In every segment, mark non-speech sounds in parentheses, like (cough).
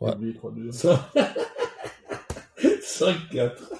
3. 5-4. Et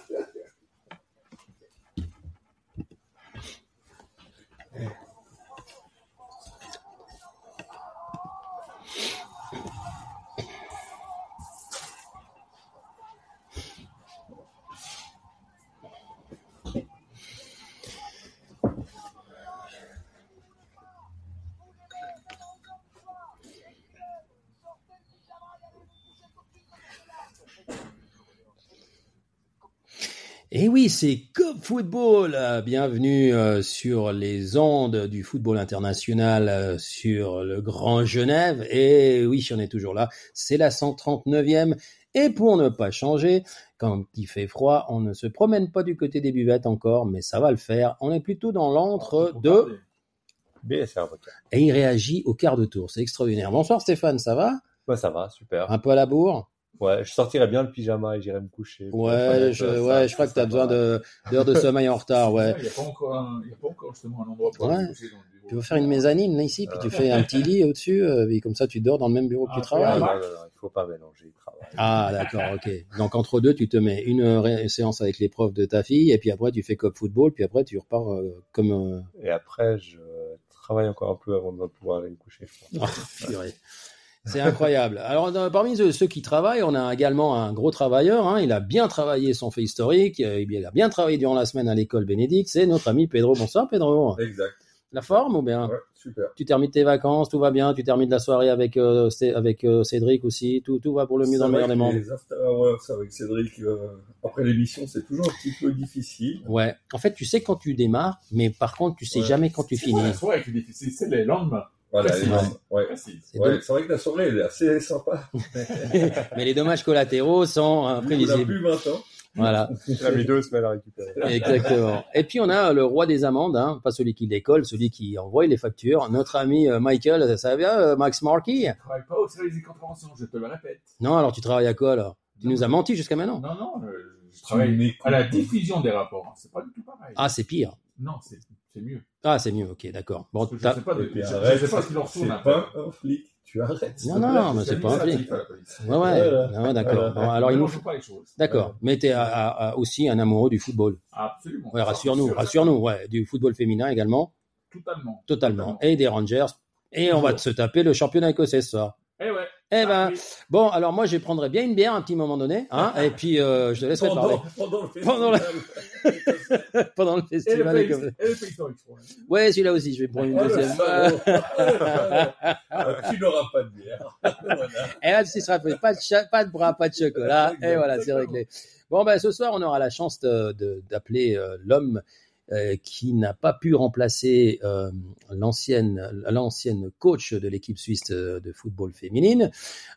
oui, c'est Cop Football. Bienvenue euh, sur les ondes du football international euh, sur le Grand Genève. Et oui, on est toujours là. C'est la 139e. Et pour ne pas changer, quand il fait froid, on ne se promène pas du côté des buvettes encore, mais ça va le faire. On est plutôt dans l'antre de... Et il réagit au quart de tour. C'est extraordinaire. Bonsoir Stéphane, ça va? Ça va, super. Un peu à la bourre? Ouais, je sortirais bien le pyjama et j'irais me coucher. Ouais, je, Ça, ouais, ça, je crois que tu as besoin de- d'heures de sommeil en retard, ouais. Il n'y a pas encore, un- il y a pas encore justement un endroit pour Ouais. dans le bureau. Tu veux faire une mezzanine là ici, puis tu fais un petit lit au-dessus, euh, et comme ça tu dors dans le même bureau que tu Ah, Non, travailles. non, non, non, il faut pas mélanger le travail. Ah d'accord, ok. Donc entre deux, tu te mets une séance avec les profs de ta fille, et puis après tu fais cop football, puis après tu repars euh, comme... euh, Et après, je travaille encore un peu avant de pouvoir aller me coucher. je pense. oh, purée. C'est incroyable. Alors dans- parmi ceux qui travaillent, on a également un gros travailleur. hein. Il a bien travaillé son fait historique. euh, Il a bien travaillé durant la semaine à l'école Bénédicte. C'est notre ami Pedro. Bonsoir Pedro. Exact. La forme ou bien? Ouais, super. Tu termines tes vacances, tout va bien. Tu termines la soirée avec euh, avec euh, Cédric aussi. Tout tout va pour le mieux dans le meilleur des mondes. Hours avec Cédric, après l'émission, c'est toujours un petit peu difficile. Ouais. En fait, tu sais quand tu démarres, mais par contre, tu sais Ouais. jamais quand tu C'est finis. pas la soirée qui est difficile, c'est les lendemains. Voilà, ouais. Précis. C'est Ouais, c'est vrai que la soirée elle est assez sympa. (laughs) mais les dommages collatéraux sont Nous, on a imprévisibles. plus 20 ans. Voilà. (laughs) Il a mis deux semaines à récupérer. Exactement. Et puis on a le roi des amendes, hein, pas celui qui décolle, celui qui envoie les factures. Notre ami euh, Michael, ça va bien, euh, Max Markey Je travaille pas au service des contraventions, je te le répète. Non, alors tu travailles à quoi alors? Tu nous as menti jusqu'à maintenant? Non, non, euh, je travaille à la diffusion des rapports. C'est pas du tout pareil. Ah, c'est pire. Non, c'est c'est mieux. Ah, c'est mieux. Ok, d'accord. Bon, je t'as- sais pas, de, je, je arrête, sais pas ce qu'il en c'est retourne après. pas un flic. Tu arrêtes. Non, non, mais c'est pas un flic. Ouais, ouais. Voilà. Non, d'accord. Voilà. Bon, alors il Ne nous mélangeons pas les choses. D'accord. Mais t'es à- à- à- aussi un amoureux du football. Absolument. Ouais, rassure-nous, rassure-nous. Ouais, du football féminin également, Totalement. totalement. Et des Rangers. Et on va se taper le championnat écossais ce soir. Eh ouais. Eh ben, bon, alors moi, je prendrais bien une bière à un petit moment donné, hein, (laughs) et puis euh, je te laisserai parler Pendant, (laughs) pendant le Pendant le- festival. (laughs) pendant le Et le festival. et le. Ouais, celui-là aussi, je vais prendre une Oh, deuxième. Ah, tu n'auras pas de bière. Voilà. Et là, ce sera pas de, cha- pas de bras, pas de chocolat. Et voilà, c'est réglé. Bon, ben, ce soir, on aura la chance de- de- d'appeler euh, l'homme qui n'a pas pu remplacer euh, l'ancienne l'ancienne coach de l'équipe suisse de, football féminine,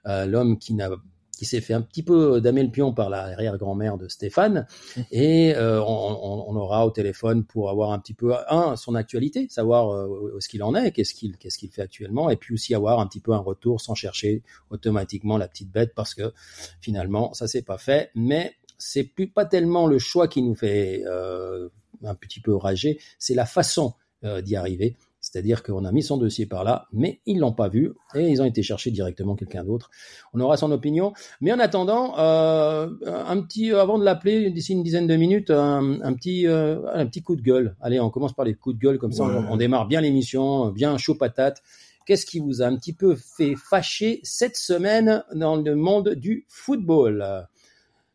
euh, l'homme qui n'a qui s'est fait un petit peu damer le pion par l'arrière-grand-mère de Stéphane, et euh, on, on- aura au téléphone pour avoir un petit peu un son actualité, savoir euh, est-ce qu'il en est, qu'est-ce qu'il qu'est-ce qu'il fait actuellement, et puis aussi avoir un petit peu un retour sans chercher automatiquement la petite bête parce que finalement ça s'est pas fait, mais c'est plus pas tellement le choix qui nous fait euh, un petit peu rager, c'est la façon euh, d'y arriver. C'est-à-dire qu'on a mis son dossier par là, mais ils l'ont pas vu et ils ont été chercher directement quelqu'un d'autre. On aura son opinion, mais en attendant, euh, un petit avant de l'appeler d'ici une dizaine de minutes, un, un petit euh, un petit coup de gueule. Allez, on commence par les coups de gueule comme ça, Ouais. on, on démarre bien l'émission, bien chaud patate. Qu'est-ce qui vous a un petit peu fait fâcher cette semaine dans le monde du football?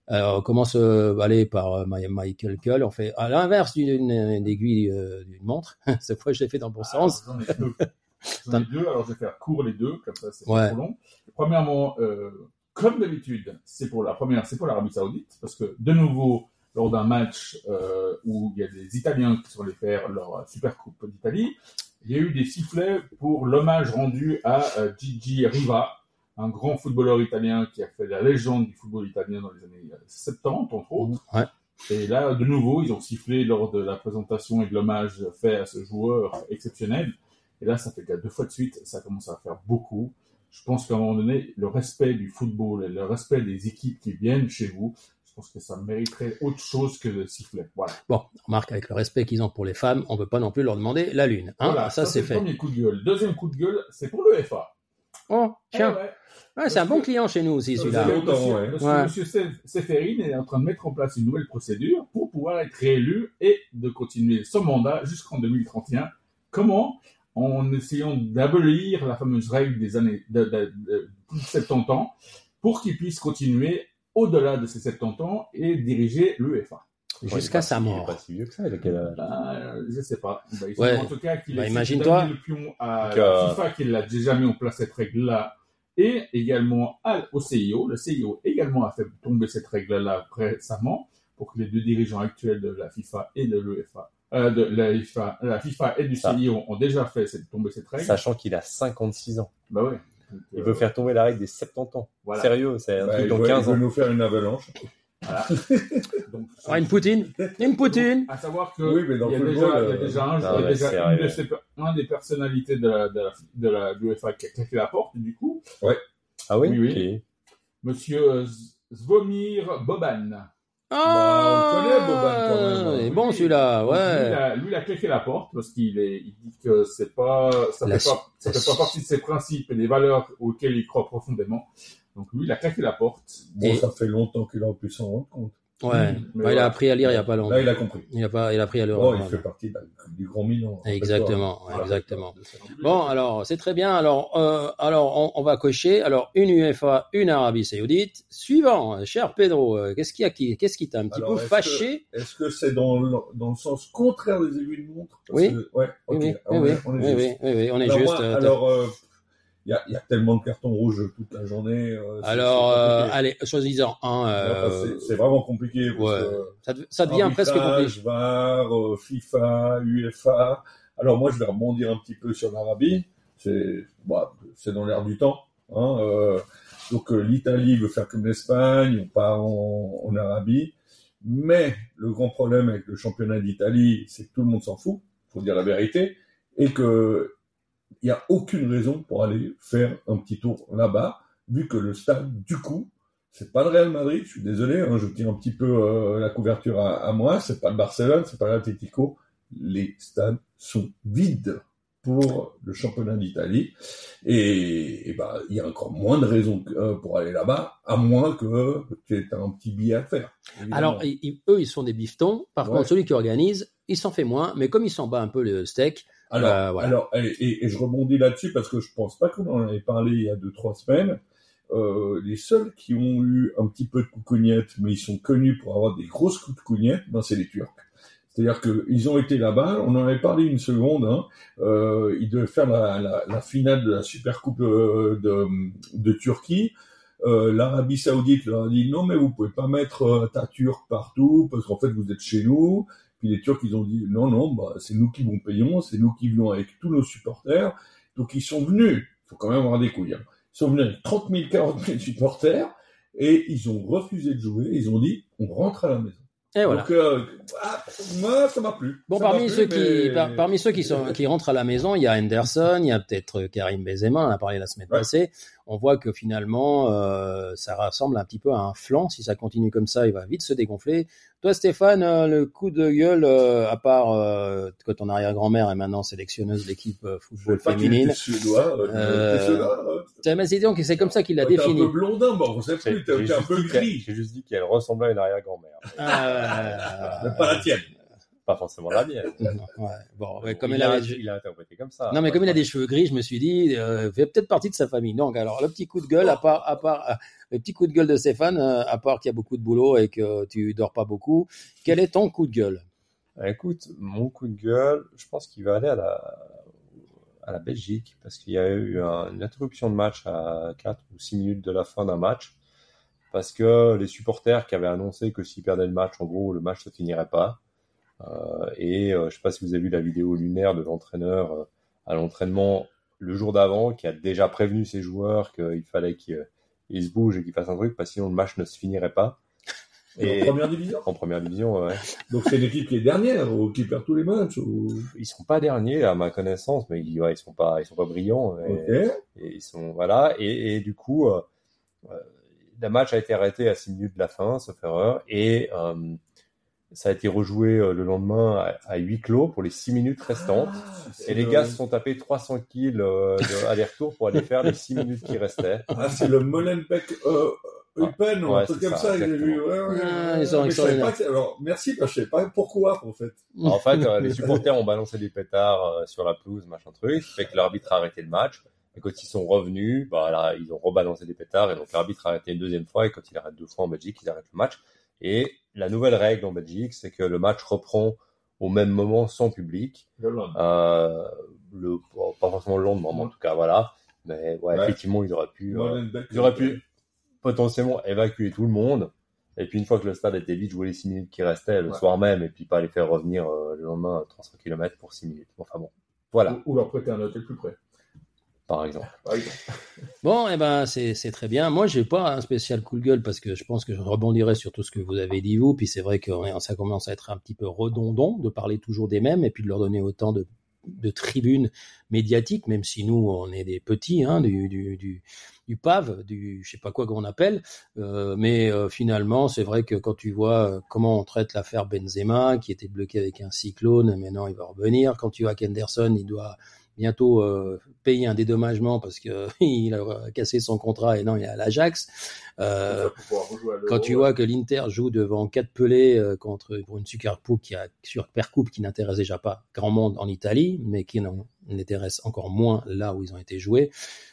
Alors, on commence euh, allez, par euh, Michael Cull. On fait à l'inverse d'une aiguille euh, d'une montre. (laughs) Cette fois, je l'ai fait dans le bon sens. Ah, J'en ai deux. J'en ai (laughs) deux, alors je vais faire court les deux, comme ça c'est Ouais. trop long. Premièrement, euh, comme d'habitude, c'est pour la première, c'est pour l'Arabie Saoudite, parce que de nouveau, lors d'un match où il y a des Italiens qui sont allés faire leur Super Coupe d'Italie, il y a eu des sifflets pour l'hommage rendu à Gigi Riva, un grand footballeur italien qui a fait la légende du football italien dans les années euh, 70, entre autres. Ouais. Et là, de nouveau, ils ont sifflé lors de la présentation et de l'hommage fait à ce joueur exceptionnel. Et là, ça fait que deux fois de suite, ça commence à faire beaucoup. Je pense qu'à un moment donné, le respect du football et le respect des équipes qui viennent chez vous, je pense que ça mériterait autre chose que de siffler. Voilà. Bon, remarque avec le respect qu'ils ont pour les femmes, on peut pas non plus leur demander la lune. Hein? Voilà, ça, c'est le fait. premier coup de gueule. Deuxième coup de gueule, c'est pour le FA. Oh, tiens. Eh ouais. Ouais, c'est un bon client chez nous aussi, celui-là. Monsieur, ouais. monsieur, Ouais. monsieur Sef- Seferin est en train de mettre en place une nouvelle procédure pour pouvoir être réélu et de continuer son mandat jusqu'en 2031. Comment? En essayant d'abolir la fameuse règle des années de, de- de 70 ans pour qu'il puisse continuer au-delà de ses 70 ans et diriger l'UEFA. Jusqu'à sa Il est mort. pas si vieux que ça, il Bah, euh, je sais pas. Bah, il Ouais. en tout cas qu'il Bah, a imagine-toi. donné le pion à Donc, euh, FIFA qui l'a déjà mis en place cette règle-là et également à- au CIO. Le CIO également a fait tomber cette règle-là récemment pour que les deux dirigeants actuels de la FIFA et de l'UEFA, euh, de la FIFA, la FIFA et du Ça. CIO ont déjà fait cette, tomber cette règle. Sachant qu'il a 56 ans. Bah ouais. Donc, Il euh, veut faire tomber la règle des 70 ans. Voilà. Sérieux, c'est un Bah, truc il dans veut- 15 il veut ans. nous faire une avalanche. (laughs) donc, Ah, une poutine. Une poutine. À savoir que Oui, mais dans il y a déjà, football, il y a déjà un, non, il y a mais déjà c'est une vrai. de ces, un des personnalités de la, de la, de la, de l'UEFA qui a claqué la porte, du coup, Ah oui, Oui. Monsieur euh, Zvomir Boban. Ah, on connaît Boban quand même, hein. il est bon celui-là, Donc, Lui, il ouais. a, lui, il a claqué la porte parce qu'il est, il dit que c'est pas, ça La fait pas, ça la fait pas partie de ses principes et des valeurs auxquelles il croit profondément. Donc lui, il a claqué la porte. Bon, Et- ça fait longtemps qu'il aurait pu s'en rendre compte. Ouais. Mais Bah, il a appris à lire il y a pas longtemps. Là, il a compris. Il a pas, il a appris à lire. Oh, il fait partie du grand Milan. Exactement, exactement. Bon, alors c'est très bien. Alors, euh, alors on, on va cocher. Alors une UEFA, une Arabie Saoudite. Suivant, cher Pedro, euh, qu'est-ce qui a qui, qu'est-ce qui t'a un petit Alors, peu fâché Est-ce que c'est dans le, dans le sens contraire des aiguilles de montre? Parce Oui. que- ouais, Oui, ok. oui, on oui, est- oui, on est oui, juste. oui, oui, oui, on est Alors, juste. moi, euh, alors, euh, il y, a, y a tellement de cartons rouges toute la journée. euh, alors, euh, allez, choisissant un. Euh, c'est- vraiment compliqué. parce ouais. que, ça, de- ça devient presque compliqué. VAR, euh, FIFA, UEFA. Alors moi, je vais rebondir un petit peu sur l'Arabie. C'est bah, c'est dans l'air du temps. Hein, euh, donc euh, l'Italie veut faire comme l'Espagne, on part en, en Arabie. Mais le grand problème avec le championnat d'Italie, c'est que tout le monde s'en fout, faut dire la vérité, et que il n'y a aucune raison pour aller faire un petit tour là-bas, vu que le stade, du coup, c'est pas le Real Madrid, je suis désolé, hein, je tiens un petit peu euh, la couverture à, à moi, c'est pas le Barcelone, c'est pas l'Atletico, les stades sont vides pour le championnat d'Italie, et, et bah, il y a encore moins de raisons euh, pour aller là-bas, à moins que tu aies un petit billet à faire. évidemment. Alors, ils- eux, ils sont des bifetons. Par Ouais. contre, celui qui organise, il s'en fait moins. Mais comme il s'en bat un peu le steak, Alors, Euh, voilà. alors et, et- et je rebondis là-dessus parce que je pense pas qu'on en avait parlé il y a deux trois semaines. Euh, les seuls qui ont eu un petit peu de coucougnette, mais ils sont connus pour avoir des grosses cougnette, ben c'est les Turcs. C'est-à-dire qu'ils ont été là-bas, on en avait parlé une seconde, hein, euh, ils devaient faire la, la, la finale de la Super Coupe euh, de, de Turquie. Euh, L'Arabie Saoudite leur a dit non mais vous pouvez pas mettre euh, ta turque partout parce qu'en fait vous êtes chez nous. Puis les Turcs, ils ont dit non, non, bah, c'est nous qui vous payons, c'est nous qui venons avec tous nos supporters. Donc ils sont venus, il faut quand même avoir des couilles, hein. ils sont venus avec 30 000, 40 000 supporters et ils ont refusé de jouer. Ils ont dit on rentre à la maison. et voilà. Donc euh, ah, moi, ça m'a plu. Bon, Ça parmi plu, ceux qui, mais- par- parmi ceux qui sont, qui rentrent à la maison, il y a Henderson, il y a peut-être euh, Karim Benzema, on en a parlé la semaine Ouais. passée. On voit que finalement, euh, ça ressemble un petit peu à un flanc. Si ça continue comme ça, il va vite se dégonfler. Toi, Stéphane, euh, le coup de gueule, euh, à part euh, que ton arrière-grand-mère est maintenant sélectionneuse de l'équipe euh, football féminine. suédois. Euh. C'est mais c'est donc c'est comme ça qu'il l'a T'es défini. un peu blondin, bon, on sait J'ai plus, t'es un peu gris. j'ai juste dit qu'elle ressemblait à une arrière-grand-mère. Ah, (laughs) pas la tienne. Pas forcément la mienne. ouais. Bon, ouais, comme il a, avait, il a interprété comme ça. Non, mais comme il a des cheveux gris, je me suis dit, euh, fait peut-être partie de sa famille. Donc, alors, le petit coup de gueule, à part, à part, euh, le petit coup de gueule de Stéphane, euh, à part qu'il y a beaucoup de boulot et que tu dors pas beaucoup, quel est ton coup de gueule? Ah, Écoute, mon coup de gueule, je pense qu'il va aller à la, à la Belgique parce qu'il y a eu un- une interruption de match à 4 ou 6 minutes de la fin d'un match parce que les supporters qui avaient annoncé que s'ils perdaient le match, en gros, le match se finirait pas. Euh, et euh, je sais pas si vous avez vu la vidéo lunaire de l'entraîneur euh, à l'entraînement le jour d'avant qui a déjà prévenu ses joueurs qu'il fallait qu'ils ils se bougent et qu'ils fassent un truc parce que sinon le match ne se finirait pas. Et en première division. en première division, ouais. Donc c'est l'équipe qui est dernière, ou qui perd tous les matchs. Ou... ils sont pas derniers à ma connaissance, mais ils, ouais, ils sont pas, ils sont pas brillants. Et, Ok. et ils sont voilà. Et, et du coup, euh, euh, le match a été arrêté à 6 minutes de la fin, sauf erreur. Et euh, Ça a été rejoué euh, le lendemain à, à huis clos pour les 6 minutes restantes. C'est Et les le- gars se sont tapés 300 kills euh, aller-retour pour aller faire les 6 minutes qui restaient. Ah, c'est le Molenbeek euh, Eupen ou Ouais, un truc c'est comme ça. Ouais, ouais, Ah, ils sont Mais je savais extraordinaires. pas que- Alors, merci, parce que je savais pas pourquoi, en fait. En fait, euh, les (laughs) supporters ont balancé des pétards euh, sur la pelouse, machin truc, fait que l'arbitre a arrêté le match. Et quand ils sont revenus, bah là, ils ont rebalancé des pétards, et donc l'arbitre a arrêté une deuxième fois, et quand il arrête deux fois en Belgique, ils arrêtent le match. Et la nouvelle règle en Belgique, c'est que le match reprend au même moment sans public. Le lendemain. Euh, le, bon, pas forcément le lendemain, mais en tout cas, voilà. Mais ouais, Ouais. effectivement, ils auraient pu, euh, ils auraient pu potentiellement évacuer tout le monde. Et puis une fois que le stade était vide, jouer les 6 minutes qui restaient le Ouais. soir même, et puis pas les faire revenir euh, le lendemain à 300 km pour 6 minutes. Enfin bon, voilà, Ou, ou leur prêter un hôtel plus près. Par exemple. Exemple. (laughs) Bon, eh ben, c'est très bien. Moi, j'ai pas un spécial coup de gueule parce que je pense que je rebondirai sur tout ce que vous avez dit vous. Puis c'est vrai que ça commence à être un petit peu redondant de parler toujours des mêmes et puis de leur donner autant de, de tribunes médiatiques, même si nous, on est des petits, hein, du, du, du, du PAV, du je sais pas quoi qu'on appelle. Euh, mais euh, finalement, c'est vrai que quand tu vois euh, comment on traite l'affaire Benzema, qui était bloqué avec un cyclone, maintenant il va revenir. Quand tu vois qu'Henderson, il doit bientôt euh, payer un dédommagement parce que (laughs) il a cassé son contrat et non, il est à l'Ajax. Euh, quand tu vois que l'Inter joue devant quatre pelés euh, contre pour une super coupe qui a qui n'intéresse déjà pas grand monde en Italie, mais qui n'intéresse encore moins là où ils ont été joués.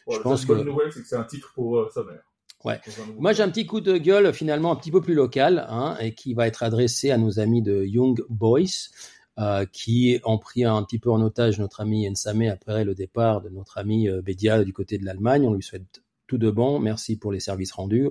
Je pense bonne que- nouvelle, c'est que c'est un titre pour euh, Sommer. Ouais. Moi, j'ai un petit coup de gueule finalement un petit peu plus local, hein, et qui va être adressé à nos amis de Young Boys, euh, qui ont pris un petit peu en otage notre ami Ensame après le départ de notre ami euh, Bedia du côté de l'Allemagne. On lui souhaite tout de bon, merci pour les services rendus.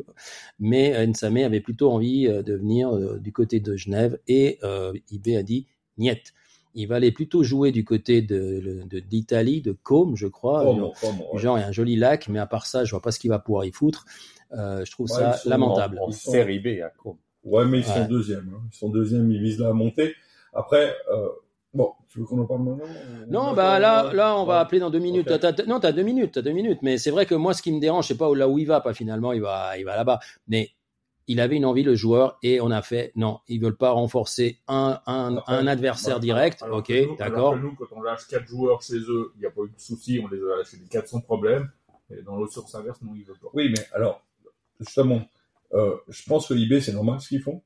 Mais euh, Nsame avait plutôt envie euh, de venir euh, du côté de Genève et euh, IB a dit niet. Il va aller plutôt jouer du côté de de- d'Italie, de, Côme, je crois. Oh, bon, oh, bon, ouais. Genre, il y a un joli lac, mais à part ça, je vois pas ce qu'il va pouvoir y foutre. Euh, je trouve Ouais, ça ils sont lamentable. En, en Ils sont- série B, à Côme. Ouais, mais ils sont Ouais. deuxièmes. hein. Ils sont deuxièmes, ils visent la montée. Après, euh, bon, tu veux qu'on en parle maintenant Non, On bah là, là, on va appeler dans deux minutes. Ok. T'as- t'as- non, t'as deux minutes, t'as deux minutes. Mais c'est vrai que moi, ce qui me dérange, c'est pas là où il va, pas finalement, il va, il va là-bas. Mais il avait une envie, le joueur, et on a fait, non, ils veulent pas renforcer un, un, Après, un adversaire direct. Alors ok, d'accord. que nous, quand on lâche quatre joueurs chez eux, il n'y a pas eu de souci, on les a lâchés les quatre sans problème. Et dans l'autre sens inverse, non, ils veulent pas. Oui, mais alors, justement, euh, je pense que l'IB, c'est normal ce qu'ils font.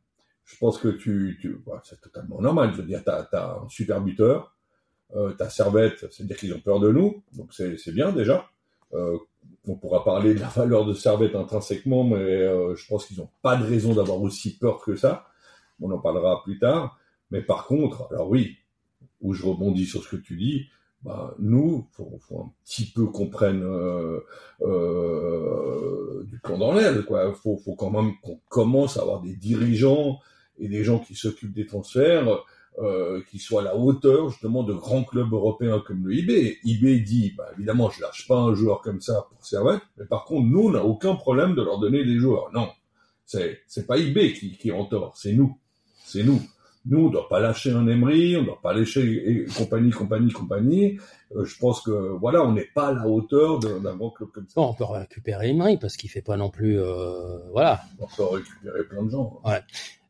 Je pense que tu, tu bah, c'est totalement normal. Je veux dire, t'as, t'as un super buteur, euh, t'as Servette, c'est-à-dire qu'ils ont peur de nous, donc c'est, bien déjà. Euh, on pourra parler de la valeur de Servette intrinsèquement, mais euh, je pense qu'ils n'ont pas de raison d'avoir aussi peur que ça. On en parlera plus tard. Mais par contre, alors oui, où je rebondis sur ce que tu dis, bah, nous, faut, faut un petit peu qu'on prenne euh, euh, du plomb dans l'aile, quoi. Faut, faut quand même qu'on commence à avoir des dirigeants et des gens qui s'occupent des transferts euh, qui soient à la hauteur justement de grands clubs européens comme le IB. IB dit, bah, évidemment, je lâche pas un joueur comme ça pour Servette, mais par contre, nous, on n'a aucun problème de leur donner des joueurs. Non, c'est c'est pas IB qui, qui est en tort, c'est nous, c'est nous. Nous, on doit pas lâcher un Emery, on doit pas lâcher et compagnie, compagnie, compagnie. Euh, je pense que voilà, on n'est pas à la hauteur d'un grand club comme ça. Bon, on peut récupérer Emery parce qu'il fait pas non plus, euh, voilà. On peut récupérer plein de gens.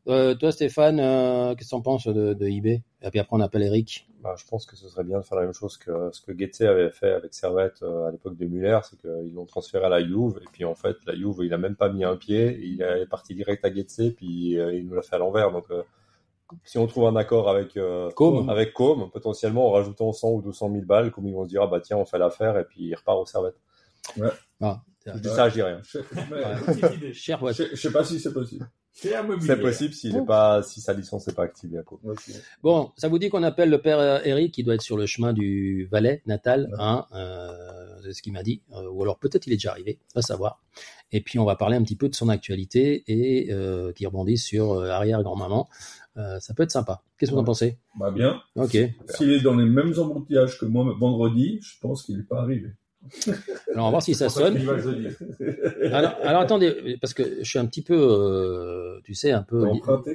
Euh, toi, Stéphane, euh, qu'est-ce que t'en penses de, de IB Et puis après, on appelle Eric. Bah, je pense que ce serait bien de faire la même chose que ce que Goetze avait fait avec Servette euh, à l'époque de Muller, c'est qu'ils l'ont transféré à la Juve, et puis en fait, la Juve, il a même pas mis un pied, il est parti direct à Goetze, puis euh, il nous l'a fait à l'envers. Donc, euh, si on trouve un accord avec euh, Com. avec Com, potentiellement en rajoutant 100 ou 200 000 balles, comme ils vont se dire, ah bah tiens, on fait l'affaire, et puis il repart au Servette. Ah, Je dis ça, je dis rien. Je, Ouais. Petite idée. cher je, je sais pas si c'est possible. C'est possible est pas, si sa licence n'est pas activée à. Bon, ça vous dit qu'on appelle le père euh, Eric, qui doit être sur le chemin du Valais natal, Ouais. hein, euh, c'est ce qu'il m'a dit, Euh, ou alors peut-être il est déjà arrivé, à savoir. Et puis on va parler un petit peu de son actualité et euh, qui rebondit sur euh, arrière grand-maman. Euh, ça peut être sympa. Qu'est-ce que vous en pensez? Bah bien. Ok. S'il est dans les mêmes embouteillages que moi vendredi, je pense qu'il n'est pas arrivé. Alors on va voir si ça sonne. Alors, alors, attendez, parce que je suis un petit peu, euh, tu sais, un peu.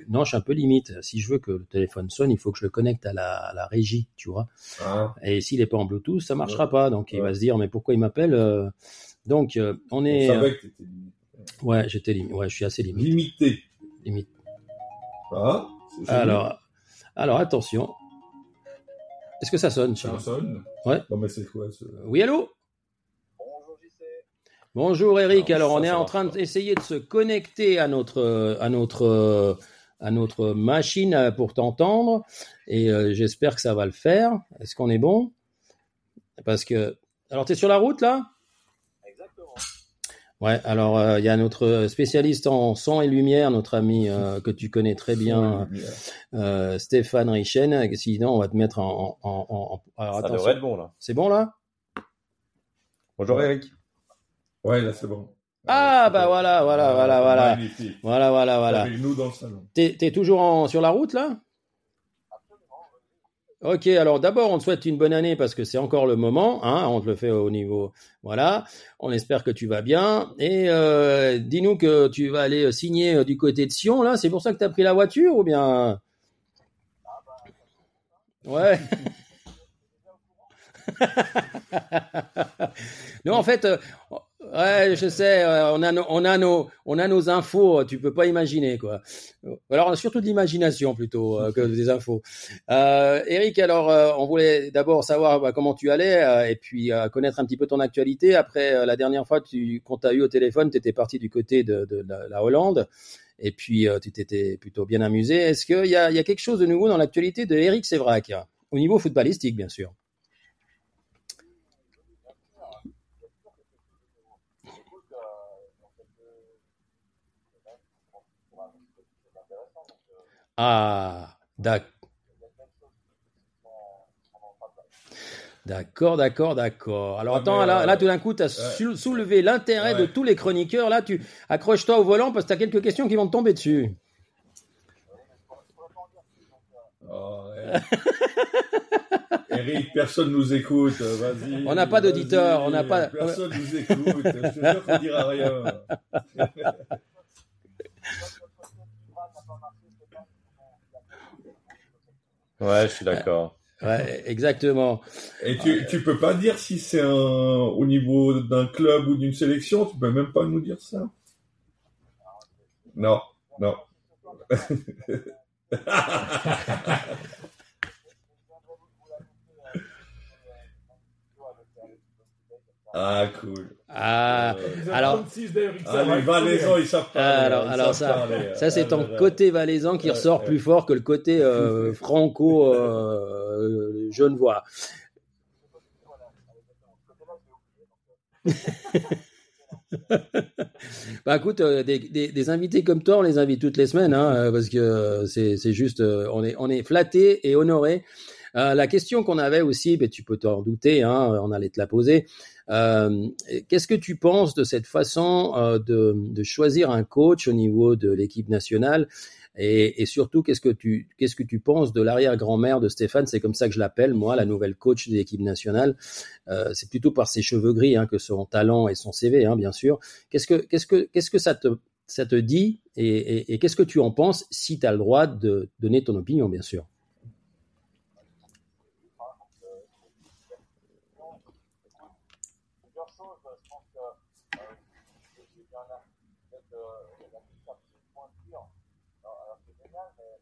Non, je suis un peu limite. Si je veux que le téléphone sonne, il faut que je le connecte à la, à la régie, tu vois. Ah, Et s'il n'est pas en Bluetooth, ça marchera Ouais. pas. Donc il Ouais. va se dire, mais pourquoi il m'appelle euh, Donc euh, on on est. savait que tu étais limité. Ouais, j'étais limite. Ouais, je suis assez limite. Limité. limite. Ah, Alors, alors attention. Est-ce que ça sonne Ça sonne. Non, mais c'est quoi ce... Oui, allô? Bonjour Eric. Alors, on est en train d'essayer de se connecter à notre à notre à notre machine pour t'entendre et euh, j'espère que ça va le faire. Est-ce qu'on est bon? Parce que alors tu es sur la route là? Exactement. Ouais, alors euh, il y a notre spécialiste en son et lumière, notre ami euh, que tu connais très bien, euh, Stéphane Richen. Sinon, on va te mettre en. en, en- en- alors Ça attention, devrait être bon là. c'est bon là? Bonjour Eric. Ouais, là, c'est bon. Ah, bah voilà, voilà, voilà, voilà. Magnifique. Voilà, voilà, voilà. Avec nous dans le salon. T'es t'es toujours en, sur la route là? Ok, alors d'abord on te souhaite une bonne année parce que c'est encore le moment, hein, on te le fait au niveau, voilà. On espère que tu vas bien et euh, dis-nous que tu vas aller signer euh, du côté de Sion là. C'est pour ça que tu as pris la voiture ou bien? Ouais. (laughs) non, en fait, euh, ouais, je sais, on a, nos, on a nos, on a nos infos. Tu peux pas imaginer quoi. Alors, on a surtout de l'imagination plutôt euh, que des infos. Euh, Eric, alors, euh, on voulait d'abord savoir bah, comment tu allais et puis connaître un petit peu ton actualité. Après, la dernière fois, tu, as eu au téléphone, tu étais parti du côté de, la, la Hollande. Et puis, tu t'étais plutôt bien amusé. Est-ce qu'il y a, y a quelque chose de nouveau dans l'actualité de Eric Sévrac Au niveau footballistique, bien sûr? Écoute, euh, dans quelques semaines, je pense qu'on pourra annoncer quelque chose d'intéressant. Donc, euh, Ah, d'ac- il y a plein de choses qui sont en train de d'accord, d'accord, d'accord. Alors Ah, attends, mais, là, euh, là tout d'un coup, tu as soulevé l'intérêt de tous les chroniqueurs. Là, tu accroches-toi au volant parce que tu as quelques questions qui vont te tomber dessus. Oh, ouais. (laughs) Eric, personne nous écoute. Vas-y. On n'a pas d'auditeurs, vas-y. on n'a pas- Personne nous écoute. Je te jure qu'on dira rien. (laughs) Ouais, je suis d'accord. Ouais, exactement. Et tu, tu peux pas dire si c'est un, au niveau d'un club ou d'une sélection. Tu peux même pas nous dire ça. Non, non. (laughs) ah, cool. Ah, Euh, alors- 36 d'Eric Ah, Serra, les il faut Valaisans, dire. ils savent pas. alors, ils alors savent ça, parler. ça c'est Ah, ton côté valaisan qui ressort ouais. plus fort que le côté euh, (laughs) franco euh, genevois. (laughs) Bah écoute, euh, des, des, des invités comme toi, on les invite toutes les semaines, hein, euh, parce que euh, c'est c'est juste, euh, on est on est flatté et honoré. Euh, la question qu'on avait aussi, ben, tu peux t'en douter, hein, on allait te la poser. Euh, Qu'est-ce que tu penses de cette façon euh, de, choisir un coach au niveau de l'équipe nationale et, surtout, qu'est-ce que tu qu'est-ce que tu penses de l'arrière-grand-mère de Stéphane? C'est comme ça que je l'appelle, moi, la nouvelle coach de l'équipe nationale. Euh, c'est plutôt par ses cheveux gris hein, que son talent et son CV, hein, bien sûr. Qu'est-ce que qu'est-ce que qu'est-ce que ça te ça te dit et, et qu'est-ce que tu en penses si tu as le droit de donner ton opinion, bien sûr? plusieurs choses. Je pense que euh, j'ai bien la peut-être euh, la petite un petit point de tir. Alors, alors c'est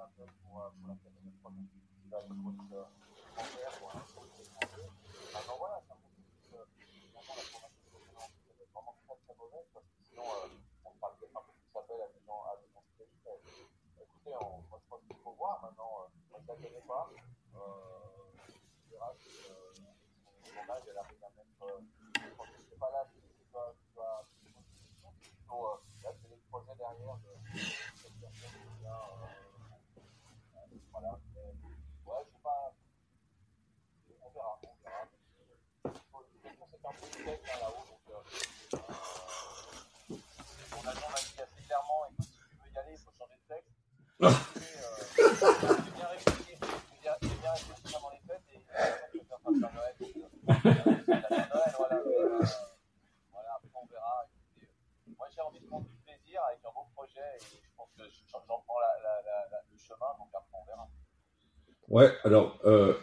mais il faudrait avoir aussi des voilà. Mais, ouais, je sais pas. On verra. On verra. De toute façon, c'est un peu de test hein, là-haut. Donc, euh, euh on, a, on a dit assez clairement écoute, si tu veux y aller, il faut changer de texte. Ah. Euh, j'ai bien réfléchi. J'ai bien, réfléchi avant les fêtes. Et euh, je vais faire Père Noël. Voilà. Après, on verra. Moi, j'ai envie de prendre du plaisir avec un beau projet j'en prends la, la, le chemin, donc après on verra. Ouais, alors, euh,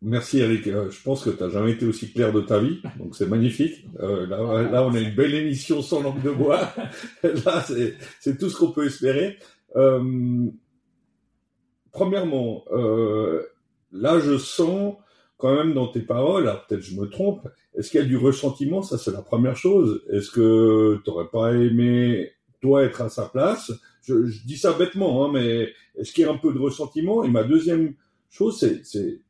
merci Eric. Euh, je pense que tu n'as jamais été aussi clair de ta vie, donc c'est magnifique. Euh, là, là, on a une belle émission sans langue de bois. (laughs) là, c'est tout ce qu'on peut espérer. Premièrement, là, je sens quand même dans tes paroles, alors peut-être je me trompe, est-ce qu'il y a du ressentiment? Ça, c'est la première chose. Est-ce que tu n'aurais pas aimé, toi, être à sa place? Je, dis ça bêtement, hein, mais est-ce qu'il y a un peu de ressentiment Et ma deuxième chose, c'est,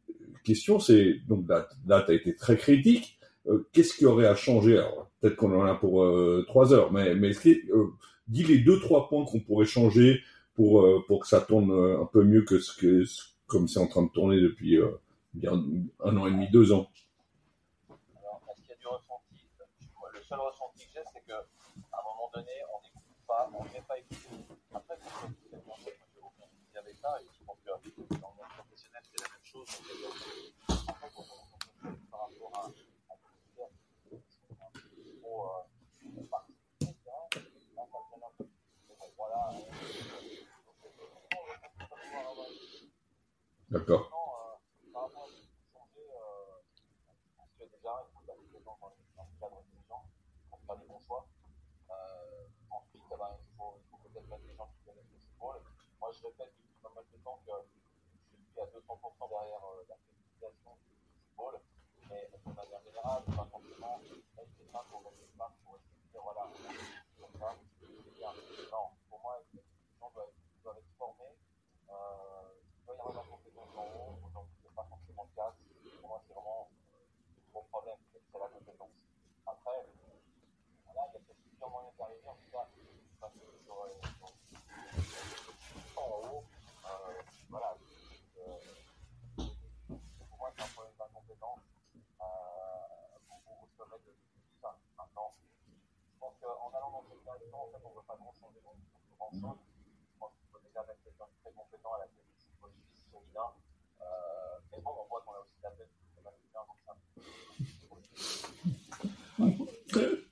question, c'est donc là, là tu as été très critique. Euh, qu'est-ce qui aurait à changer? Peut-être qu'on en a pour euh, trois heures, mais, euh, dis les deux trois points qu'on pourrait changer pour euh, que ça tourne un peu mieux que ce que comme c'est en train de tourner depuis bien un an et demi, deux ans. Alors, est-ce qu'il y a du ressenti Le seul ressenti que j'ai, c'est qu'à un moment donné, on n'écoute pas, on n'est pas écouté. Après, comme je disais, moi, j'ai aucun souci avec ça, et que dans le monde professionnel, c'est la même chose. Donc, euh, on on- par rapport à, à l'univers, trop. Là, ça un peu. Mais bon, voilà. D'accord. Je répète pas mal de temps que je suis à 200% derrière euh, la féminisation du football, mais de manière générale, pas forcément mettre des mains pour mains pour de dire voilà, comme ça, c'est bien. Non, pour moi, les gens doivent, être formés. Euh, il doit y avoir de la compétence en haut. Aujourd'hui, c'est pas forcément le cas. Pour moi, c'est vraiment le gros problème, c'est la compétence. Après, voilà, il y a peut-être plusieurs moyens d'arriver. En tout cas, parce que sur- en haut, voilà. euh, pour moi, c'est un problème d'incompétence. Euh, pour se remettre de tout ça. Maintenant, je pense qu'en allant dans cette direction, en fait, on ne veut pas grand dans grand chose. Je pense qu'il faut déjà mettre quelqu'un de très compétent à la tête football suisse féminin. Euh, mais bon, on voit qu'on a aussi la tête donc ça.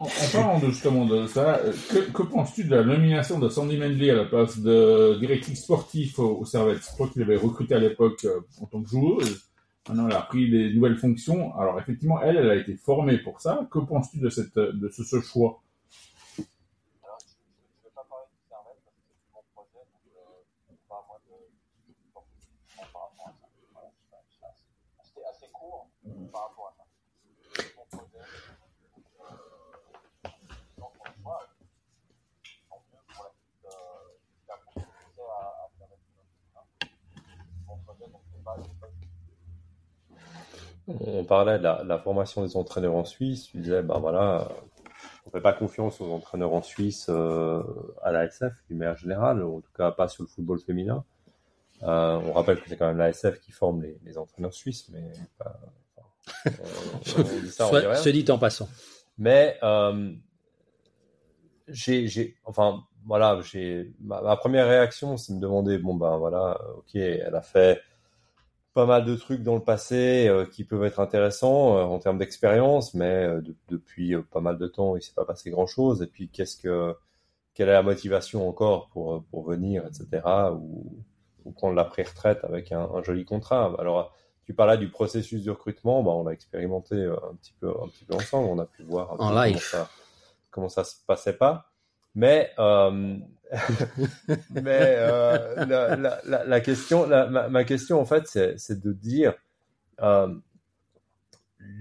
En, en parlant de, justement de ça, euh, que, que penses-tu de la nomination de Sandy Mendley à la place de directrice sportif au, au Servette Je crois qu'il avait recruté à l'époque euh, en tant que joueuse. Maintenant, elle a pris des nouvelles fonctions. Alors, effectivement, elle, elle a été formée pour ça. Que penses-tu de, cette, de ce, ce choix? Alors, je ne vais pas parler du Servette parce que c'est mon projet, donc euh, c'est pas à moi de de par rapport à ça. Voilà, je suis assez- C'était assez court par rapport à ça. C'est mon projet. Donc, euh, donc, on voit, tant mieux pour la suite, euh, la continuité à, à faire avec mon projet, donc c'est pas, c'est pas On parlait de la, formation des entraîneurs en Suisse. Tu disais, ben voilà, on fait pas confiance aux entraîneurs en Suisse euh, à la SF, d'une manière générale, en tout cas pas sur le football féminin. Euh, on rappelle que c'est quand même la SF qui forme les, les entraîneurs suisses, mais pas- on- dit ça, on (laughs) Soit, se dit en passant. Mais euh, j'ai, j'ai, enfin, voilà, j'ai ma, ma première réaction, c'est de me demander, bon ben voilà, ok, elle a fait pas mal de trucs dans le passé euh, qui peuvent être intéressants euh, en termes d'expérience, mais euh, de- depuis pas mal de temps, il s'est pas passé grand-chose. Et puis, qu'est-ce que, quelle est la motivation encore pour pour venir, etc. Ou, ou prendre la pré-retraite avec un, un joli contrat? Alors, tu parlais du processus de recrutement, bah, on l'a expérimenté un petit peu, un petit peu ensemble. On a pu voir un En peu live. comment ça, comment ça se passait pas. Mais, euh, (laughs) mais euh, la, question, ma, question en fait, c'est de dire euh,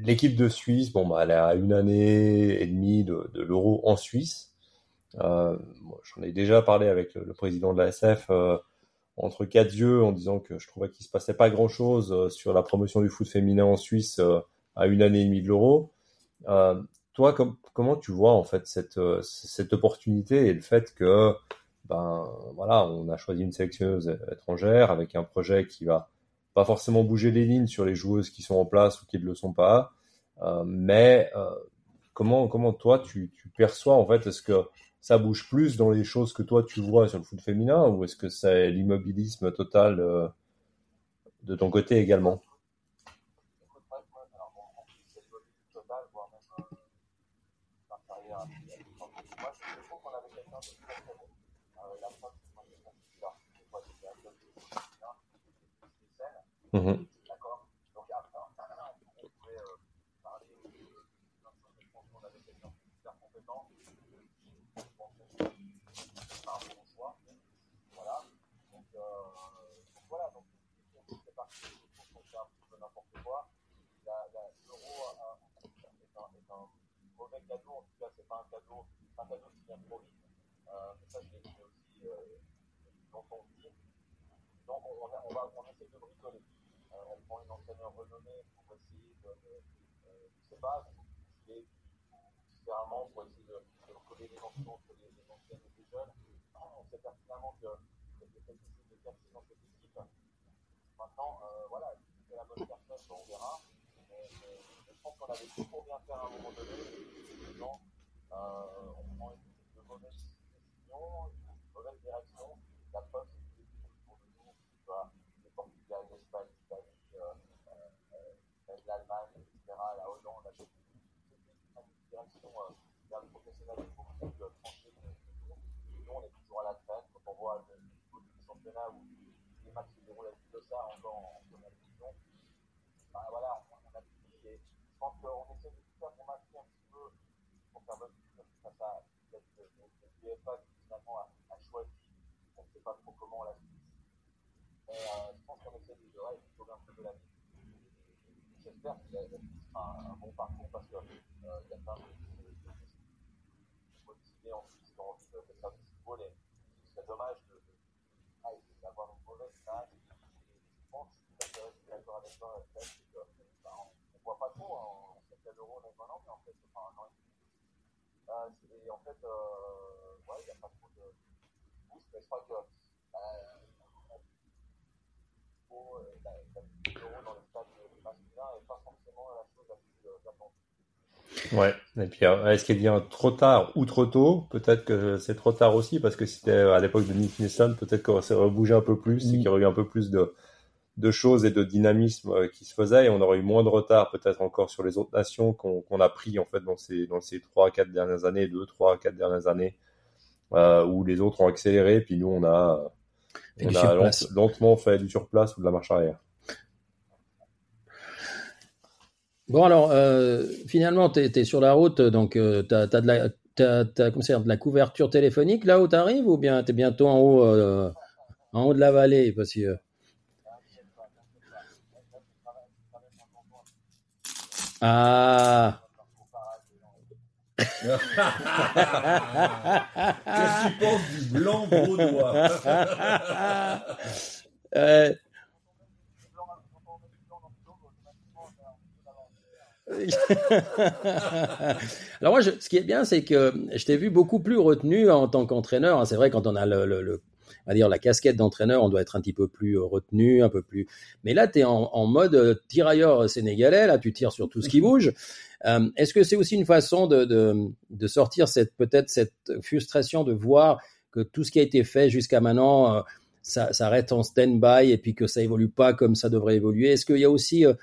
l'équipe de Suisse, bon, bah, elle à une année et demie de, l'Euro en Suisse. J'en ai déjà parlé avec le, président de la SF entre quatre yeux en disant que je trouvais qu'il se passait pas grand chose sur la promotion du foot féminin en Suisse à une année et demie de l'Euro. Euh, toi, com comment tu vois en fait cette, euh, cette opportunité et le fait que ben voilà, on a choisi une sélectionneuse étrangère avec un projet qui va pas forcément bouger les lignes sur les joueuses qui sont en place ou qui ne le sont pas, euh, mais euh, comment comment toi tu, perçois en fait est-ce que ça bouge plus dans les choses que toi tu vois sur le foot féminin ou est-ce que c'est l'immobilisme total euh, de ton côté également Écoute, bref, moi, alors, bon, en plus, c'est l'évolution totale, voire même euh, ma carrière. Moi, je je trouve qu'on avait quelqu'un de très très bon. Euh, la preuve, c'est que moi, Mhm. D'accord Donc après, on pouvait euh, parler de plein de choses, mais je pense qu'on avait quelqu'un de super compétent. Je pense que c'est par rapport au choix. Voilà. Donc, euh, donc voilà, donc c'est parti, je trouve qu'on fait un petit peu n'importe quoi. La- la- L'euro a- a- est un, est un mauvais cadeau, en tout cas c'est pas un cadeau, c'est un cadeau qui vient trop vite. Euh, mais ça je l'ai dit aussi euh, dans dit. Donc on, on, a- on va, on essaie de bricoler. Euh, on prend une entraîneur renommée pour essayer de, de, euh, je sais pas, de différemment pour essayer de, de recoller les anciens entre les, les anciennes et les jeunes. On sait pertinemment que c'est quelque chose de pertinent dans cette équipe. Maintenant, euh, voilà, c'est la bonne personne, on verra. Mais, je pense qu'on avait tout pour bien faire à un moment donné. Euh, on prend une de mauvaises décisions, une mauvaise direction. La preuve, c'est que les équipes autour de nous, tu vois, le Portugal, l'Espagne, l'Italie, euh, euh, euh, l'Allemagne, etc., la Hollande, la Belgique, c'est une direction euh, vers le professionnalisme beaucoup plus euh, tranché que nous. On est toujours à la traîne. Quand on voit le niveau du championnat où les matchs se déroulent à Villosa encore en première division, bah, voilà, on, a fini et je pense qu'on essaie de tout faire pour masquer un petit peu, pour faire bonne figure face à l'UEFA qui finalement a, a choisi, on ne sait pas trop comment la suite. Mais euh, je pense qu'on essaie de, ouais, de sauver un peu de la vie. J'espère qu'il sera un, bon parcours parce qu'il euh, y a plein de en plus de de faire du football et ce serait dommage d'avoir une mauvaise image. Je pense que je suis d'accord avec toi, c'est que on ne voit pas trop, hein, on sait qu'il y a l'euro dans un an, mais en fait, pas un an et demi. Et en fait, il n'y a pas trop de boost, mais je crois que euh, faut, euh, la, la petite euro dans le stade masculin n'est pas forcément la chose la plus euh, attendue. Ouais. Et puis, euh, est-ce qu'elle vient trop tard ou trop tôt? Peut-être que c'est trop tard aussi, parce que c'était à l'époque de Nick Nilsson, peut-être qu'on s'est rebougé un peu plus et Mm. qu'il y aurait eu un peu plus de, de choses et de dynamisme euh, qui se faisaient et on aurait eu moins de retard peut-être encore sur les autres nations qu'on a pris en fait dans ces dans ces trois quatre dernières années, deux trois quatre dernières années euh, où les autres ont accéléré puis nous on a on lent- lentement fait du surplace ou de la marche arrière. Bon, alors, euh, finalement, tu es, sur la route, donc euh, tu as, de, la, ça, de la couverture téléphonique là où tu arrives ou bien tu es bientôt en haut, euh, en haut de la vallée parce que, euh, Ah, Qu'est-ce (laughs) que tu penses du blanc brodois (laughs) (laughs) Alors moi, je- ce qui est bien, c'est que je t'ai vu beaucoup plus retenu en tant qu'entraîneur. C'est vrai, quand on a le, le- le- on va dire la casquette d'entraîneur, on doit être un petit peu plus euh, retenu, un peu plus. Mais là, tu es en, en mode euh, tirailleur sénégalais. Là, tu tires sur tout ce qui (laughs) bouge. Euh, Est-ce que c'est aussi une façon de, de, de sortir cette peut-être cette frustration de voir que tout ce qui a été fait jusqu'à maintenant, euh, ça, ça reste en stand-by et puis que ça évolue pas comme ça devrait évoluer? Est-ce qu'il y a aussi euh,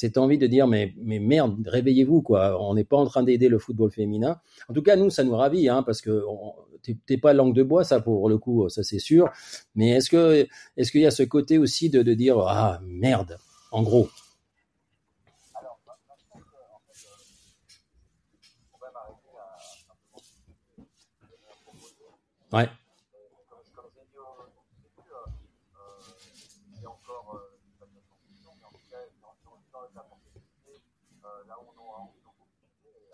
cette envie de dire mais mais merde réveillez-vous quoi. On n'est pas en train d'aider le football féminin. En tout cas nous ça nous ravit hein, parce que t'es pas langue de bois ça pour le coup ça c'est sûr. Mais est-ce que est-ce qu'il y a ce côté aussi de, de dire ah merde en gros? Alors, moi, moi, je pense que, en fait, euh, on va m'arrêter à simplement ce que je proposer. ouais Mais comme, comme j'ai dit au au début, euh, euh, il y a encore euh, pas de construction, mais en tout cas, dans, dans, dans le cas pour s'expliquer, euh, là où on aura envie d'opportunités, et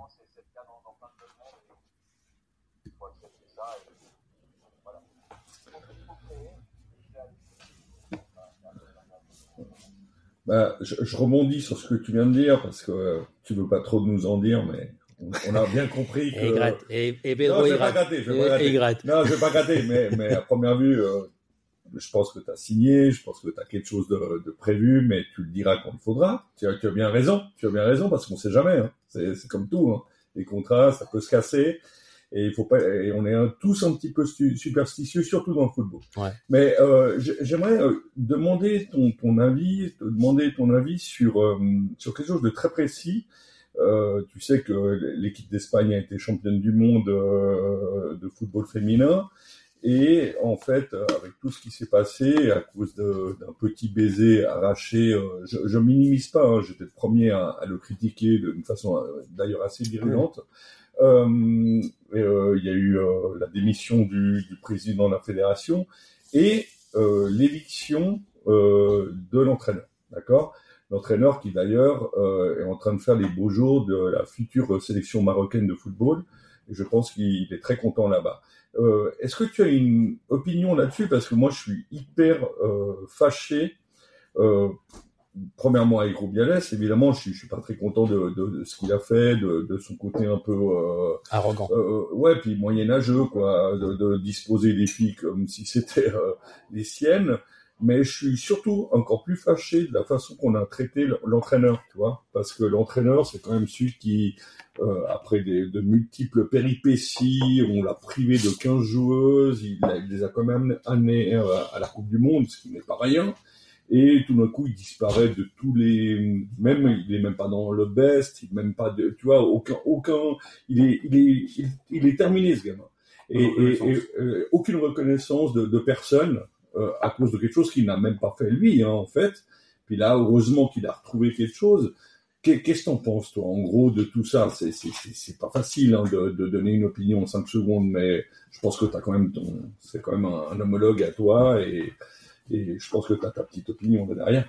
finalement, c'est c'est le cas dans, dans plein de domaines, et il faut accepter ça, et voilà. Donc, il faut créer, Bah, je, je rebondis sur ce que tu viens de dire parce que euh, tu veux pas trop nous en dire, mais on, on a bien compris (laughs) que. et gratte et, et Non, Pedro je il vais pas gratte gratter, je vais pas gratter. Non, je vais pas gratter, mais, mais à première vue, euh, je pense que tu as signé, je pense que tu as quelque chose de, de, prévu, mais tu le diras quand il faudra. Tu as, tu as bien raison, tu as bien raison parce qu'on sait jamais. Hein. C'est comme tout. Hein. Les contrats, ça peut se casser. Et il faut pas. Et on est un, tous un petit peu superstitieux, surtout dans le football. Ouais. Mais euh, j'aimerais euh, demander ton, ton avis, te demander ton avis sur euh, sur quelque chose de très précis. Euh, tu sais que l'équipe d'Espagne a été championne du monde euh, de football féminin. Et en fait, avec tout ce qui s'est passé, à cause d'un petit baiser arraché, euh, je, je minimise pas, hein, j'étais le premier à, à, le critiquer d'une façon euh, d'ailleurs assez virulente. Euh, euh, il y a eu euh, la démission du, du, président de la fédération et l'éviction de l'entraîneur. D'accord? L'entraîneur qui d'ailleurs est en train de faire les beaux jours de la future sélection marocaine de football. Et je pense qu'il est très content là-bas. Euh, Est-ce que tu as une opinion là-dessus? Parce que moi, je suis hyper euh, fâché. Euh, premièrement, avec Rubiales, évidemment, je suis, je suis pas très content de, de, de ce qu'il a fait, de, de, son côté un peu euh, arrogant. ouais, puis moyenâgeux, quoi, de, disposer des filles comme si c'était les siennes mais je suis surtout encore plus fâché de la façon qu'on a traité l'entraîneur, tu vois, parce que l'entraîneur, c'est quand même celui qui, euh, après des, de multiples péripéties, on l'a privé de 15 joueuses, il, il, les a quand même amenées à la Coupe du Monde, ce qui n'est pas rien, et tout d'un coup, il disparaît de tous les, même, il est même pas dans le best, il même pas de, tu vois, aucun, aucun, il est, il est, il, il est terminé, ce gamin. Et, et, et euh, aucune reconnaissance de, de personne, euh, à cause de quelque chose qu'il n'a même pas fait lui, hein, en fait. Puis là, heureusement qu'il a retrouvé quelque chose. Qu'est-ce que t'en penses, toi, en gros, de tout ça C'est pas facile hein, de, donner une opinion en 5 secondes, mais je pense que t'as quand même ton, c'est quand même un, homologue à toi, et, je pense que t'as ta petite opinion de derrière.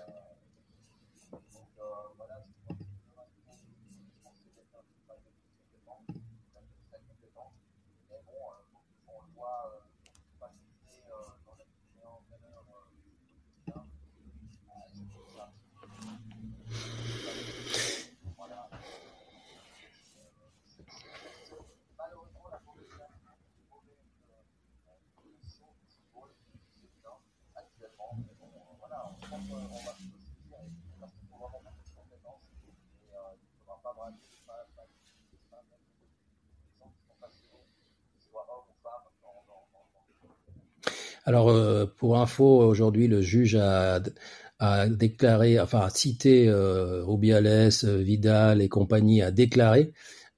Alors, euh, pour info, aujourd'hui, le juge a, déclaré, enfin, cité euh, Vidal et compagnie, a déclaré,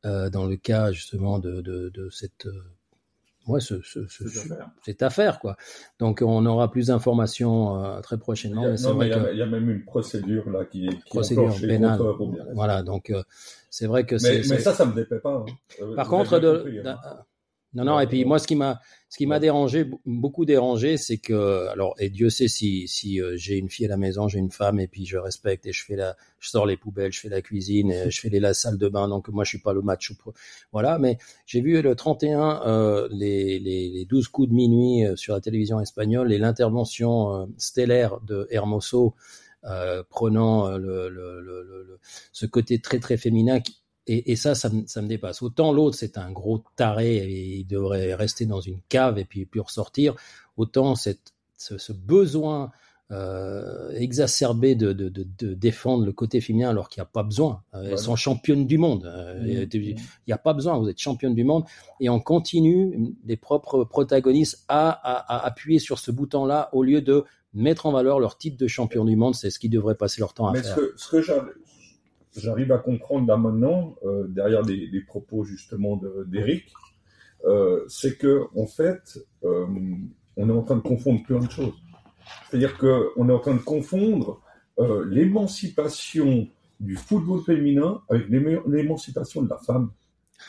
euh, dans le cas justement de, cette, ouais, ce, ce, ce, Cette affaire. quoi. Donc, on aura plus d'informations euh, très prochainement. Il y a, mais non, mais il y, a, même une procédure là qui est, qui procédure pénale. Voilà, donc euh, c'est vrai que Mais, c'est. mais c'est- ça, ça me déplaît pas. hein. Euh, Par vous contre, de, compris, hein. Non, non, et puis moi, ce qui m'a, ce qui m'a dérangé, beaucoup dérangé, c'est que, alors, et Dieu sait si, si euh, j'ai une fille à la maison, j'ai une femme, et puis je respecte, et je fais la, je sors les poubelles, je fais la cuisine, et je fais les, la salle de bain, donc moi, je suis pas le match, voilà, mais j'ai vu le 31, euh, les, les, les 12 coups de minuit euh, sur la télévision espagnole, et l'intervention euh, stellaire de Hermoso, euh, prenant le, le, le, le, ce côté très très féminin qui, et, et, ça, ça me, ça me dépasse. Autant l'autre, c'est un gros taré et il devrait rester dans une cave et puis plus ressortir. Autant cette, ce, ce besoin euh, exacerbé de, de, de, de, défendre le côté féminin alors qu'il n'y a pas besoin. Euh, elles sont championnes du monde. Euh, mmh. Il n'y a pas besoin. Vous êtes championne du monde. Et on continue, les propres protagonistes, à, à, à appuyer sur ce bouton-là au lieu de mettre en valeur leur titre de champion du monde. C'est ce qu'ils devraient passer leur temps à Mais faire. Ce que, ce que j'arrive à comprendre là maintenant, euh, derrière les, les, propos justement d'Eric, euh, c'est que en fait, euh, on est en train de confondre plein de choses. C'est-à-dire qu'on est en train de confondre l'émancipation du football féminin avec l'émancipation de la femme.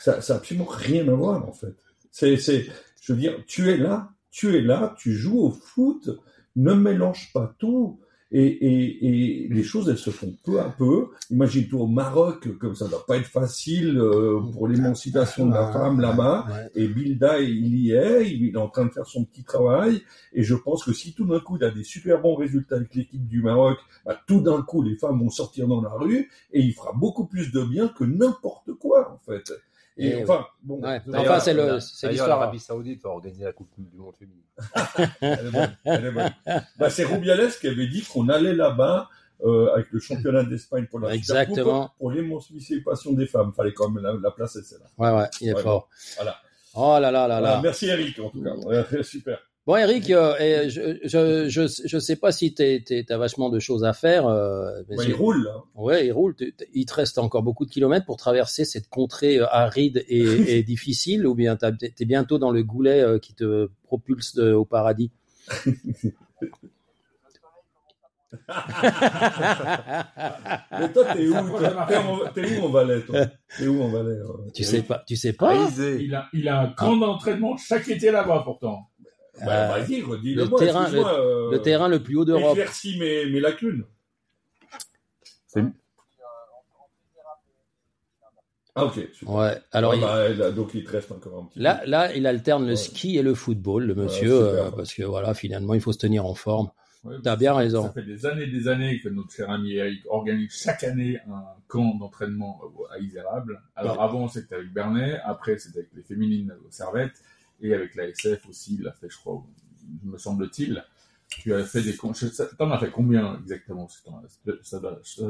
Ça, ça a absolument rien à voir en fait. C'est, je veux dire, tu es là, tu es là, tu joues au foot, ne mélange pas tout. Et, et, et, les choses, elles se font peu à peu. Imagine-toi au Maroc, comme ça ne doit pas être facile euh, pour l'émancipation de la femme là-bas. Et Bilda, il y est, il est en train de faire son petit travail. Et je pense que si tout d'un coup, il a des super bons résultats avec l'équipe du Maroc, bah, tout d'un coup, les femmes vont sortir dans la rue et il fera beaucoup plus de bien que n'importe quoi, en fait. Et, et enfin, bon. Ouais. Enfin, c'est le, c'est l'histoire. L'Arabie Saoudite va organiser la Coupe du Monde féminine. (laughs) elle est bonne. Elle est bonne. Bah, c'est Rubiales qui avait dit qu'on allait là-bas euh, avec le championnat d'Espagne pour la Exactement. Coupe, pour l'émancipation des femmes. Fallait quand même la, la placer celle-là. Ouais, ouais, il est Ouais, fort. Voilà. Oh là là là Voilà, là. Merci Eric en tout cas. Ouais, (laughs) super. Bon, Eric, euh, je, je, je, je sais pas si tu as vachement de choses à faire. Euh, mais Ouais, il roule là. Ouais, il roule. Tu- tu- Il te reste encore beaucoup de kilomètres pour traverser cette contrée euh, aride et, (laughs) et difficile, ou bien t'as- t'es bientôt dans le goulet euh, qui te propulse de- au paradis? (laughs) Mais toi, t'es où T'es où en Valais, toi? T'es où en Valais euh, tu sais pas, tu sais pas? Il a, il a un camp d'entraînement chaque été là-bas pourtant. Bah, Euh, Vas-y, redis-le le moi. terrain- euh, Le terrain le plus haut d'Europe. Éclaircis mes, mes lacunes. Ah ok. Super. Ouais. Alors Ouais, il- bah, là, donc il te reste encore un petit là, peu. là, il alterne le Ouais. ski et le football, le monsieur, super. euh, parce que voilà, finalement, il faut se tenir en forme. Ouais, T'as ça- bien raison. Ça fait des années et des années que notre cher ami Eric organise chaque année un camp d'entraînement à Isérable. Alors avant c'était avec Bernet, après c'était avec les féminines aux Servettes et avec la SF aussi, il l'a fait je crois, me semble-t-il. Tu as fait des t'en as fait combien exactement ça doit, ça doit, ça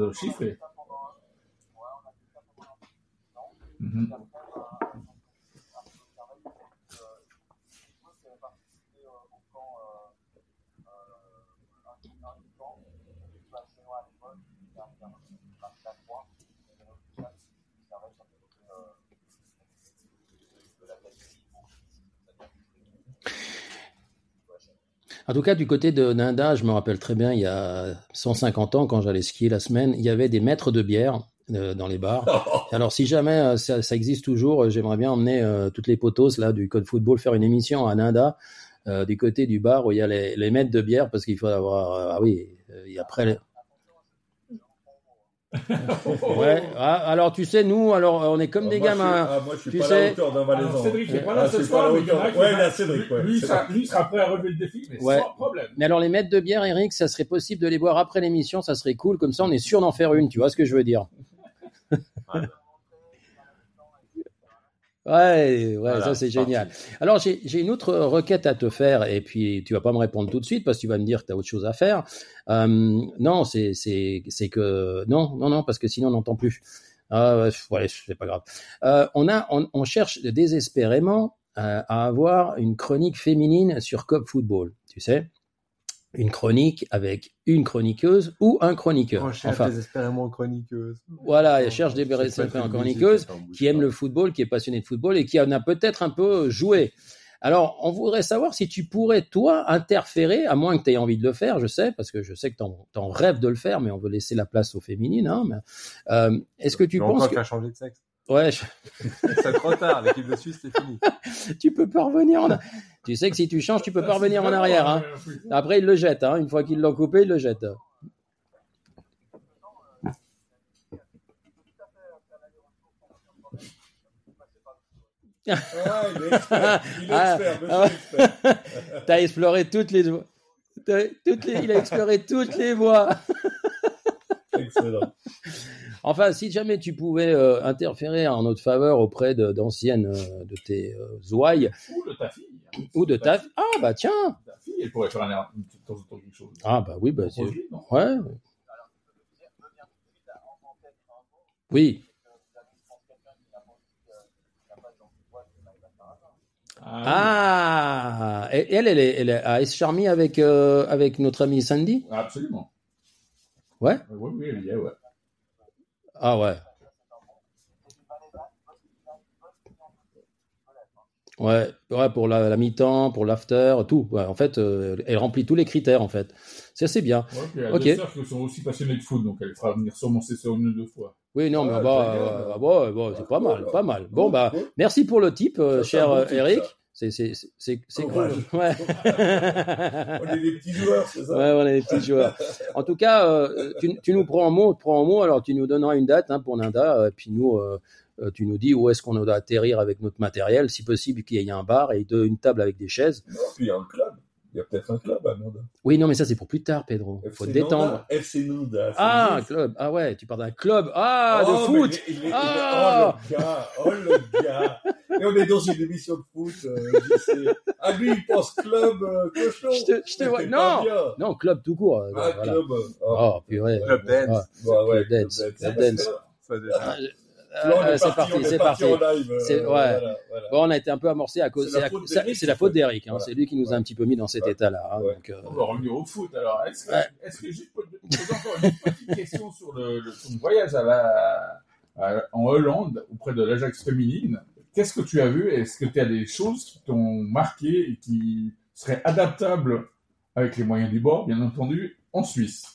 En tout cas, du côté de Nanda, je me rappelle très bien, il y a 150 ans, quand j'allais skier la semaine, il y avait des maîtres de bière euh, dans les bars. (laughs) Alors, si jamais euh, ça, ça existe toujours, euh, j'aimerais bien emmener euh, toutes les potos là du code football faire une émission à Nanda, euh, du côté du bar où il y a les, les maîtres de bière, parce qu'il faut avoir, ah oui, euh, et après. Ouais. Ah, alors tu sais, nous, alors on est comme Ah, des moi, je suis- gamins. ah, moi, je suis Tu pas à sais- la hauteur d'un Alors, Valaisan. Cédric n'est pas Ah, là ce soir, mais la il y en a hauteur. qui Ouais, là, Cédric, ouais. lui, C'est sera, lui sera prêt à relever le défi, mais Ouais. sans problème. Mais alors les maîtres de bière, Eric, ça serait possible de les boire après l'émission, ça serait cool. Comme ça, on est sûr d'en faire une. Tu vois ce que je veux dire Ouais, ouais, Voilà, ça c'est génial. Alors j'ai j'ai une autre requête à te faire et puis tu vas pas me répondre tout de suite parce que tu vas me dire que tu as autre chose à faire. Euh, non, c'est c'est c'est que non non non parce que sinon on n'entend plus. Ouais, ouais, c'est pas grave. Euh, on a on, on cherche désespérément euh, à avoir une chronique féminine sur Cop Football. Tu sais, une chronique avec une chroniqueuse ou un chroniqueur. Enfin, désespérément chroniqueuse. voilà, elle cherche désespérément bouge qui aime le football, qui est passionné de football et qui en a peut-être un peu joué. Alors, on voudrait savoir si tu pourrais, toi, interférer, à moins que tu aies envie de le faire, je sais, parce que je sais que tu en, rêves de le faire, mais on veut laisser la place aux féminines. Hein, euh, Est-ce que tu penses que... qu'à changer de sexe. Ouais, je- C'est trop tard, l'équipe de Suisse, c'est fini. (laughs) tu peux pas revenir en. Tu sais que si tu changes, tu peux pas revenir en arrière. Hein. Après, il le jette. Hein. Une fois qu'ils l'ont coupé, il le jette. Ah, il est expert. Il est Ah, expert, ah. expert. (laughs) T'as exploré toutes les voies. Toutes les... Il a exploré toutes les voies. Excellent. Enfin, si jamais tu pouvais euh, interférer en notre faveur auprès de- d'anciennes euh, de tes euh, ouailles Ou de ta fille. ou de ta. Ah, bah tiens Ta fille, elle pourrait faire un air, de temps en temps quelque chose. Ah, bah oui, bah c'est. Ouais. Oui. Ah, et elle, elle est, elle est à Escharmy avec, euh, avec notre amie Sandy? Absolument. Ouais? Oui, oui, elle y est, ouais. Ah ouais. Ouais, ouais pour la, la mi-temps, pour l'after, tout. Ouais, en fait, euh, elle remplit tous les critères, en fait. C'est assez bien. Ouais, puis a Ok. deux sœurs qui sont aussi passionnées de foot, donc elle fera venir sûrement ses sœurs une ou deux fois. Oui, non, mais bah, euh, bah, ouais, bah, c'est pas mal, Cool. pas mal. Bon, bah, merci pour le type, euh, cher bon euh, type, Eric. ça. C'est, c'est, c'est, c'est c'est cool. (laughs) Ouais. (laughs) On est des petits joueurs, c'est ça? Ouais, on est des petits joueurs. En tout cas, euh, tu, tu nous prends en mot, prends en mot. Alors, tu nous donneras une date hein, pour Nanda, euh, puis nous, euh, tu nous dis où est-ce qu'on doit atterrir avec notre matériel, si possible qu'il y ait un bar et de- une table avec des chaises. Non, puis un club. Il y a peut-être un club à Nanda. Oui, non, mais ça c'est pour plus tard, Pedro. Faut FC te détendre. FC Nanda. Ah, un club. Ah ouais, tu parles d'un club. Ah, Oh, de mais foot. il il il est- Ah. Oh le gars, oh le gars. Et on est dans une émission de foot, euh. Ah lui, il pense club euh, cochon. Je te, je te Mais vois. Non, bien. non, club tout court. euh, Ah, voilà. club. euh, oh. Oh, purée. Club dance. Bah ouais, Club dance, club club dance. Euh, est c'est parti, est c'est parti parti. en live. euh, ouais. voilà, voilà. Bon, on a été un peu amorcé à cause. C'est la faute d'Eric, c'est la en faute fait. d'Eric. Hein. Voilà. C'est lui qui nous a un petit peu mis dans cet état-là. hein. Ouais. Euh, On va revenir au foot. Alors, est-ce que, Ouais. est-ce que juste pour te poser encore une petite question sur le, le- ton voyage à la, à- en Hollande auprès de l'Ajax féminine, qu'est-ce que tu as vu Est-ce que tu as des choses qui t'ont marqué et qui seraient adaptables avec les moyens du bord, bien entendu, en Suisse?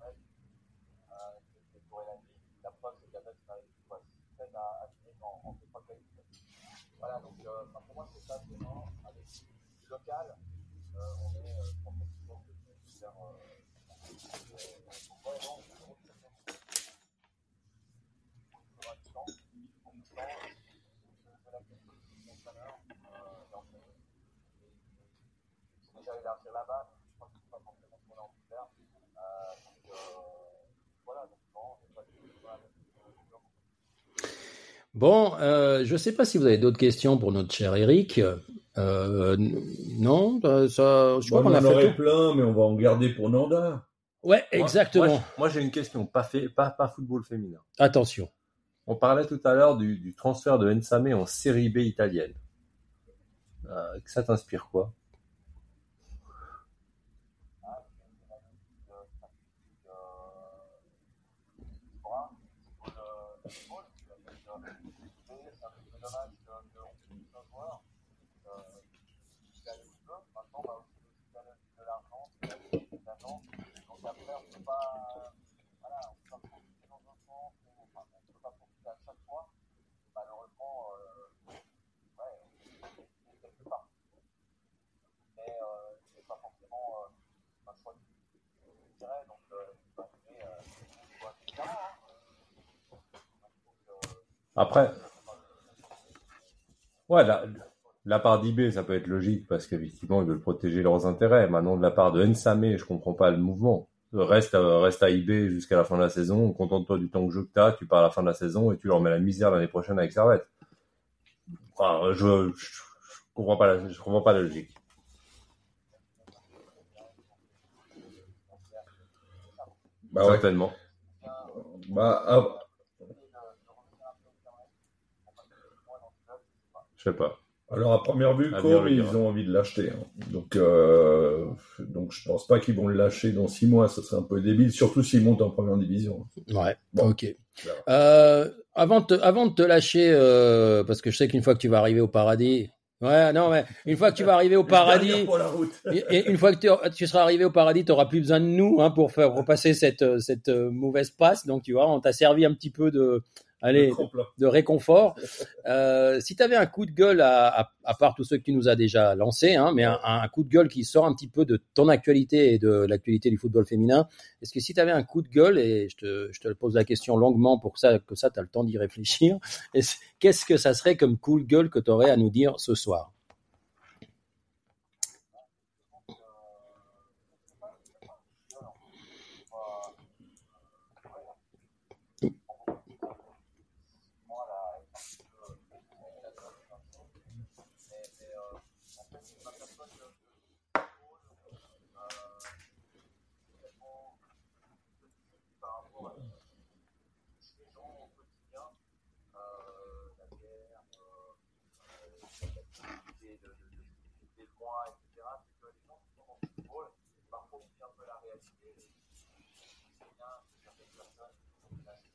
la vie. La preuve, c'est qu'Ajax a réussi quoi, 6 à, à finir en, en deux fois qualifié. Voilà, donc euh, pour moi, c'est ça, un, avec du local, euh, on est euh, complètement de faire. Euh, euh, ouais, non, c'est vraiment très bien. Pour l'instant, pour l'instant, de la question de mon salaire, euh, donc, euh, c'est déjà élargir la base, je crois que c'est pas forcément ce qu'on a envie de faire. Euh, donc, euh, voilà, donc non, c'est pas du tout. Voilà, donc, euh, Bon, euh, je ne sais pas si vous avez d'autres questions pour notre cher Eric. Euh, non, euh, ça, je crois Bon, qu'on a en aurait plein, mais on va en garder pour Nanda. Ouais, Moi- exactement. Moi, moi, j'ai une question, pas, fait, pas, pas football féminin. Attention. On parlait tout à l'heure du, du transfert de Nsame en série B italienne. Euh, ça t'inspire quoi? Après, ouais, la, part d'IB, ça peut être logique parce qu'effectivement, ils veulent protéger leurs intérêts. Maintenant, de la part de Nsame, je comprends pas le mouvement. Reste, à- reste à IB jusqu'à la fin de la saison. Contente-toi du temps que jeu que t'as. Tu pars à la fin de la saison et tu leur mets la misère l'année prochaine avec Servette. Enfin, je, je, je comprends pas la, je comprends pas la logique. Bah ouais. Certainement. Bah, ah, Je sais pas. Alors à première vue, À Com, bien le ils ont envie de l'acheter. hein. Donc, euh, donc je pense pas qu'ils vont le lâcher dans six mois. Ça serait un peu débile, surtout s'ils montent en première division. Ouais, Bon. ok. Euh, avant, de te, avant de te lâcher, euh, parce que je sais qu'une fois que tu vas arriver au paradis, ouais, non, mais une fois que tu vas arriver au (laughs) paradis, et, une fois que tu, tu seras arrivé au paradis, tu n'auras plus besoin de nous hein, pour faire repasser cette, cette euh, mauvaise passe. Donc, tu vois, on t'a servi un petit peu de, allez, de réconfort. Euh, si tu avais un coup de gueule, à, à, à part tous ceux que tu nous as déjà lancés, hein, mais un, un coup de gueule qui sort un petit peu de ton actualité et de l'actualité du football féminin, est-ce que si tu avais un coup de gueule, et je te, je te pose la question longuement pour que ça, que ça tu as le temps d'y réfléchir, (laughs) est-ce- qu'est-ce que ça serait comme coup de gueule que tu aurais à nous dire ce soir moi là, est un petit peu la mais, mais euh, en fait, je m'aperçois que le football, euh, vraiment, par rapport à les gens au quotidien, euh, la guerre, euh, l'activité de, de, de, des mois, etc., c'est que les gens qui sont dans le football, parfois oublient un peu la réalité. et C'est bien que certaines personnes,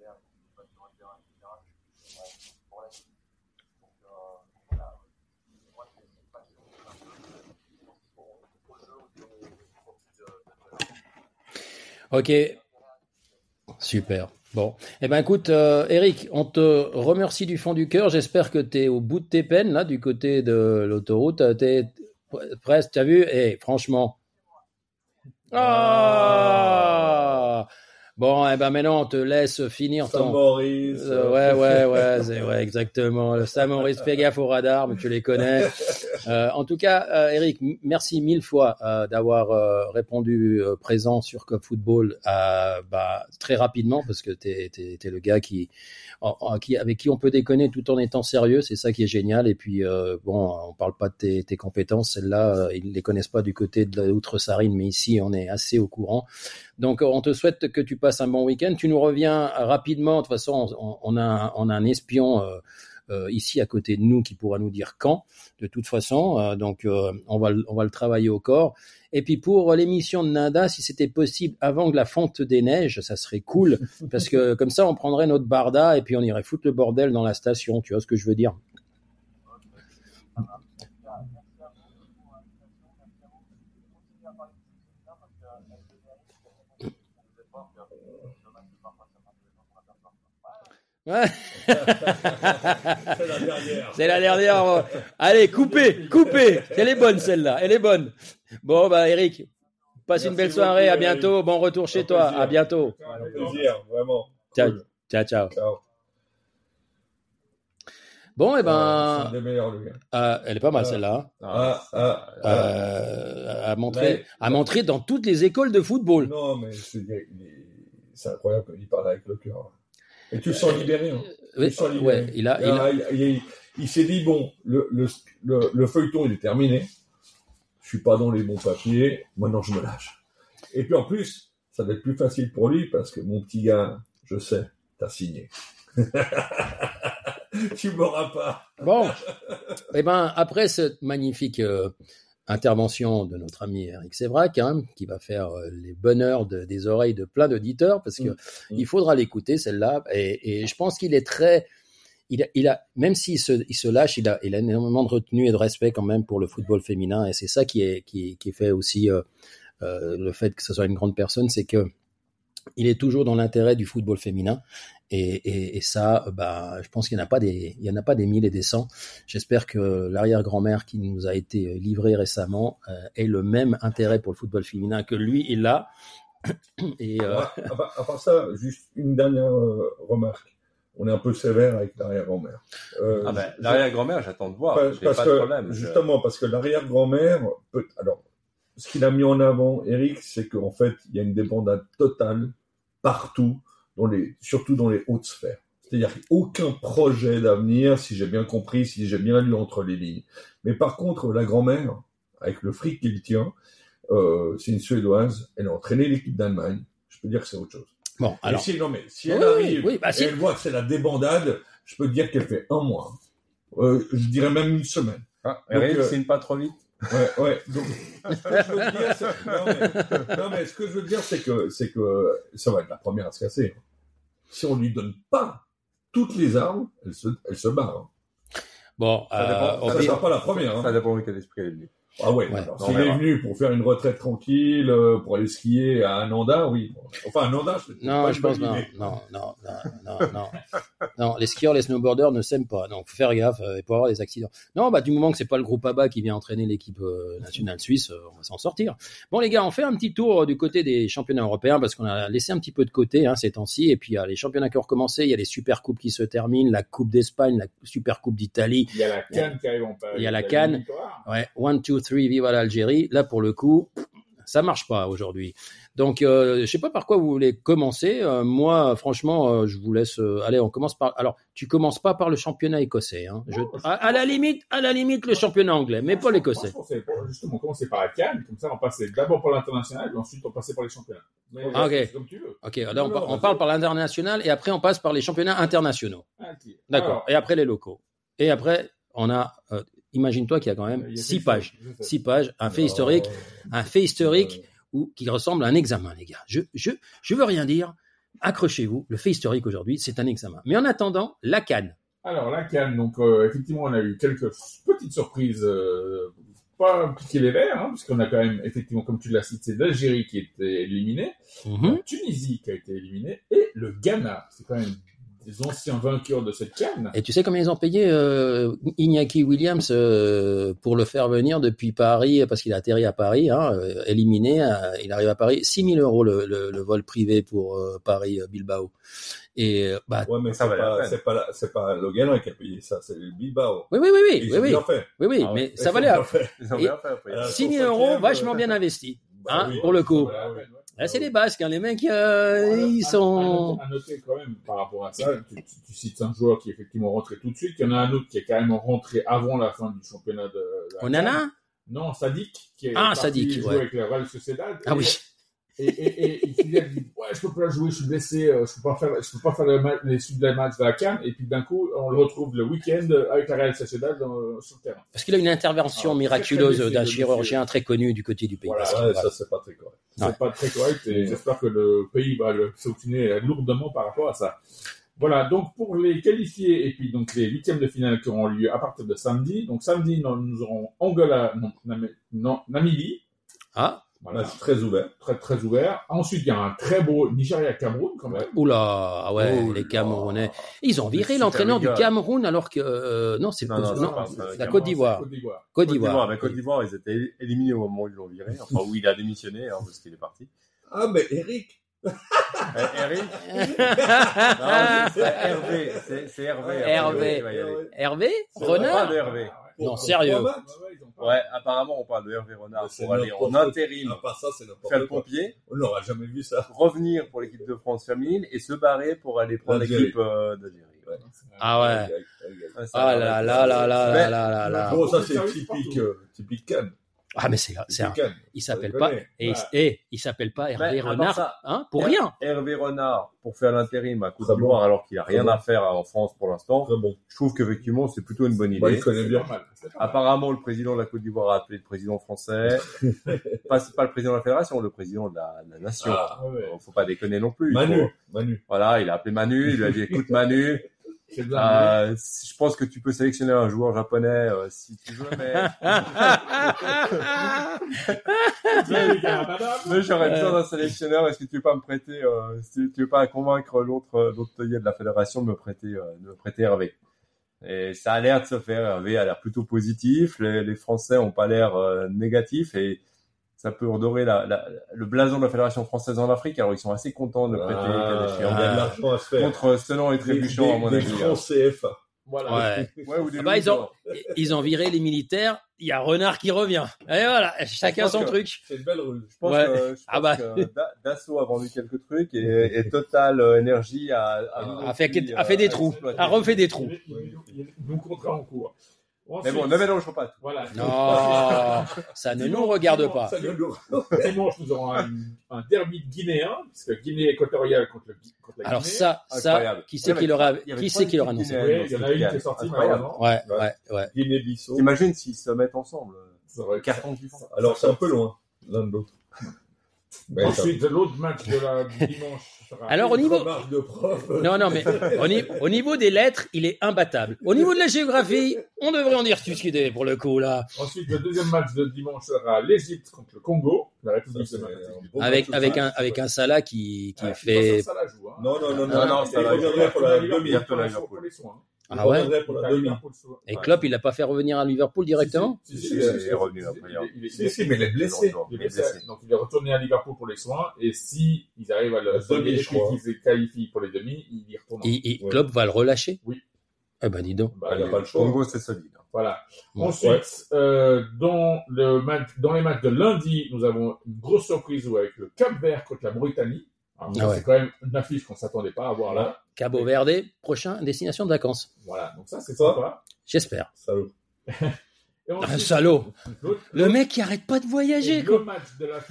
Ouais, pour la suite. Donc euh, voilà, moi au, jeu, au, profit de, de, de, Ok, super. Bon, eh ben écoute, euh, Eric, on te remercie du fond du cœur. J'espère que tu es au bout de tes peines là, du côté de l'autoroute. T'es presque, t'as vu? Et franchement, ah Bon, eh ben maintenant on te laisse finir ton. Saint-Maurice. Euh, ouais, ouais, ouais, c'est vrai, exactement. Le Sam Maurice, fais gaffe au radar, mais tu les connais. (laughs) Euh, en tout cas, euh, Eric, merci mille fois euh, d'avoir euh, répondu euh, présent sur Cop Football euh, bah, très rapidement, parce que t'es es, le gars qui, en- en- qui, avec qui on peut déconner tout en étant sérieux, c'est ça qui est génial. Et puis, bon, on parle pas de tes, tes compétences, celles-là, ils les connaissent pas du côté de l'outre-Sarine, mais ici, on est assez au courant. Donc, on te souhaite que tu passes un bon week-end. Tu nous reviens rapidement. De toute façon, on, on a, on a un espion ici à côté de nous qui pourra nous dire quand. De toute façon, euh, donc euh, on va, on va le travailler au corps. Et puis pour l'émission de Nada, si c'était possible avant que la fonte des neiges, ça serait cool (laughs) parce que comme ça, on prendrait notre barda et puis on irait foutre le bordel dans la station. Tu vois ce que je veux dire? C'est la dernière. C'est la dernière. Allez, coupez, coupez. Elle est bonne celle-là. Elle est bonne. Bon, bah Eric, passe une belle soirée. À bientôt. Bon retour chez toi. plaisir. À bientôt. Un plaisir, vraiment. Ciao, Cool. ciao, ciao. Ciao. Bon, eh C'est ben, gars. euh, elle est pas mal Ah. celle-là. Ah, ah, ah. Euh, à montrer, à montrer dans toutes les écoles de football. Non, mais c'est incroyable quand il parle avec le cœur. Et tu le sens libéré. Hein. Oui, Tu le sens libéré. ouais, il a, il a- il, il- il s'est dit bon, le, le, le, le feuilleton il est terminé. Je suis pas dans les bons papiers. Maintenant, je me lâche. Et puis en plus, ça va être plus facile pour lui parce que mon petit gars, je sais, t'as signé. (laughs) tu m'auras pas. Bon, eh ben après cette magnifique euh, intervention de notre ami Eric Sévrac, hein, qui va faire euh, les bonheurs de- des oreilles de plein d'auditeurs, parce que Mm. il faudra l'écouter celle-là, et, et je pense qu'il est très, il a, il a, même s'il se, il se lâche, il a, il a énormément de retenue et de respect quand même pour le football féminin, et c'est ça qui est, qui, qui fait aussi euh, euh, le fait que ce soit une grande personne, c'est que il est toujours dans l'intérêt du football féminin, et, et, et ça, bah, je pense qu'il n'y en a pas des, il y en a pas des mille et des cents. J'espère que l'arrière-grand-mère qui nous a été livrée récemment euh, ait le même intérêt pour le football féminin que lui, il. (clears throat) Et euh, À, part, à part ça, juste une dernière euh, remarque. On est un peu sévère avec l'arrière-grand-mère. Euh, Ah ben, l'arrière-grand-mère, j'attends de voir. Parce, J'ai parce pas que, de problème. Je- justement, parce que l'arrière-grand-mère, peut, alors, ce qu'il a mis en avant, Eric, c'est qu'en fait, il y a une débandade totale partout, dans les, surtout dans les hautes sphères. C'est-à-dire aucun projet d'avenir, si j'ai bien compris, si j'ai bien lu entre les lignes. Mais par contre, la grand-mère, avec le fric qu'il tient, euh, c'est une Suédoise, elle a entraîné l'équipe d'Allemagne. Je peux dire que c'est autre chose. bon, Et alors, si, non, mais si elle Oui, arrive oui, bah, et si. elle voit que c'est la débandade, je peux te dire qu'elle fait un mois. Euh, je dirais même une semaine. Ah, euh, signe pas trop vite. Ouais, ouais. Donc, (laughs) ce que je veux dire, c'est- non, mais, non, mais ce que je veux dire, c'est que, c'est que ça va être la première à se casser. hein. Si on lui donne pas toutes les armes, elle se, elle se barre. hein. bon, Ça dépend. euh, Ça fait- sera pas la première. Ça Hein. dépend de quel esprit elle est. Ah ouais. S'il est venu pour faire une retraite tranquille, euh, pour aller skier à Ananda, oui. Enfin, Ananda, je Non, je pense non, non, non, non, non, non. Non, les skieurs, les snowboarders ne s'aiment pas. Donc, faut faire gaffe. euh, Il peut y avoir des accidents. Non, bah, du moment que c'est pas le groupe ABA qui vient entraîner l'équipe euh, nationale suisse, euh, on va s'en sortir. Bon, les gars, on fait un petit tour euh, du côté des championnats européens parce qu'on a laissé un petit peu de côté hein, ces temps-ci. Et puis, il y a les championnats qui ont recommencé. Il y a les super coupes qui se terminent, la Coupe d'Espagne, la super coupe d'Italie. Il y a la canne qui arrive en Paris. Il y a la une canne. victoire. Ouais, one, two, three, vive l'Algérie. Là, pour le coup, ça marche pas aujourd'hui. Donc, euh, je sais pas par quoi vous voulez commencer. Euh, moi, franchement, euh, je vous laisse. euh, allez, on commence par. Alors, tu commences pas par le championnat écossais. Hein. Je- Non, je- à, à la limite, à la limite, le championnat anglais, mais pas l'écossais. justement commencer par la canne, comme ça on passait d'abord par l'international, ensuite on passait par les championnats. Mais Ah, ok. comme tu veux. Ok, là, on, on parle par l'international et après on passe par les championnats internationaux. Ah. D'accord. Alors, Et après les locaux. Et après, on a. euh, Imagine-toi qu'il y a quand même a six pages. Six pages, un fait Oh, historique, un fait historique Euh, ou qui ressemble à un examen, les gars. Je, je, je veux rien dire. Accrochez-vous. Le fait historique aujourd'hui, c'est un examen. Mais en attendant, la canne. Alors, la canne, donc euh, effectivement, on a eu quelques petites surprises, euh, pas piquer les verres, hein, puisqu'on a quand même, effectivement, comme tu l'as cité, l'Algérie qui était éliminée, Mhm. la Tunisie qui a été éliminée, et le Ghana. C'est quand même des anciens vainqueurs de cette canne. Et tu sais combien ils ont payé euh, Iñaki Williams euh, pour le faire venir depuis Paris, parce qu'il a atterri à Paris, hein, euh, éliminé, euh, il arrive à Paris, 6 000 euros le, le, le vol privé pour euh, Paris-Bilbao. Et bah, Ouais, mais Ça c'est pas, c'est pas, c'est pas le Ghana qui a payé ça, c'est le Bilbao. oui, oui, oui, oui, Ils oui, ont oui, bien fait. oui, oui, Ah mais Ils ça ont valait bien fait. Ils ont Et- bien fait après. Euh, 6 000 euros, vachement bien investis. Bah Hein, oui. pour le coup. Voilà, ouais, ouais. Là, c'est les Basques, hein, les mecs, euh, ils à- sont... À, noter quand même par rapport à ça, tu, tu- tu cites un joueur qui est effectivement rentré tout de suite. Il y en a un autre qui est carrément rentré avant la fin du championnat de. la Onana? Non, Sadik qui est Ah, parti Sadik, jouer ouais. avec la Real Sociedad. Ah oui, Et, et, et, il Kylian dit ouais je peux pas jouer, je suis blessé, euh, je peux pas faire, je peux pas faire le les suites des matchs de la CAN. Et puis d'un coup on le retrouve le week-end avec la Real Sociedad dans- sur le terrain. parce qu'il a une intervention Ah, miraculeuse d'un chirurgien très connu du côté du pays Voilà, basque. Ouais, Voilà. ça, c'est pas très correct. C'est Ouais. pas très correct et j'espère que le pays va le sanctionner lourdement par rapport à ça. Voilà, donc pour les qualifiés et puis donc les huitièmes de finale qui auront lieu à partir de samedi. Donc samedi, nous, nous aurons Angola, non, Nam- non, Namibie. Ah, Voilà, c'est très ouvert. très très ouvert. Ensuite, il y a un très beau Nigeria-Cameroun quand même. oula, ah ouais, Oh les. Camerounais. Ils ont viré Le l'entraîneur du Cameroun alors que... euh, non, c'est Non, non, pas la Côte d'Ivoire. Côte d'Ivoire. Côte Côte d'Ivoire, d'Ivoire. mais Côte d'Ivoire, ils étaient éliminés au moment où ils l'ont viré, enfin où il a démissionné, hein, parce qu'il est parti. Ah, mais Eric, Euh, Eric (laughs) Non, c'est Hervé, c'est c'est Hervé. Hervé. Hervé Renard parle de Hervé. Non, sérieux. Ouais, apparemment, on parle de Hervé Renard pour aller en intérim, À part ça, c'est faire le pompier, On n'aura jamais vu ça. revenir pour l'équipe de France féminine et se barrer pour aller prendre l'équipe euh, d'Algérie. Ouais. Ah ouais. Ah là là là là là là là là. Bon, ça, c'est typique, euh, typique Cannes. Ah mais c'est c'est un- il s'appelle pas et, il s'appelle pas Hervé à part Renard ça, hein pour Her- rien. Hervé Renard pour faire l'intérim à d'Ivoire bon. alors qu'il a rien bon. à faire en France pour l'instant. Très bon. Je trouve qu'effectivement c'est plutôt une bonne idée. Bah, il connaît bien. mal. Apparemment, le président de la Côte d'Ivoire a appelé le président français. (laughs) pas, c'est pas le président de la fédération, le président de la, de la nation. Ah, Ouais, Faut pas déconner non plus. Manu. faut- Manu. Voilà, il a appelé Manu, il lui a dit écoute Manu. Euh, si- je pense que tu peux sélectionner un joueur japonais euh, si tu veux, mais, (laughs) mais j'aurais besoin d'un sélectionneur. Est-ce que tu veux pas me prêter, euh, si tu veux pas convaincre l'autre euh, l'autre de la fédération de me prêter euh, de me prêter Hervé? Et ça a l'air de se faire. Hervé a l'air plutôt positif. Les, les Français ont pas l'air euh, négatifs et ça peut redorer la, la- le blason de la fédération française en Afrique. Alors ils sont assez contents de prêter Ah, Kadeshi il y a Hervé de l'argent à se faire. contre Stenant et Trébuchant à mon des, avis. des hein. CFA. Voilà. Ouais. Ouais, ou des Ah bah, ils ont, losers. ils ont viré les militaires. Il y a Renard qui revient. Et voilà, chacun son que- truc. C'est une belle ruse. Je pense Ouais. que, je pense Ah bah. que Da- Dassault a vendu quelques trucs et, et Total euh, Energy a, a, A fait, aussi, a fait des euh, trous. A refait des trous. Nous comptera en cours. Mais Ensuite, bon, ne mélange pas. tout. Voilà. Non, ça ne nous regarde pas. Ça (laughs) Dimanche, nous aurons un, un derby guinéen, puisque Guinée équatoriale contre, le, contre la Alors Guinée. ça, ça, Incroyable. qui c'est qui leur a, avait- il y avait qui c'est qui annoncé il y en a une qui est sortie, malheureusement. Ouais, ouais, ouais. Guinée-Bissau. T'imagines s'ils se mettent ensemble Ça être- carton. Alors c'est un peu loin, l'un de l'autre. Mais Ensuite, l'autre match de la, (laughs) dimanche sera. Alors au niveau, Remarque de prof. non, non, mais au, ni- au niveau des lettres, il est imbattable. Au niveau de la géographie, on devrait en dire discuter pour le coup là, Ensuite, le deuxième match de dimanche sera l'Égypte contre le Congo, la République un avec un avec un Salah qui qui Ouais, fait. joue, hein. Non, non, non, Non, non, non, Ah ouais. reviendrait pour la demi. Et Klopp, il l'a pas fait revenir à Liverpool directement. Si, Si, si, il si, est si, revenu si, après, il est- hein. mais il est blessé. Donc il est retourné à Liverpool pour les soins et si ils arrivent à le La demi, je crois. qu'ils se qualifient pour les demi, il y retourne. Et, et Ouais. Klopp va le relâcher. Oui. Eh ben dis donc. Bah, Ah, il a pas le choix. Congo, c'est solide. Voilà. Ensuite, euh, dans le match, dans les matchs de lundi, nous avons une grosse surprise avec le Cap Vert contre la Mauritanie. Alors, Ah ouais. C'est quand même une affiche qu'on s'attendait pas à voir là. Cabo Verde, prochain destination de vacances. Voilà. Donc ça, c'est Quoi sympa. J'espère. Salaud. (laughs) Et Un salaud. l'autre- Le mec qui arrête pas de voyager quoi. le match de la de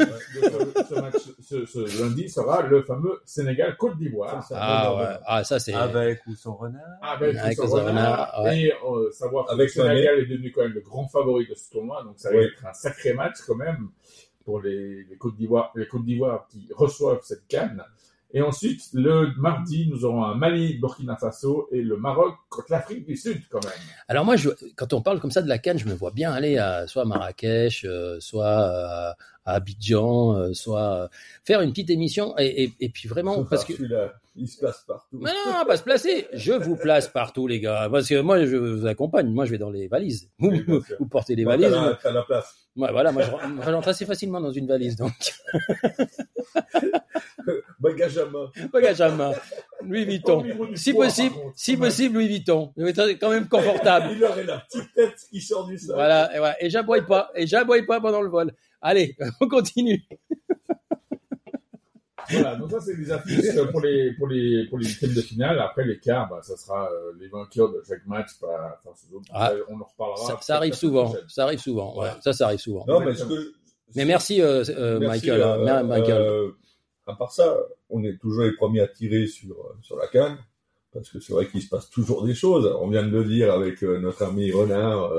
ce, ce match ce, ce lundi sera le fameux Sénégal-Côte d'Ivoire. Ah ouais. Ah ça c'est. Avec ou sans renard Avec, Avec ce le renard, renard, ouais. Et euh, savoir que Avec le Sénégal est devenu quand même le grand favori de ce tournoi, donc ça va être un sacré match quand même pour les, les Côtes d'Ivoire, les Côtes d'Ivoire qui reçoivent cette canne. Et ensuite, le mardi, nous aurons un Mali, Burkina Faso et le Maroc contre l'Afrique du Sud quand même. Alors moi, quand on parle comme ça de la canne, je me vois bien aller à soit à Marrakech, euh, soit à, à Abidjan, euh, soit euh, faire une petite émission et, et, et puis vraiment parce que il se place partout. Mais non, on va se placer. Je vous place partout, les gars. Parce que moi, je vous accompagne. Moi, je vais dans les valises. Vous, portez les valises. t'as la- t'as la place. Ouais, voilà, moi, je, rentre- je rentre assez facilement dans une valise. Donc, Bagage à main. bagage à main, Louis Vuitton. Si possible, si possible, Louis Vuitton. Mais quand même confortable. Il aurait la petite tête qui sort du sac. Voilà, et, voilà. et j'aboie pas. Et j'aboie pas pendant le vol. Allez, (laughs) on continue. Voilà, donc ça c'est des affiches pour les pour les pour les huitièmes de finale. Après les quarts, bah, ça sera euh, les vainqueurs de chaque match. Ah. On en reparlera. Ça, arrive souvent. Ça arrive souvent. Ouais, ça, ça arrive souvent. Non, mais ce que. Mais merci, euh, euh, Merci, Michael. hein. euh, Michael. À part ça, on est toujours les premiers à tirer sur, euh, sur la canne, parce que c'est vrai qu'il se passe toujours des choses. On vient de le dire avec euh, notre ami Renard,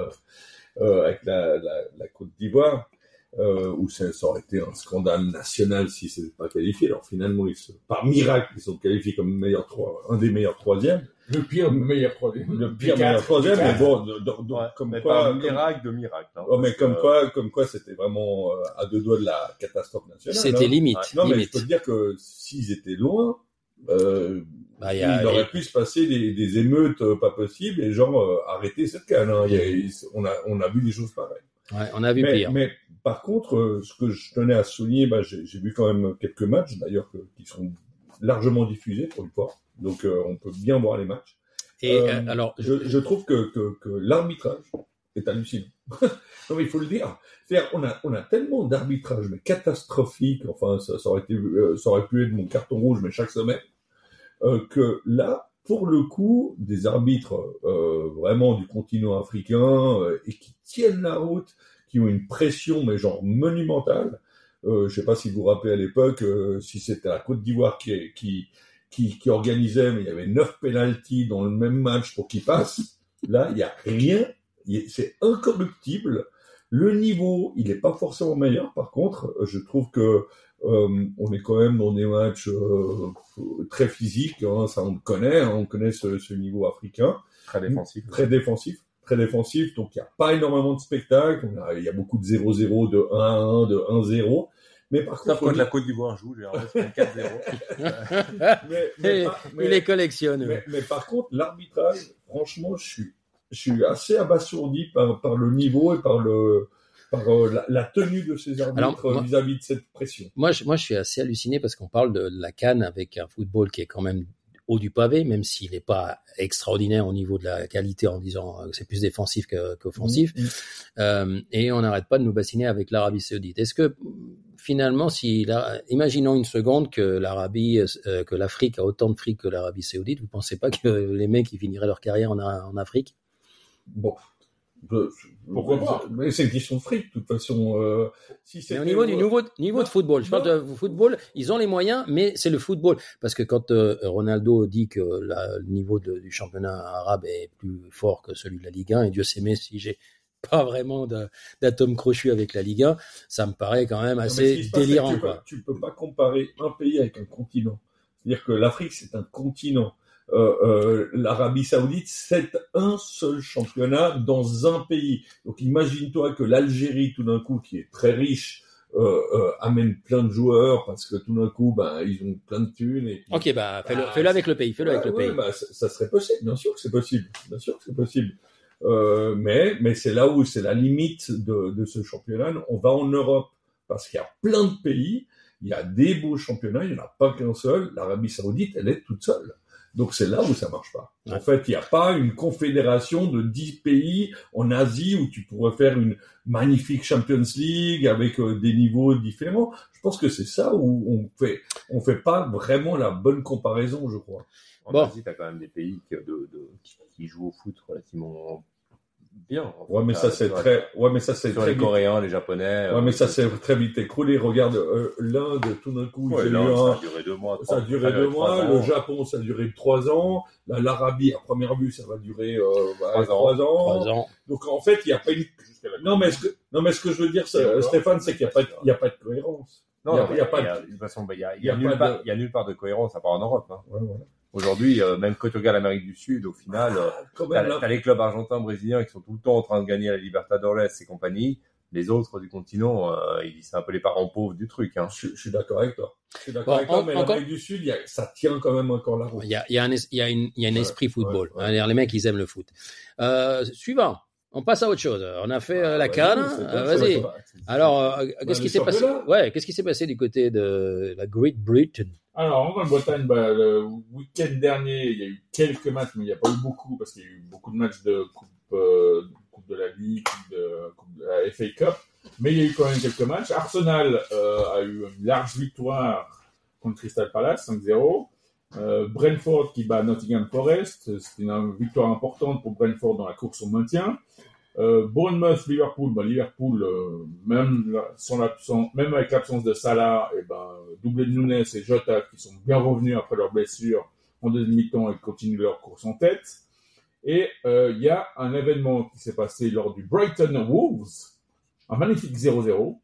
euh, avec la, la, la Côte d'Ivoire, euh, où ça, ça aurait été un scandale national si c'était pas qualifié. Alors finalement, ils se, par miracle, ils sont qualifiés comme meilleur trois, un des meilleurs troisièmes, Le pire meilleur troisième. le pire meilleur troisième. Mais bon, de- de- de- Ouais, comme mais quoi, un comme- miracle de miracle. hein, Oh, mais comme que- quoi, comme quoi, c'était vraiment euh, à deux doigts de la catastrophe nationale. C'était hein. limite. Non, mais je limite. peux te dire que s'ils étaient loin, euh, Bah, il aurait pu se passer des, des émeutes euh, pas possibles et genre euh, arrêter cette canne. hein. Il y a- il- on, a, on a vu des choses pareilles. Ouais, on a vu Mais, pire. mais par contre, euh, ce que je tenais à souligner, bah, j'ai vu quand même quelques matchs d'ailleurs qui sont largement diffusés pour une fois. Donc euh, on peut bien voir les matchs. Et euh, alors, Je, je trouve que, que, que l'arbitrage est hallucinant. (laughs) non, mais il faut le dire. C'est-à-dire, on a, on a tellement d'arbitrage, mais catastrophique, enfin, ça, ça, aurait été, ça aurait pu être mon carton rouge, mais chaque semaine, euh, que là, pour le coup, des arbitres euh, vraiment du continent africain euh, et qui tiennent la route, qui ont une pression, mais genre monumentale. Euh, je sais pas si vous vous rappelez à l'époque, euh, si c'était la Côte d'Ivoire qui, qui, qui, qui organisait, mais il y avait neuf pénalties dans le même match pour qu'il passe. Là, il y a rien. C'est incorruptible. Le niveau, il n'est pas forcément meilleur. Par contre, je trouve que euh, on est quand même dans des matchs euh, très physiques. hein, ça, on le connaît. hein, on connaît ce, ce niveau africain Très défensif. très défensif, très défensif. Donc il n'y a pas énormément de spectacles. Il y a beaucoup de 0-0, de 1-1, de 1-0. Mais par contre, quand la Côte d'Ivoire joue, j'ai l'impression que c'est 4-0. mais, mais Et- par- mais- Il les collectionne. mais- mais par contre, l'arbitrage, franchement, je suis, je suis assez abasourdi par, par le niveau et par le, par euh, la, la tenue de ces arbitres moi- vis-à-vis de cette pression. Moi, je, moi, je suis assez halluciné parce qu'on parle de la canne avec un football qui est quand même haut du pavé, même s'il n'est pas extraordinaire au niveau de la qualité en disant euh, que c'est plus défensif qu'offensif. Mhm. Euh, et on n'arrête pas de nous bassiner avec l'Arabie Saoudite. Est-ce que finalement, si la- imaginons une seconde que l'Arabie, euh, que l'Afrique a autant de fric que l'Arabie Saoudite, vous pensez pas que les mecs ils finiraient leur carrière en, en Afrique? Bon. Pourquoi pas Mais c'est une question de fric, de toute façon. Euh, si Mais c'était- au niveau du nouveau, niveau de football, je parle de football, ils ont les moyens, mais c'est le football. Parce que quand euh, Ronaldo dit que la- le niveau de- du championnat arabe est plus fort que celui de la Ligue 1, et Dieu sait mais si j'ai (laughs) pas vraiment d'atome crochu avec la Ligue 1, ça me paraît quand même Non, assez passe, délirant. Tu peux, Quoi. tu peux pas comparer un pays avec un continent. C'est-à-dire que l'Afrique, c'est un continent. Euh, euh, L'Arabie Saoudite, c'est un seul championnat dans un pays. Donc imagine-toi que l'Algérie, tout d'un coup, qui est très riche, euh, euh, amène plein de joueurs parce que tout d'un coup, ben, ils ont plein de thunes. Et puis- Ok, bah fais-le Ah, fais-le avec le pays, fais-le avec le ouais, pays. bah, ça, ça serait possible, bien sûr que c'est possible, bien sûr que c'est possible. Euh, mais mais c'est là où c'est la limite de, de ce championnat. On va en Europe parce qu'il y a plein de pays, il y a des beaux championnats, il n'y en a pas qu'un seul. L'Arabie Saoudite, elle est toute seule. Donc c'est là où ça marche pas. En fait, il n'y a pas une confédération de 10 pays en Asie où tu pourrais faire une magnifique Champions League avec euh, des niveaux différents. Je pense que c'est ça où on fait on fait pas vraiment la bonne comparaison, je crois. En Bon. Asie, t'as quand même des pays qui, de, de- qui, qui jouent au foot relativement bien. Ouais, mais ça c'est très, ouais, mais ça c'est très les. Coréens, les Japonais. Ouais, euh, mais ça c'est très vite écroulé. Regarde euh, l'Inde, tout d'un coup, Ouais, il y a ça a duré deux mois. ça a duré deux mois. Le Japon, ça a duré trois ans. La- L'Arabie, à première vue, ça va durer euh, bah, Trois ans. trois ans. Trois ans. Donc en fait, il n'y a pas une. Non, mais ce que, non, mais ce que je veux dire, Stéphane, c'est qu'il n'y a pas, de- il y a pas de cohérence. Non, Il y a- pas de- de toute façon, bah, il y a, nulle part, de- il y a nulle part de cohérence à part en Europe. hein. Ouais, voilà. Aujourd'hui, euh, même quand tu regardes l'Amérique du Sud, au final, euh, Ah, t'as là, t'as les clubs argentins, brésiliens qui sont tout le temps en train de gagner la Libertadores et compagnie. Les autres du continent, euh, ils- c'est un peu les parents pauvres du truc. Hein. je, je suis d'accord avec toi. Je suis d'accord Bon, avec toi, en- mais encore- l'Amérique du Sud, il y a- ça tient quand même encore la route. Il y a, il y a un, es- il y a, une, il y a un Ouais, esprit football. ouais, ouais. Hein, les- mecs, ils aiment le foot. Euh, suivant. On passe à autre chose. On a fait euh, la canne. Vas-y. Alors, euh, qu'est-ce qui s'est passé. Ouais, qu'est-ce qui s'est passé du côté de la Great Britain? Alors, en Grande-Bretagne, bah, le week-end dernier, il y a eu quelques matchs, mais il n'y a pas eu beaucoup, parce qu'il y a eu beaucoup de matchs de Coupe, euh, coupe de la Ligue, de la FA Cup, mais il y a eu quand même quelques matchs. Arsenal euh, a eu une large victoire contre Crystal Palace, 5-0. Euh, Brentford qui bat Nottingham Forest, c'est une victoire importante pour Brentford dans la course au maintien. Euh, Bournemouth, Liverpool, bah, Liverpool, euh, même, sans même avec l'absence de Salah, et ben, doublé de Nunes et Jota qui sont bien revenus après leur blessure en deuxième mi-temps et continuent leur course en tête. Et euh, il y a un événement qui s'est passé lors du Brighton Wolves, un magnifique 0-0.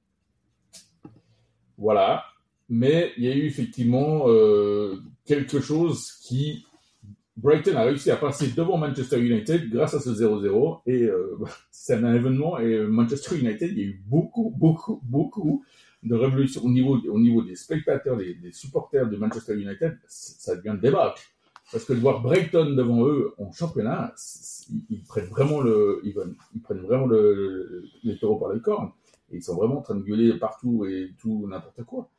Voilà. Mais il y a eu effectivement euh, quelque chose qui Brighton a réussi à passer devant Manchester United grâce à ce 0-0 et euh, (laughs) c'est un événement et euh, Manchester United il y a eu beaucoup beaucoup beaucoup de révolution au niveau au niveau des spectateurs des, supporters de Manchester United. Ça devient le débat. Parce que de voir Brighton devant eux en championnat ils, prennent vraiment le ils, prennent vraiment le- les taureaux par les cornes. Et ils sont vraiment en train de gueuler partout et tout n'importe quoi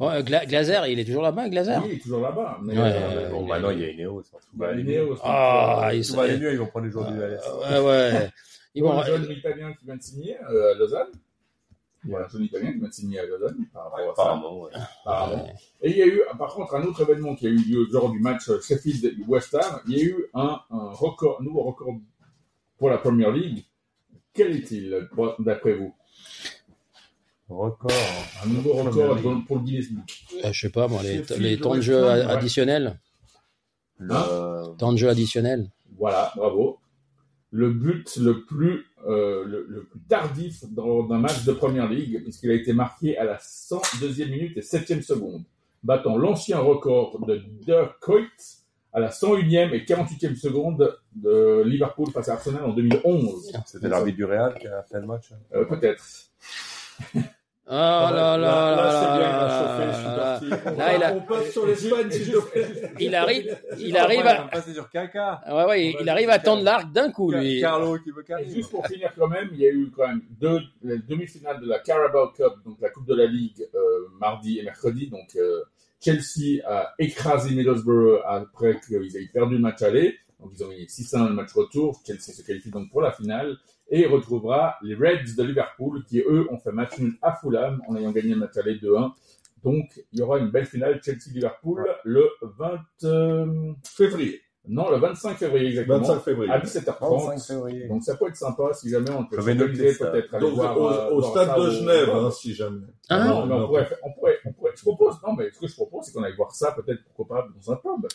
Bon, euh, Gla- Glazer, il est toujours là-bas, Glazer oui, il est toujours là-bas mais Ouais, euh, bon, il maintenant, il y a Ineos. hein. Tout va aller mieux. Ah, euh, il Tout va aller mieux, ils vont prendre les joueurs du LS. Ouais, ouais. (laughs) Ils vont... un jeune italien qui vient de signer euh, à Lausanne. Il y a un jeune italien qui vient de signer à Lausanne par rapport à ça. Apparemment, ouais. Apparemment. Et il y a eu, par contre, un autre événement qui a eu lieu lors du match Sheffield-West Ham. Il y a eu un, un record, un nouveau record pour la Premier League. Quel est-il, d'après vous? Record. Un nouveau record dans- pour le Guinness Book. Euh, je sais pas, moi, les, temps de jeu a- additionnels. Le... Temps de jeu additionnels. Voilà, bravo. le but le plus, euh, le, le plus tardif dans un match de première ligue, puisqu'il a été marqué à la 102e minute et 7e seconde, battant l'ancien record de Dirk Kuyt à la 101e et 48e seconde de Liverpool face à Arsenal en 2011. C'était l'arbitre du Real qui a fait le match. Euh, Peut-être. Oh là là là là, c'est bien, il là a chauffé, je suis là parti. On, passe sur l'Espagne, s'il te plaît. Il arrive, il arrive à, passer sur Kaka. ouais, ouais, il arrive à tendre l'arc d'un coup, lui. Carlo qui veut juste pour finir quand même, il y a eu quand même deux les demi-finales de la Carabao Cup, donc la Coupe de la Ligue, euh, mardi et mercredi. Donc euh, Chelsea a écrasé Middlesbrough après qu'ils aient perdu le match aller. Donc ils ont gagné 6-1 dans le match retour. Chelsea se qualifie donc pour la finale et retrouvera les Reds de Liverpool qui eux ont fait match nul à Fulham en ayant gagné le match aller 2-1. Donc il y aura une belle finale Chelsea-Liverpool le 20 euh, Février. non le 25 février exactement 25 février. à 17h30. 25 février. Donc ça peut être sympa si jamais on peut s'organiser, peut-être aller Donc, voir, au, euh, au voir stade ça de Genève, hein, si jamais. Ah, non, mais on non. pourrait, on pourrait, on pourrait, je propose, non, mais ce que je propose, c'est qu'on aille voir ça, peut-être, pourquoi pas, dans un pub.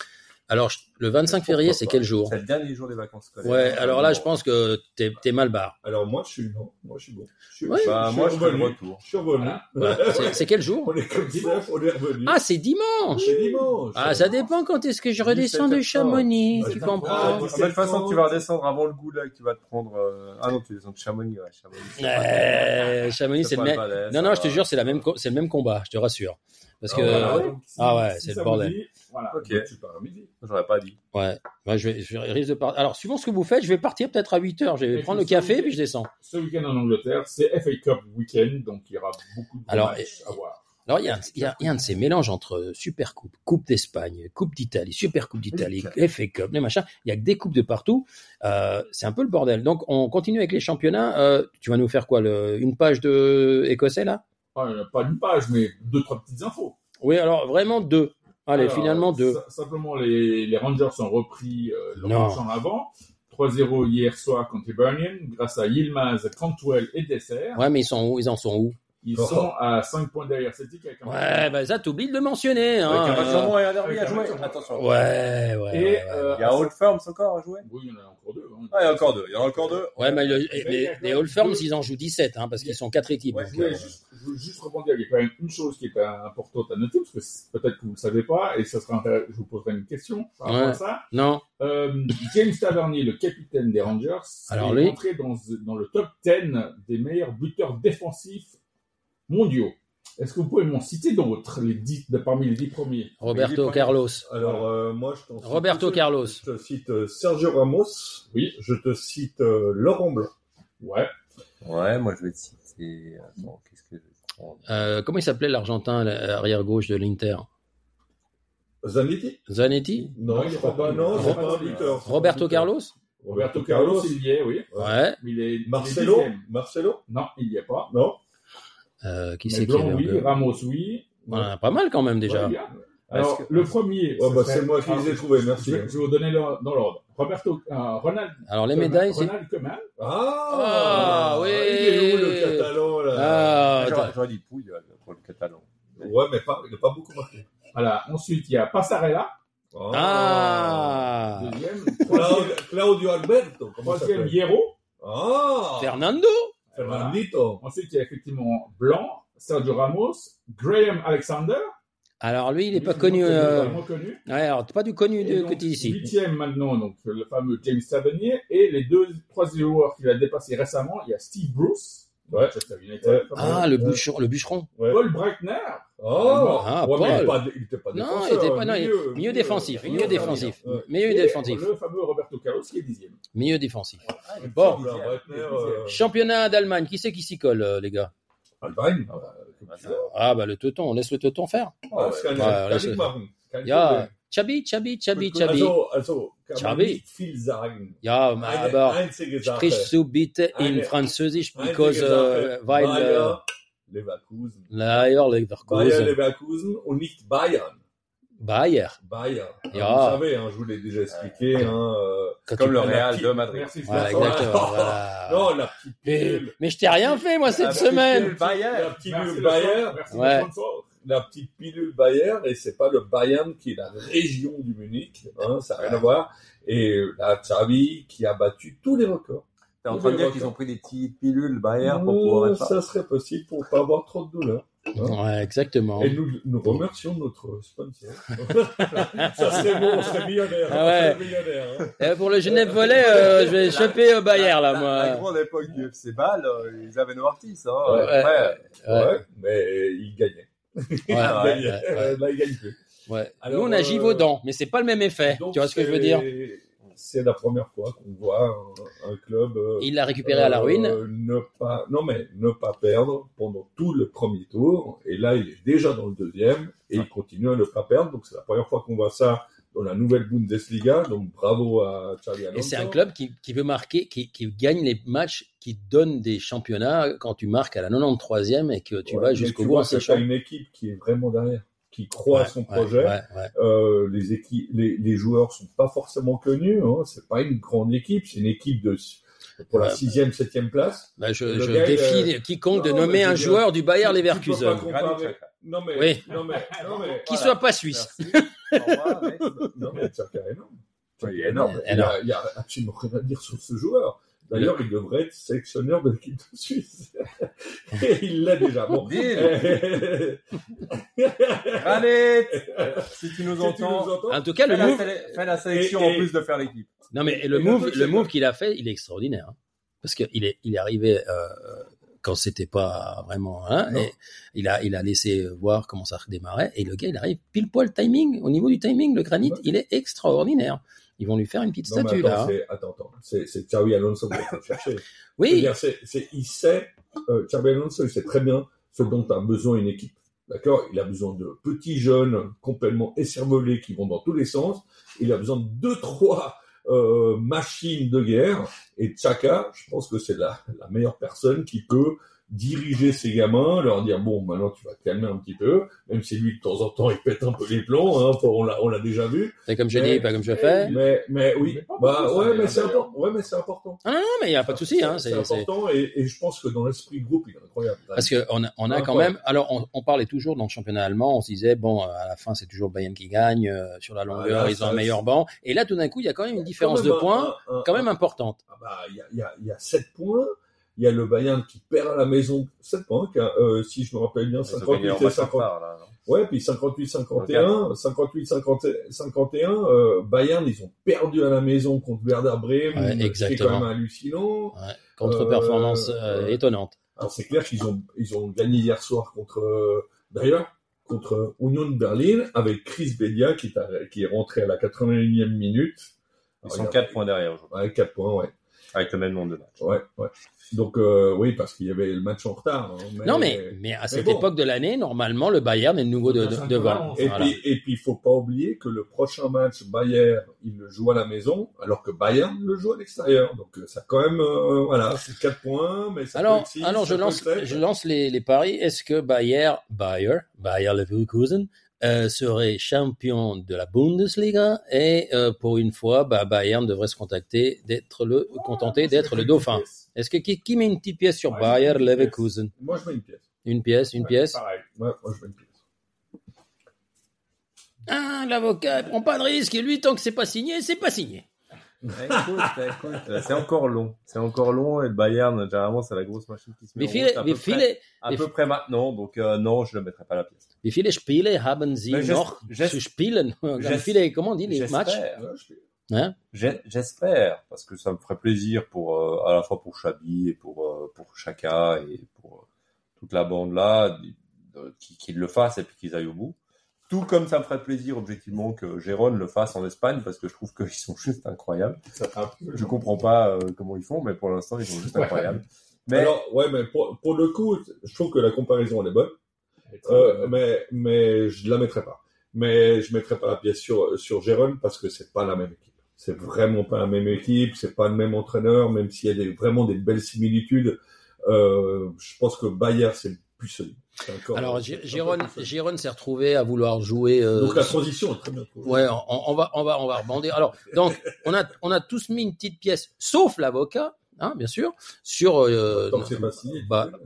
Alors, le 25 février, c'est quel jour? C'est le dernier jour des vacances scolaires. Ouais, alors là, je pense que t'es t'es mal barre. Alors moi, je suis non, moi je suis bon. Je suis, Ouais. je, Bah, je moi, suis je revenu. retour. Je suis revenu. Voilà. Ouais, c'est- C'est quel jour? (laughs) On est comme ça, on est revenu. Ah, c'est dimanche c'est dimanche. Ah, ça dépend quand est-ce que je redescends de 17h30. Chamonix, Ouais, tu c'est comprends? Ah, de toute façon, tu vas redescendre avant le goulag, tu vas te prendre. euh, Ah non, tu descends de Chamonix, ouais, Chamonix. Euh, Chamonix, c'est le même... Non, non, je te va. jure, c'est le même combat, je te rassure. Parce que, Ah, si- Ah ouais, si c'est le bordel. dit, Voilà. Ok, Donc, tu pars à midi. j'aurais pas dit. ouais, ouais, je vais, je vais- risque de partir. Alors, suivant ce que vous faites, je vais partir peut-être à 8 heures. Je vais Et prendre le café, puis je descends. Ce week-end en Angleterre, c'est FA Cup week-end, donc il y aura beaucoup de Alors, matchs à voir. Alors, il y, a un, il, y a, il y a un de ces mélanges entre Super Coupe, Coupe d'Espagne, Coupe d'Italie, Super Coupe d'Italie, FA Cup, les machins. Il y a que des coupes de partout. Euh, c'est un peu le bordel. Donc, on continue avec les championnats. Euh, tu vas nous faire quoi le, Une page de écossais, là? Pas une page, mais deux, trois petites infos. Oui, alors vraiment deux. Allez, Alors, finalement deux. Simplement, les, les Rangers ont repris euh, match en avant. 3-0 hier soir contre Hibernian, grâce à Yilmaz, Cantwell et Dessert. Ouais, mais ils sont où? Ils en sont où? Ils Oh. sont à 5 points derrière Celtic avec un Ouais, bah ça, t'oublies de le mentionner. Hein. Avec un match moins et un derby à jouer. Attention. Ouais, ouais. Et, ouais, ouais. euh, Il y a Old Firms encore à jouer? Oui, il y en a encore deux. hein. Ah, il y en a encore deux. Il y en a encore deux. Ouais, mais le- les, les All Firms, deux- ils en jouent 17, hein, parce qu'ils sont quatre équipes. Ouais, donc, je, voulais euh, juste, je voulais juste rebondir. Il y a quand même une chose qui est euh, importante à noter, parce que peut-être que vous ne le savez pas, et ça sera intéressant- je vous poserai une question par rapport Ouais. à ça. Non, Euh, James Tavernier, le capitaine des Rangers, Alors est lui- entré dans, dans le top 10 des meilleurs buteurs défensifs mondiaux. Est-ce que vous pouvez m'en citer d'autres, les dix, de, parmi les dix premiers? Roberto Carlos. Alors euh, moi, je t'en cite Roberto. Carlos. Je te cite euh, Sergio Ramos. Oui. Je te cite euh, Laurent Blanc. Ouais. Ouais, moi je vais te citer. Attends, qu'est-ce que je vais prendre? Euh, comment il s'appelait l'Argentin, l'arrière gauche de l'Inter? Zanetti? Zanetti? Non, Non, je crois pas. Non, c'est pas un Roberto. Carlos? Roberto Carlos, il y est, oui. Ouais. Il est, Marcelo? Marcelo? Non, il n'y est pas. Non? Euh, qui c'est qui oui. Ramos, oui. Ouais, Pas mal quand même déjà. Ouais. Alors, que- le premier. Ce bah, serait- c'est moi qui les ai trouvés, merci. Je, je vais vous donner le- dans l'ordre. Roberto, euh, Ronald. Alors les médailles, c'est... Ronald Koeman. Ah, Ah, oui. Il est où le catalan là Ah, J'aurais attends. j'aurais dit Pouille pour le catalan. Ouais, mais pas, il n'a pas beaucoup marqué. Voilà. Ensuite, il y a Passarella. Ah Deuxième. Claudio, Alberto. Troisième s'appelle? Hierro. Ah Fernando Fernandito. Ensuite, il y a effectivement Blanc, Sergio Ramos, Graham Alexander. Alors lui, il n'est pas connu... euh, vraiment connu. Ouais, alors pas du connu Et de donc, côté ici. Huitième maintenant, donc le fameux James Tavernier. Et les deux, trois joueurs qu'il a dépassés récemment, il y a Steve Bruce, Ouais. Ouais. Ah, le bûcheron. Le bûcheron. Ouais. Paul Breitner, Oh Ah, mais il Paul. pas- il était pas Non, défenseur. il était pas... Non, il- milieu, milieu défensif. Milieu milieu, défensif. Milieu et défensif. le fameux Roberto Carlos qui est dixième. Milieu défensif. Bon, Bon. euh, Championnat d'Allemagne. Qui c'est qui s'y colle, euh, les gars? Allemagne. Ah bah le teuton. On laisse le teuton faire. Ah, Ouais. Chabi, Chabi, Chabi, Chabi. Also, also, kann nicht viel sagen. Ja, Eine aber einzige Sache. sprichst du bitte in Eine- Französisch, because, äh, weil, Bayer Leverkusen. Bayer Bayer Leverkusen, Leverkusen und nicht Bayern. Bayer. Bayer. Ja. Vous savez, hein, je vous l'ai déjà expliqué. Hein, euh, Comme le Real de Madrid. Merci. Voilà, Florent. exactement. (laughs) voilà. non, la petite Mais, je t'ai rien fait, moi, cette semaine. Bayer. La petite Merci pilule le Bayer. sponsor. Merci Ouais. La petite pilule Bayern et c'est pas le Bayern qui est la région du Munich, hein, ça n'a rien à voir. Et là, Xavi qui a battu tous les records. T'es en train de dire qu'ils ont pris des petites pilules Bayern pour pouvoir être ça serait possible pour pas avoir trop de douleur. Ouais, exactement. Et nous, nous remercions notre sponsor. (laughs) ça serait bon, on serait millionnaire. Ah ouais. Millionnaire, hein. Euh, pour le Genève Volley, euh, je vais choper euh, Bayer là, La, la moi. grande époque du FC Ball, euh, ils avaient Novartis. Hein. Ouais. Après, Ouais. Ouais, mais il gagnait. Ouais, (laughs) ouais, ouais. Euh, Là, il gagne plus. Ouais. Alors, Nous, on a euh, Givaudan, mais c'est pas le même effet. Tu vois ce que je veux dire C'est la première fois qu'on voit un, un club. euh, Il l'a récupéré à la ruine. euh, ne pas, non mais ne pas perdre pendant tout le premier tour. Et là, il est déjà dans le deuxième et il continue à ne pas perdre. Donc c'est la première fois qu'on voit ça dans la nouvelle Bundesliga. Donc bravo à Charlie Alonso. Et c'est un club qui, qui veut marquer, qui, qui gagne les matchs, qui donne des championnats quand tu marques à la 93e et que tu Ouais, vas jusqu'au bout en sachant. une équipe qui est vraiment derrière, qui croit à son projet. ouais. Euh, les équipes, les, les joueurs sont pas forcément connus. Hein. C'est pas une grande équipe. C'est une équipe de pour la Ouais. sixième, septième place. Bah, je gars, défie quiconque de non, nommer un dire, joueur du Bayer tu- tu peux Leverkusen comparer-. Non mais, Oui. non mais, (laughs) non mais, qui Voilà. soit pas suisse. (laughs) Revoir, non mais Xhaka est énorme. Il est énorme. Il y, a, il y a absolument rien à dire sur ce joueur. D'ailleurs, il devrait être sélectionneur de l'équipe de Suisse. (laughs) Et il l'est déjà. Bon. Deal. (laughs) Allez, si tu nous Si tu nous entends, En tout cas, le fais la, move, fais la sélection Et- et- en plus de faire l'équipe. non mais le Et le move, le move qu'il a fait, il est extraordinaire. hein. Parce qu'il est, il est arrivé euh, quand c'était pas vraiment, hein, et il a, il a laissé voir comment ça redémarrait. Et le gars, il arrive pile poil timing. Au niveau du timing, le granit, Ouais. il est extraordinaire. Ils vont lui faire une petite non, statue attends, là. Attends, attends. C'est, Xavi Alonso qu'il faut chercher. (laughs) Oui, dire, il sait, euh, Alonso, il sait très bien ce dont a besoin une équipe. D'accord? Il a besoin de petits jeunes complètement écervelés qui vont dans tous les sens. Il a besoin de deux, trois euh, machines de guerre. Et Chaka, je pense que c'est la, la meilleure personne qui peut diriger ces gamins, leur dire bon, maintenant tu vas te calmer un petit peu, même si lui de temps en temps il pète un peu les plombs, hein, on l'a, on l'a déjà vu. c'est comme je Mais- dis, pas comme je fais. Mais, mais oui, bah ouais, mais c'est important. Ouais, mais c'est important. Ah non, non, mais il n'y a pas de souci. Hein, c'est c'est, c'est- important et, et je pense que dans l'esprit groupe, il est incroyable. Parce que on a, on a quand Incroyable. même. Alors, on, on parlait toujours dans le championnat allemand. On se disait bon, euh, à la fin, c'est toujours le Bayern qui gagne euh, sur la longueur. là, ils ont un meilleur banc. Et là, tout d'un coup, il y a quand même une différence de points, un- un- quand même importante. Ah bah, il y a, il y, a, y a 7 points. Il y a le Bayern qui perd à la maison 7 points, qui a, euh, si je me rappelle bien, Ils ont gagné 58 leur et match en 50. retard, là, non Ouais, puis 58-51, 58-51, euh, Bayern, ils ont perdu à la maison contre Werder Bremen, Ouais, ce qui est exactement. quand même hallucinant. Ouais, Contre-performance Euh, euh, étonnante. Alors c'est clair qu'ils ont, ils ont gagné hier soir contre, euh, d'ailleurs, contre Union Berlin avec Chris Bedia qui est, à- qui est rentré à la 81e minute. Ils Alors, sont il y a- 4 points derrière aujourd'hui, Ouais, 4 points, ouais. Avec le même nombre de matchs. Ouais, ouais. Donc, euh, oui, parce qu'il y avait le match en retard. hein, mais- Non, mais, mais à cette bon. époque de l'année, normalement, le Bayern est de nouveau de, de- devant. Et Voilà. puis, et puis, il faut pas oublier que le prochain match Bayern, il le joue à la maison, alors que Bayern le joue à l'extérieur. Donc, euh, ça quand même, euh, voilà, c'est 4 points, mais ça peut Alors, être alors ça je lance, je lance les, les paris. Est-ce que Bayer, Bayer, Bayer Leverkusen euh, serait champion de la Bundesliga et euh, pour une fois, bah, Bayern devrait se contacter d'être le, contenter d'être le dauphin. Est-ce que qui, qui met une petite pièce sur Ouais, Bayer une petite pièce. Leverkusen? Moi, je mets une pièce. Une pièce, une Ouais, pièce. Pareil. Ouais, moi, je mets une pièce. Ah, l'avocat il prend pas de risque. Et lui, tant que c'est pas signé, c'est pas signé. Écoute, écoute, euh, c'est encore long. C'est encore long et le Bayern, généralement, c'est la grosse machine qui se met Wie en viele, route à wie peu près, viele, à wie- peu près maintenant. Donc, euh, non, je ne mettrai pas la pièce. wie viele Spiele haben Sie noch zu spielen? (laughs) Wie viele, comment on dit les matchs? Hein? J'espère, parce que ça me ferait plaisir pour euh, à la fois pour Chabi et pour euh, pour Chaka et pour euh, toute la bande là, qu'ils qu'ils le fassent et puis qu'ils aillent au bout. Tout comme ça me ferait plaisir objectivement que Gérone le fasse en Espagne parce que je trouve qu'ils sont juste incroyables. Je comprends pas euh, comment ils font, mais pour l'instant ils sont juste Ouais. incroyables. Mais Alors, ouais, mais pour, pour le coup, je trouve que la comparaison, elle est bonne. Euh, bonne. mais, mais je la mettrai pas. Mais je mettrai pas la pièce sur, sur Jérôme parce que c'est pas la même équipe. C'est vraiment pas la même équipe, c'est pas le même entraîneur, même s'il y a des, vraiment des belles similitudes. Euh, je pense que Bayer, c'est le plus solide. Alors. Jérôme s'est retrouvé à vouloir jouer. euh, Donc la transition est très bien. Ouais, on, on va, on va, on va rebondir. Alors, donc, on a, on a tous mis une petite pièce, sauf l'avocat. hein, bien sûr, sur euh, Tant.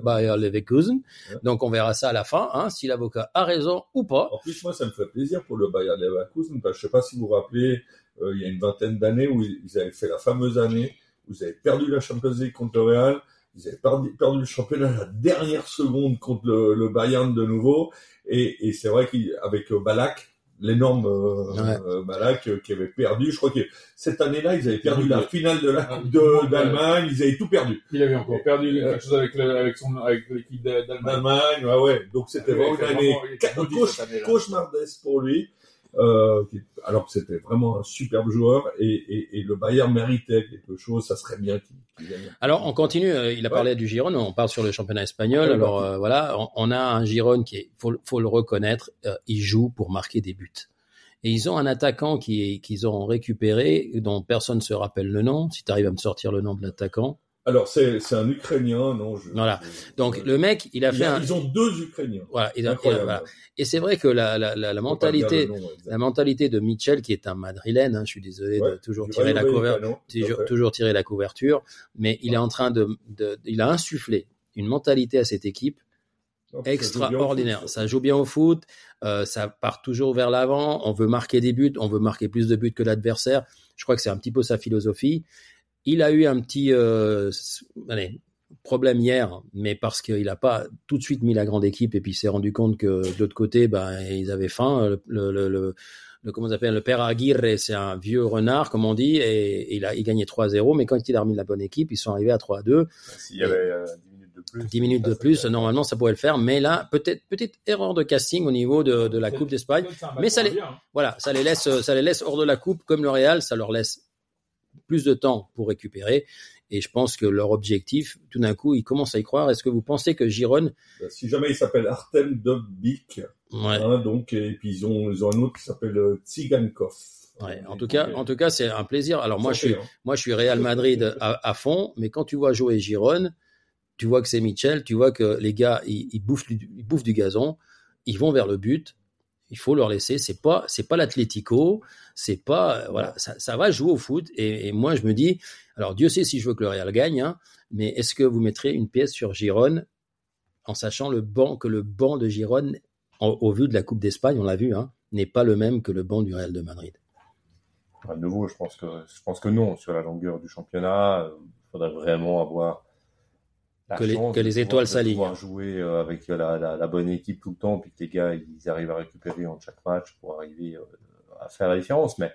Bayer Leverkusen. Ouais. Donc on verra ça à la fin, hein, si l'avocat a raison ou pas. En plus, moi, ça me fait plaisir pour le Bayer Leverkusen, parce que je sais pas si vous vous rappelez, euh, il y a une vingtaine d'années où ils avaient fait la fameuse année où ils avaient perdu la Champions League contre le Real, ils avaient perdu, perdu le championnat à la dernière seconde contre le, le Bayern de nouveau, et, et c'est vrai qu'avec Balak, l'énorme euh, Ouais. euh, Balak euh, qui avait perdu, je crois que cette année-là, ils avaient perdu Oui, la finale de la Ah, Coupe d'Allemagne, ils avaient tout perdu. Il avait encore perdu quelque chose avec, le- avec, son, avec l'équipe d'A- d'Allemagne. D'Allemagne, ouais, ouais. Donc c'était vraiment une année année-là. cauchemardesque pour lui. Euh, qui- alors que c'était vraiment un superbe joueur et, et, et le Bayern méritait quelque chose, ça serait bien qu'il gagne. Alors on continue, euh, il a Ouais. parlé du Giron, on parle sur le championnat espagnol. Ouais, Alors euh, voilà, on, on a un Giron qui est, faut, faut le reconnaître, euh, il joue pour marquer des buts. Et ils ont un attaquant qui qu'ils ont récupéré, dont personne ne se rappelle le nom. Si tu arrives à me sortir le nom de l'attaquant. Alors c'est c'est un Ukrainien, non je, Voilà. je- Donc je- le mec, il a il fait a- un, ils ont deux Ukrainiens. voilà, il a- il a- Incroyable. voilà. Et c'est vrai que la, mentalité, nom, la mentalité de Mitchell, qui est un Madrilène, hein, je suis désolé de toujours tirer la couverture. Toujours, tirer la couverture, mais il est en train de, de, il a insufflé une mentalité à cette équipe extraordinaire. Ça joue bien au foot, euh, ça part toujours vers l'avant. On veut marquer des buts, on veut marquer plus de buts que l'adversaire. Je crois que c'est un petit peu sa philosophie. Il a eu un petit euh, allez, problème hier, mais parce qu'il n'a pas tout de suite mis la grande équipe et puis il s'est rendu compte que de l'autre côté, ben, ils avaient faim. Le, le, le, le- le- comment on appelle le père Aguirre, c'est un vieux renard, comme on dit, et il a il gagnait 3-0, mais quand il a remis la bonne équipe, ils sont arrivés à 3-2. S'il y avait euh, 10 minutes de plus. 10 minutes de ça, plus, ça- normalement, ça pourrait le faire. Mais là, peut-être, petite erreur de casting au niveau de, de la Coupe d'Espagne. Mais ça les- bien, hein. Voilà, ça les laisse, ça les laisse hors de la Coupe, comme le Real, ça leur laisse plus de temps pour récupérer. Et je pense que leur objectif, tout d'un coup, ils commencent à y croire. Est-ce que vous pensez que Giron, Si jamais il s'appelle Artem Dovbik, ouais, hein, donc et puis ils ont ils ont un autre qui s'appelle euh, Tsigankov. ouais, en tout cas, en tout cas, c'est un plaisir. Alors moi, je suis, hein. moi, je suis Real Madrid à, à fond, mais quand tu vois jouer Giron, tu vois que c'est Mitchell, tu vois que les gars, ils, ils bouffent, ils bouffent du gazon, ils vont vers le but. Il faut leur laisser. C'est pas, c'est pas l'Atlético, c'est pas, euh, voilà, ça, ça va jouer au foot. Et, et moi, je me dis, alors Dieu sait si je veux que le Real gagne, hein, mais est-ce que vous mettrez une pièce sur Giron en sachant le banc que le banc de Giron, en- au vu de la Coupe d'Espagne, on l'a vu, hein, n'est pas le même que le banc du Real de Madrid? À nouveau, je pense que je pense que non. Sur la longueur du championnat, euh, il faudrait vraiment avoir Que les- que les étoiles s'alignent. pouvoir jouer euh, avec la, la, la bonne équipe tout le temps, puis que les gars ils arrivent à récupérer en chaque match pour arriver euh, à faire la différence. Mais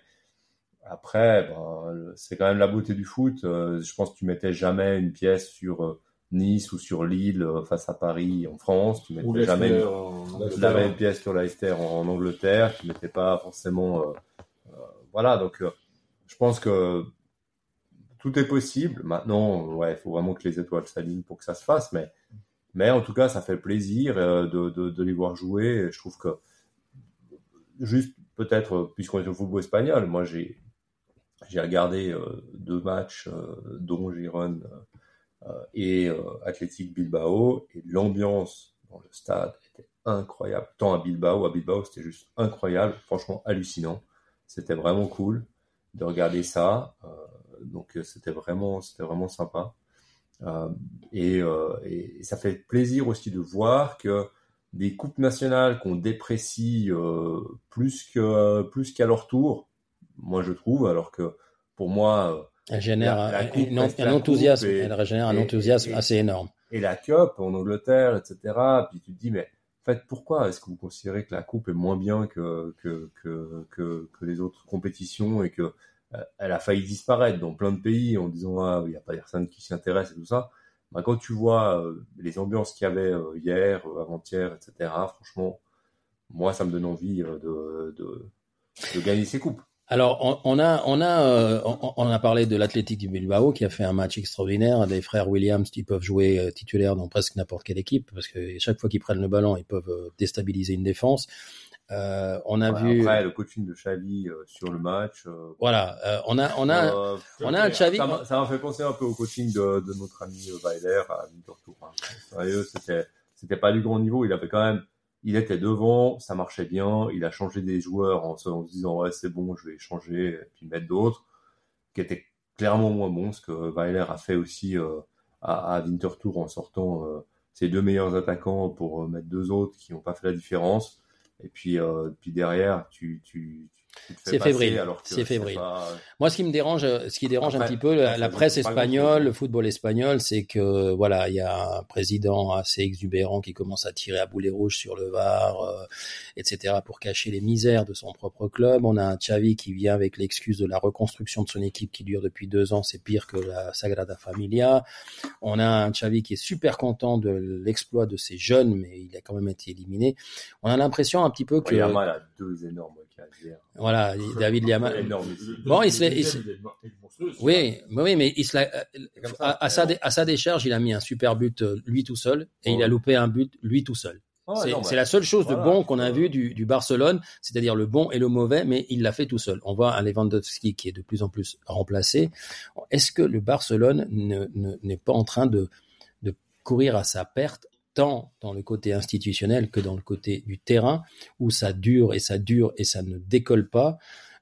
après, ben, c'est quand même la beauté du foot. Euh, je pense que tu mettais jamais une pièce sur euh, Nice ou sur Lille euh, face à Paris en France. Tu Ou mettais jamais une, la même pièce sur Leicester en, en Angleterre, qui n'était pas forcément. euh, euh, voilà, donc euh, je pense que tout est possible. Maintenant, ouais, il faut vraiment que les étoiles s'alignent pour que ça se fasse, mais, mais en tout cas, ça fait plaisir euh, de, les voir jouer. Je trouve que, juste peut-être, puisqu'on est au football espagnol, moi j'ai j'ai regardé euh, deux matchs, euh, dont Giron euh, et Athletic Bilbao, et l'ambiance dans le stade était incroyable. Tant à Bilbao, à Bilbao, c'était juste incroyable, franchement hallucinant. C'était vraiment cool de regarder ça. Donc euh, c'était vraiment, c'était vraiment sympa. Euh, et, euh, et, ça fait plaisir aussi de voir que des coupes nationales qu'on déprécie plus que plus qu'à leur tour, moi je trouve, alors que pour moi Elle génère La- la un- coupe enthousiasme, et- elle génère un et- enthousiasme et- assez énorme. et la Cup en Angleterre, etc. Puis tu te dis, mais en fait, pourquoi est-ce que vous considérez que la Coupe est moins bien que, que, que, que, que les autres compétitions et que elle a failli disparaître dans plein de pays en disant, ah, il n'y a pas personne qui s'y intéresse et tout ça. Bah, quand tu vois euh, les ambiances qu'il y avait euh, hier, euh, avant-hier, etc., franchement, moi, ça me donne envie euh, de, gagner ces coupes. Alors, on, a, euh, parlé de l'Athletic du Bilbao qui a fait un match extraordinaire. Des frères Williams qui peuvent jouer euh, titulaires dans presque n'importe quelle équipe parce que chaque fois qu'ils prennent le ballon, ils peuvent euh, déstabiliser une défense. Euh, on a vu, Après, le coaching de Xavi euh, sur le match. euh, voilà, euh, on a, on a, euh, on a un Xavi. Ça m'a- fait penser un peu au coaching de, de notre ami euh, Weiler à Winterthur. Hein. Sérieux, c'était, c'était pas du grand niveau. Il avait quand même, il était devant, ça marchait bien. Il a changé des joueurs en se, en se disant ouais c'est bon, je vais changer et puis mettre d'autres qui étaient clairement moins bon, ce que Weiler a fait aussi euh, à, à Winterthur en sortant euh, ses deux meilleurs attaquants pour euh, mettre deux autres qui n'ont pas fait la différence. Et puis, euh, puis derrière, tu, tu, tu C'est fébrile. C'est fébrile. pas- Moi, ce qui me dérange, ce qui dérange un petit peu la, presse espagnole, le football espagnol, c'est que voilà, il y a un président assez exubérant qui commence à tirer à boulet rouge sur le VAR, euh, etc., pour cacher les misères de son propre club. On a un Xavi qui vient avec l'excuse de la reconstruction de son équipe qui dure depuis deux ans, c'est pire que la Sagrada Familia. On a un Xavi qui est super content de l'exploit de ses jeunes, mais il a quand même été éliminé. On a l'impression un petit peu que Ouais, Yamal a deux énormes hier. voilà, David Liama. Énorme. Bon, il se il Oui, mais oui, mais il se l'a- ça, à, à sa, dé- à sa décharge, il a mis un super but euh, lui tout seul et il a loupé un but lui tout seul. Ouais, c'est la seule chose de bon qu'on a vu du, du Barcelone, c'est-à-dire le bon et le mauvais, mais il l'a fait tout seul. On voit un Lewandowski qui est de plus en plus remplacé. Est-ce que le Barcelone ne- ne- n'est pas en train de, de courir à sa perte tant dans le côté institutionnel que dans le côté du terrain, où ça dure et ça dure et ça ne décolle pas.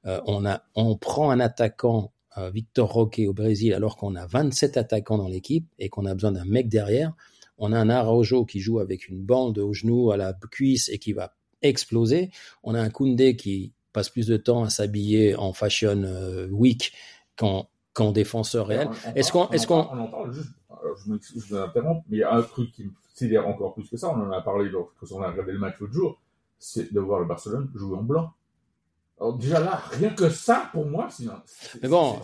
Euh, on, a, on prend un attaquant, euh, Victor Roque au Brésil, alors qu'on a 27 attaquants dans l'équipe et qu'on a besoin d'un mec derrière. On a un Araujo qui joue avec une bande au genou, à la cuisse et qui va exploser. On a un Koundé qui passe plus de temps à s'habiller en fashion euh, week qu'en qu'en défenseur réel. Est-ce qu'on- est-ce on qu'on- je m'excuse, je m'interromps, mais il y a un truc qui me sidère encore plus que ça, on en a parlé lorsque on a regardé le match l'autre jour, c'est de voir le Barcelone jouer en blanc. Alors déjà là, rien que ça, pour moi, c'est... c'est- Mais bon,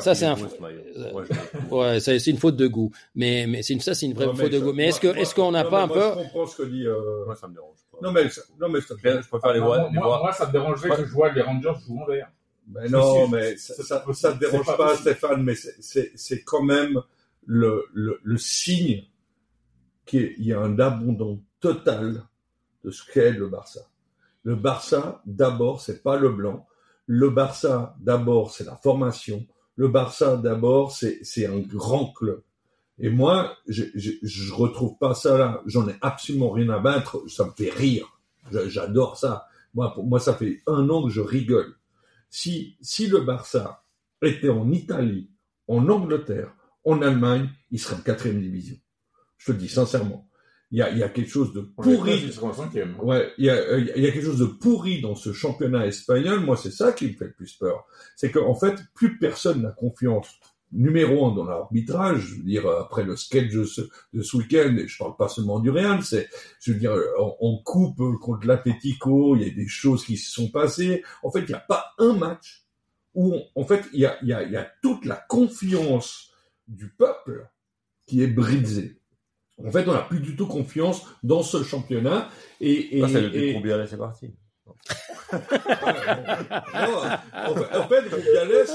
ça- c'est un- euh, Ouais, Ouais, c'est une faute de goût. Mais, mais c'est une, ça, c'est une vraie Non, faute de goût. Mais est-ce que, est-ce qu'on n'a pas mais un moi, peu, Je comprends ce que dit. euh, Moi, ça me dérange pas. Non, mais, ça- non, mais Je préfère- les voir. moi, ça me dérangerait que je vois les Rangers jouer en vert. Ben non, mais ça, ça te dérange pas. Stéphane, mais c'est quand même le, le, signe qu'il y a un abandon total de ce qu'est le Barça. Le Barça, d'abord, c'est pas le blanc. Le Barça, d'abord, c'est la formation. Le Barça, d'abord, c'est un grand club. Et moi, je, je, je retrouve pas ça là. J'en ai absolument rien à battre. Ça me fait rire. J'adore ça. Moi, moi, ça fait un an que je rigole. Si, si le Barça était en Italie, en Angleterre, en Allemagne, il serait en quatrième division. Je te le dis sincèrement. Il y a, il y a quelque chose de pourri. En. Ouais, il y, a, euh, il y a quelque chose de pourri dans ce championnat espagnol. Moi, c'est ça qui me fait le plus peur. C'est qu'en fait, plus personne n'a confiance. Numéro un dans l'arbitrage, je veux dire, après le sketch de ce, de ce week-end, et je parle pas seulement du Real, c'est, je veux dire, on, on coupe contre l'Atlético, il y a des choses qui se sont passées. En fait, il n'y a pas un match où, on- en fait, il y a, il y, a, il y a toute la confiance du peuple qui est brisée. En fait, on n'a plus du tout confiance dans ce championnat. Et, et, Ça, c'est le et- c'est parti. (laughs) non, en fait, en fait, Rubiales,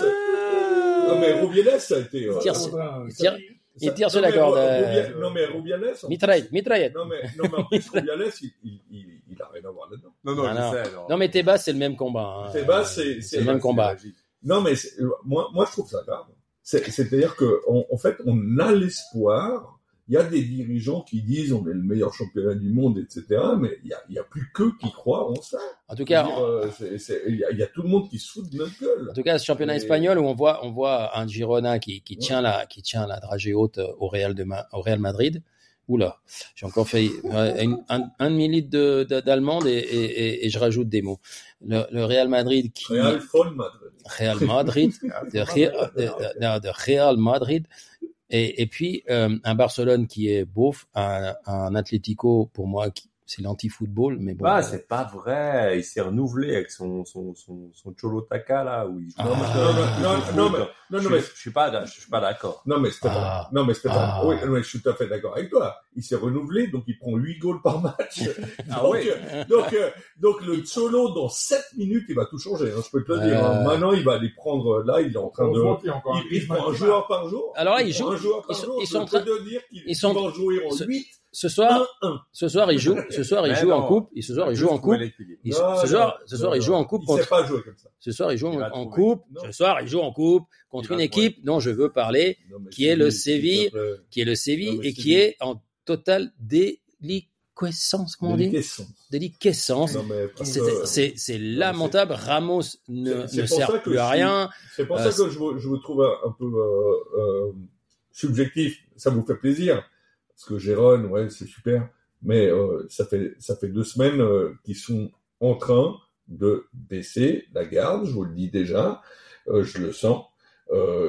non mais Rubiales, ça a été. euh, Tire- Faudra- il tire- il ça- tire sur non, la corde, euh, Non mais Rubiales. en- mitraillette, mitraillette. Non mais, non mais en plus, Rubiales, il, il, il, il a rien à voir là-dedans. Non, non, je sais, Non, mais Tebas, c'est le même combat. hein. Tebas, c'est- c'est le même combat. Non mais moi, moi, je trouve ça grave. C'est- C'est-à-dire que, en, en fait, on a l'espoir. Il y a des dirigeants qui disent on est le meilleur championnat du monde, etc. Mais il y a, a plus qu'eux qui croient en ça. En tout cas, euh, il y, a- il y a tout le monde qui se fout de notre gueule. En tout cas, ce championnat espagnol où on voit, on voit un Girona qui, qui Ouais. tient la, qui tient la dragée haute au Real de, au Real Madrid. Oula, j'ai encore fait une- un, un demi-litre de- de- d'allemande et, et, et, et je rajoute des mots. Le, le Real Madrid qui, Real Madrid. Real Madrid, (laughs) de, Re- de, de- de Real Madrid. Et, et puis, euh, un Barcelone qui est beauf, un, un Atlético, pour moi, qui, c'est l'anti-football, mais bon. Ah, euh, c'est pas vrai. Il s'est renouvelé avec son, son, son, son Cholo Taka, là, où il joue. Ah. Non, mais- non, non, non, mais- non, je, non, mais, je suis pas, je suis pas d'accord. non, mais Stéphane, Ah. non, mais Stéphane, Ah. oui, je suis tout à fait d'accord avec toi. Il s'est renouvelé, donc il prend 8 goals par match. Ah (laughs) donc, oui. euh, donc, euh, donc, le solo, dans 7 minutes, il va tout changer, hein, je peux te le dire. hein. Maintenant, il va aller prendre, là, il est en train de, il, il prend un joueur par jour. Alors là, prend jouent- un joueur par ils sont- jour. ils sont en train- te dire qu'ils vont jouer en ce- 8, ce soir, 1-1. ce soir, il joue, ce soir, il joue en coupe, et ce soir, il joue en coupe. Ce soir, ce soir, il joue en coupe contre. sait pas jouer comme ça. Ce soir, il joue en, coupe. Ce soir, il joue en coupe contre une équipe dont je veux parler, qui est le Séville, qui est le Séville et qui est en totale déliquescence, comment on dit? Déliquescence. C'est- lamentable. Ramos ne, sert plus à rien. C'est pour Euh, ça que je vous, je vous trouve un, un peu euh, euh, subjectif. Ça vous fait plaisir. Parce que Jérôme, ouais, c'est super. Mais euh, ça fait deux semaines euh, qu'ils sont en train de baisser la garde. Je vous le dis déjà. Euh, je le sens.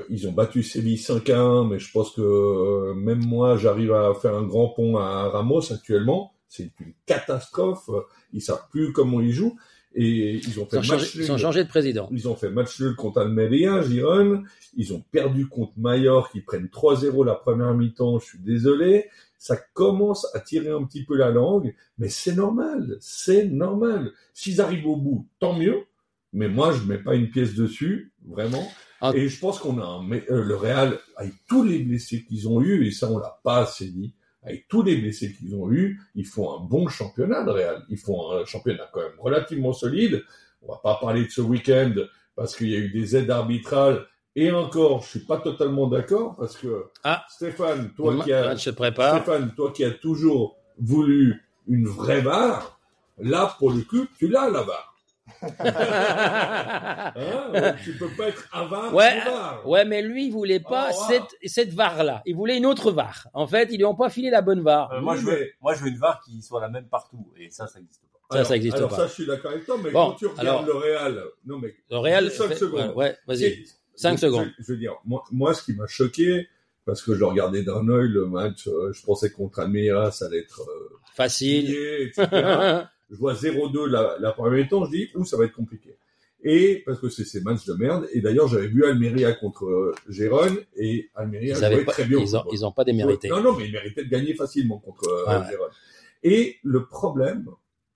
Ils ont battu Séville 5 à 1, mais je pense que même moi, j'arrive à faire un grand pont à Ramos actuellement. C'est une catastrophe. Ils savent plus comment ils jouent. Et ils ont Ils fait ont, match changé, ils ont changé de président. Ils ont fait match nul contre Almeria, Giron. Ils ont perdu contre Mallorca, ils prennent 3-0 la première mi-temps. Je suis désolé. Ça commence à tirer un petit peu la langue, mais c'est normal. C'est normal. S'ils arrivent au bout, tant mieux. Mais moi, je mets pas une pièce dessus, vraiment. Ah. Et je pense qu'on a un, mais, euh, le Real, avec tous les blessés qu'ils ont eus, et ça, on l'a pas assez dit, avec tous les blessés qu'ils ont eus, ils font un bon championnat, le Real. Ils font un championnat quand même relativement solide. On va pas parler de ce week-end parce qu'il y a eu des aides arbitrales. Et encore, je suis pas totalement d'accord parce que Ah. Stéphane, toi qui as. Stéphane, toi qui as toujours voulu une vraie barre, là, pour le coup, tu l'as, la barre. Hein (laughs) tu peux pas être avare Ouais, VAR. Ouais, mais lui, il voulait pas Oh, wow. cette, cette VAR-là. Il voulait une autre VAR. En fait, ils lui ont pas filé la bonne VAR. Euh, moi, Oui, je veux, mais- moi, je veux une VAR qui soit la même partout. Et ça, ça n'existe pas. Ça, alors, ça existe alors pas. ça, je suis d'accord avec toi, mais Bon, quand tu regardes alors- le Real, non mais Le Real. Cinq fait- secondes. Ouais, vas-y. Si, Cinq je- secondes. Je, je veux dire, moi, moi, ce qui m'a choqué, parce que je regardais d'un œil le match, euh, je pensais contre Almeria, ça allait être euh, Facile. plié, etc. (laughs) je vois 0-2 la, la première mi-temps, je dis, ouh, ça va être compliqué. Et parce que c'est ces matchs de merde. Et d'ailleurs, j'avais vu Almeria contre euh, Gérone et Almeria Ils jouait pas, très bien. ils pas démérité. Non, non, mais ils méritaient de gagner facilement contre euh, Ouais. Gérone. Et le problème,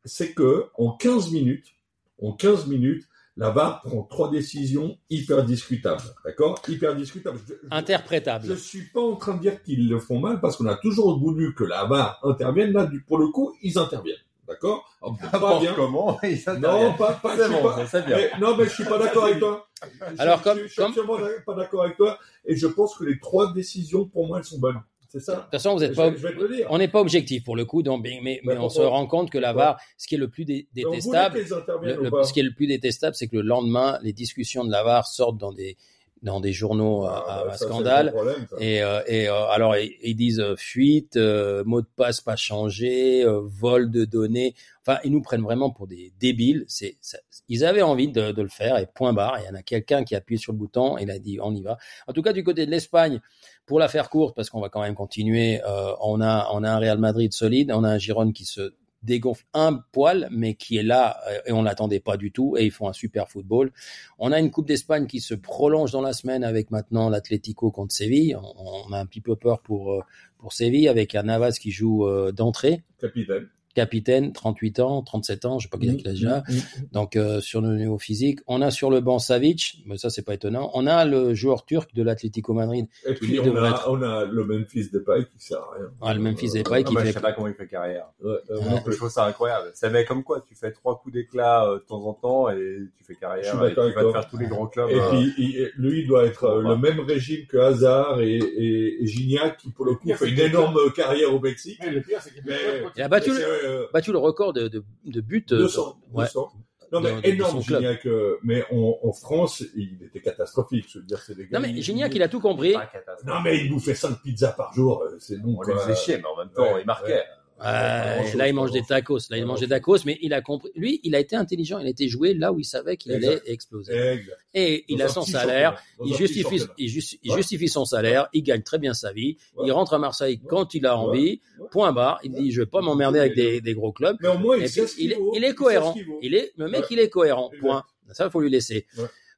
c'est que en 15 minutes, en 15 minutes, la VAR prend trois décisions hyper discutables. D'accord? Hyper discutables. Je- je- Interprétable. je suis pas en train de dire qu'ils le font mal parce qu'on a toujours voulu que la VAR intervienne. Là, du- pour le coup, ils interviennent. D'accord Pas bien. comment, (laughs) Non, pas, pas, C'est bon, pas- ça, c'est bien. mais- non, mais je suis pas d'accord avec toi. (laughs) Je- Alors, je- comme- je, suis comme- absolument pas d'accord avec toi. Et je pense que les trois décisions, pour moi, elles sont bonnes. C'est De ça. toute façon, vous Je, êtes pas, je vais te le dire. on n'est pas objectif pour le coup, donc, mais, mais, mais Mais on se rend compte que la VAR, ce qui est le plus dé- détestable, le- ce qui est le plus détestable, c'est que le lendemain, les discussions de la VAR sortent dans des, dans des journaux à, Ah, à- bah, à ça, scandale. problème. Et, euh, et euh, alors ils, ils disent euh, fuite, euh, mot de passe pas changé, euh, vol de données. Enfin, ils nous prennent vraiment pour des débiles. C'est, ils avaient envie de, de le faire et point barre. Il y en a quelqu'un qui a appuyé sur le bouton et il a dit on y va. En tout cas, du côté de l'Espagne, pour la faire courte, parce qu'on va quand même continuer, euh, on a on a un Real Madrid solide, on a un Giron qui se dégonfle un poil, mais qui est là euh, et on l'attendait pas du tout et ils font un super football. On a une Coupe d'Espagne qui se prolonge dans la semaine avec maintenant l'Atlético contre Séville. On, a un petit peu peur pour euh, pour Séville avec un Navas qui joue euh, d'entrée, Capitaine. Capitaine, 38 ans, 37 ans, je sais pas quel âge il a déjà. Mm, mm, mm. Donc euh, sur le niveau physique, on a sur le banc Savic, mais ça c'est pas étonnant. On a le joueur turc de l'Atlético Madrid, Et Qui puis, on devrait a, être- on a le Memphis Depay qui sert à rien. Ah, le Memphis Euh, Depay Ah, qui bah, fait Je sais pas comment il fait carrière. ouais, euh. Je trouve ça incroyable. Ça met comme quoi, tu fais trois coups d'éclat euh, de temps en temps et tu fais Je carrière suis et d'accord tu vas te faire tous les grands clubs. Et euh, puis, il- lui, il doit être le même régime que Hazard et, et, et Gignac, qui pour le Le coup pire, fait une énorme carrière au Mexique. Mais le pire, c'est qu'il a battu le, euh, battu le record de, de, de buts. euh, 200, ouais. 200. Non, mais de- énorme. Gignac. euh, mais en, en France, il était catastrophique. Je veux dire, c'est des gars. Non mais Gignac, il a tout compris. Non, mais il bouffait 5 pizzas par jour. euh, C'est bon, On les quoi. faisait chier, mais en même temps, Ouais, il marquait. ouais. Euh, là, il mange des tacos. Là, il mange des tacos, mais il a compris. Lui, il a été intelligent. Il a été joué là où il savait qu'il allait exploser. Exact. Et il Dans a son salaire. Il justifie, il, justi- il Ouais. justifie son salaire. Il gagne très bien sa vie. Ouais. Il rentre à Marseille Ouais. quand il a envie. Point barre. Il dit, je vais pas m'emmerder avec des, des gros clubs. Mais au moins, il puis, est, il est cohérent. Il est, le mec, il est cohérent. Point. Ça, il faut lui laisser.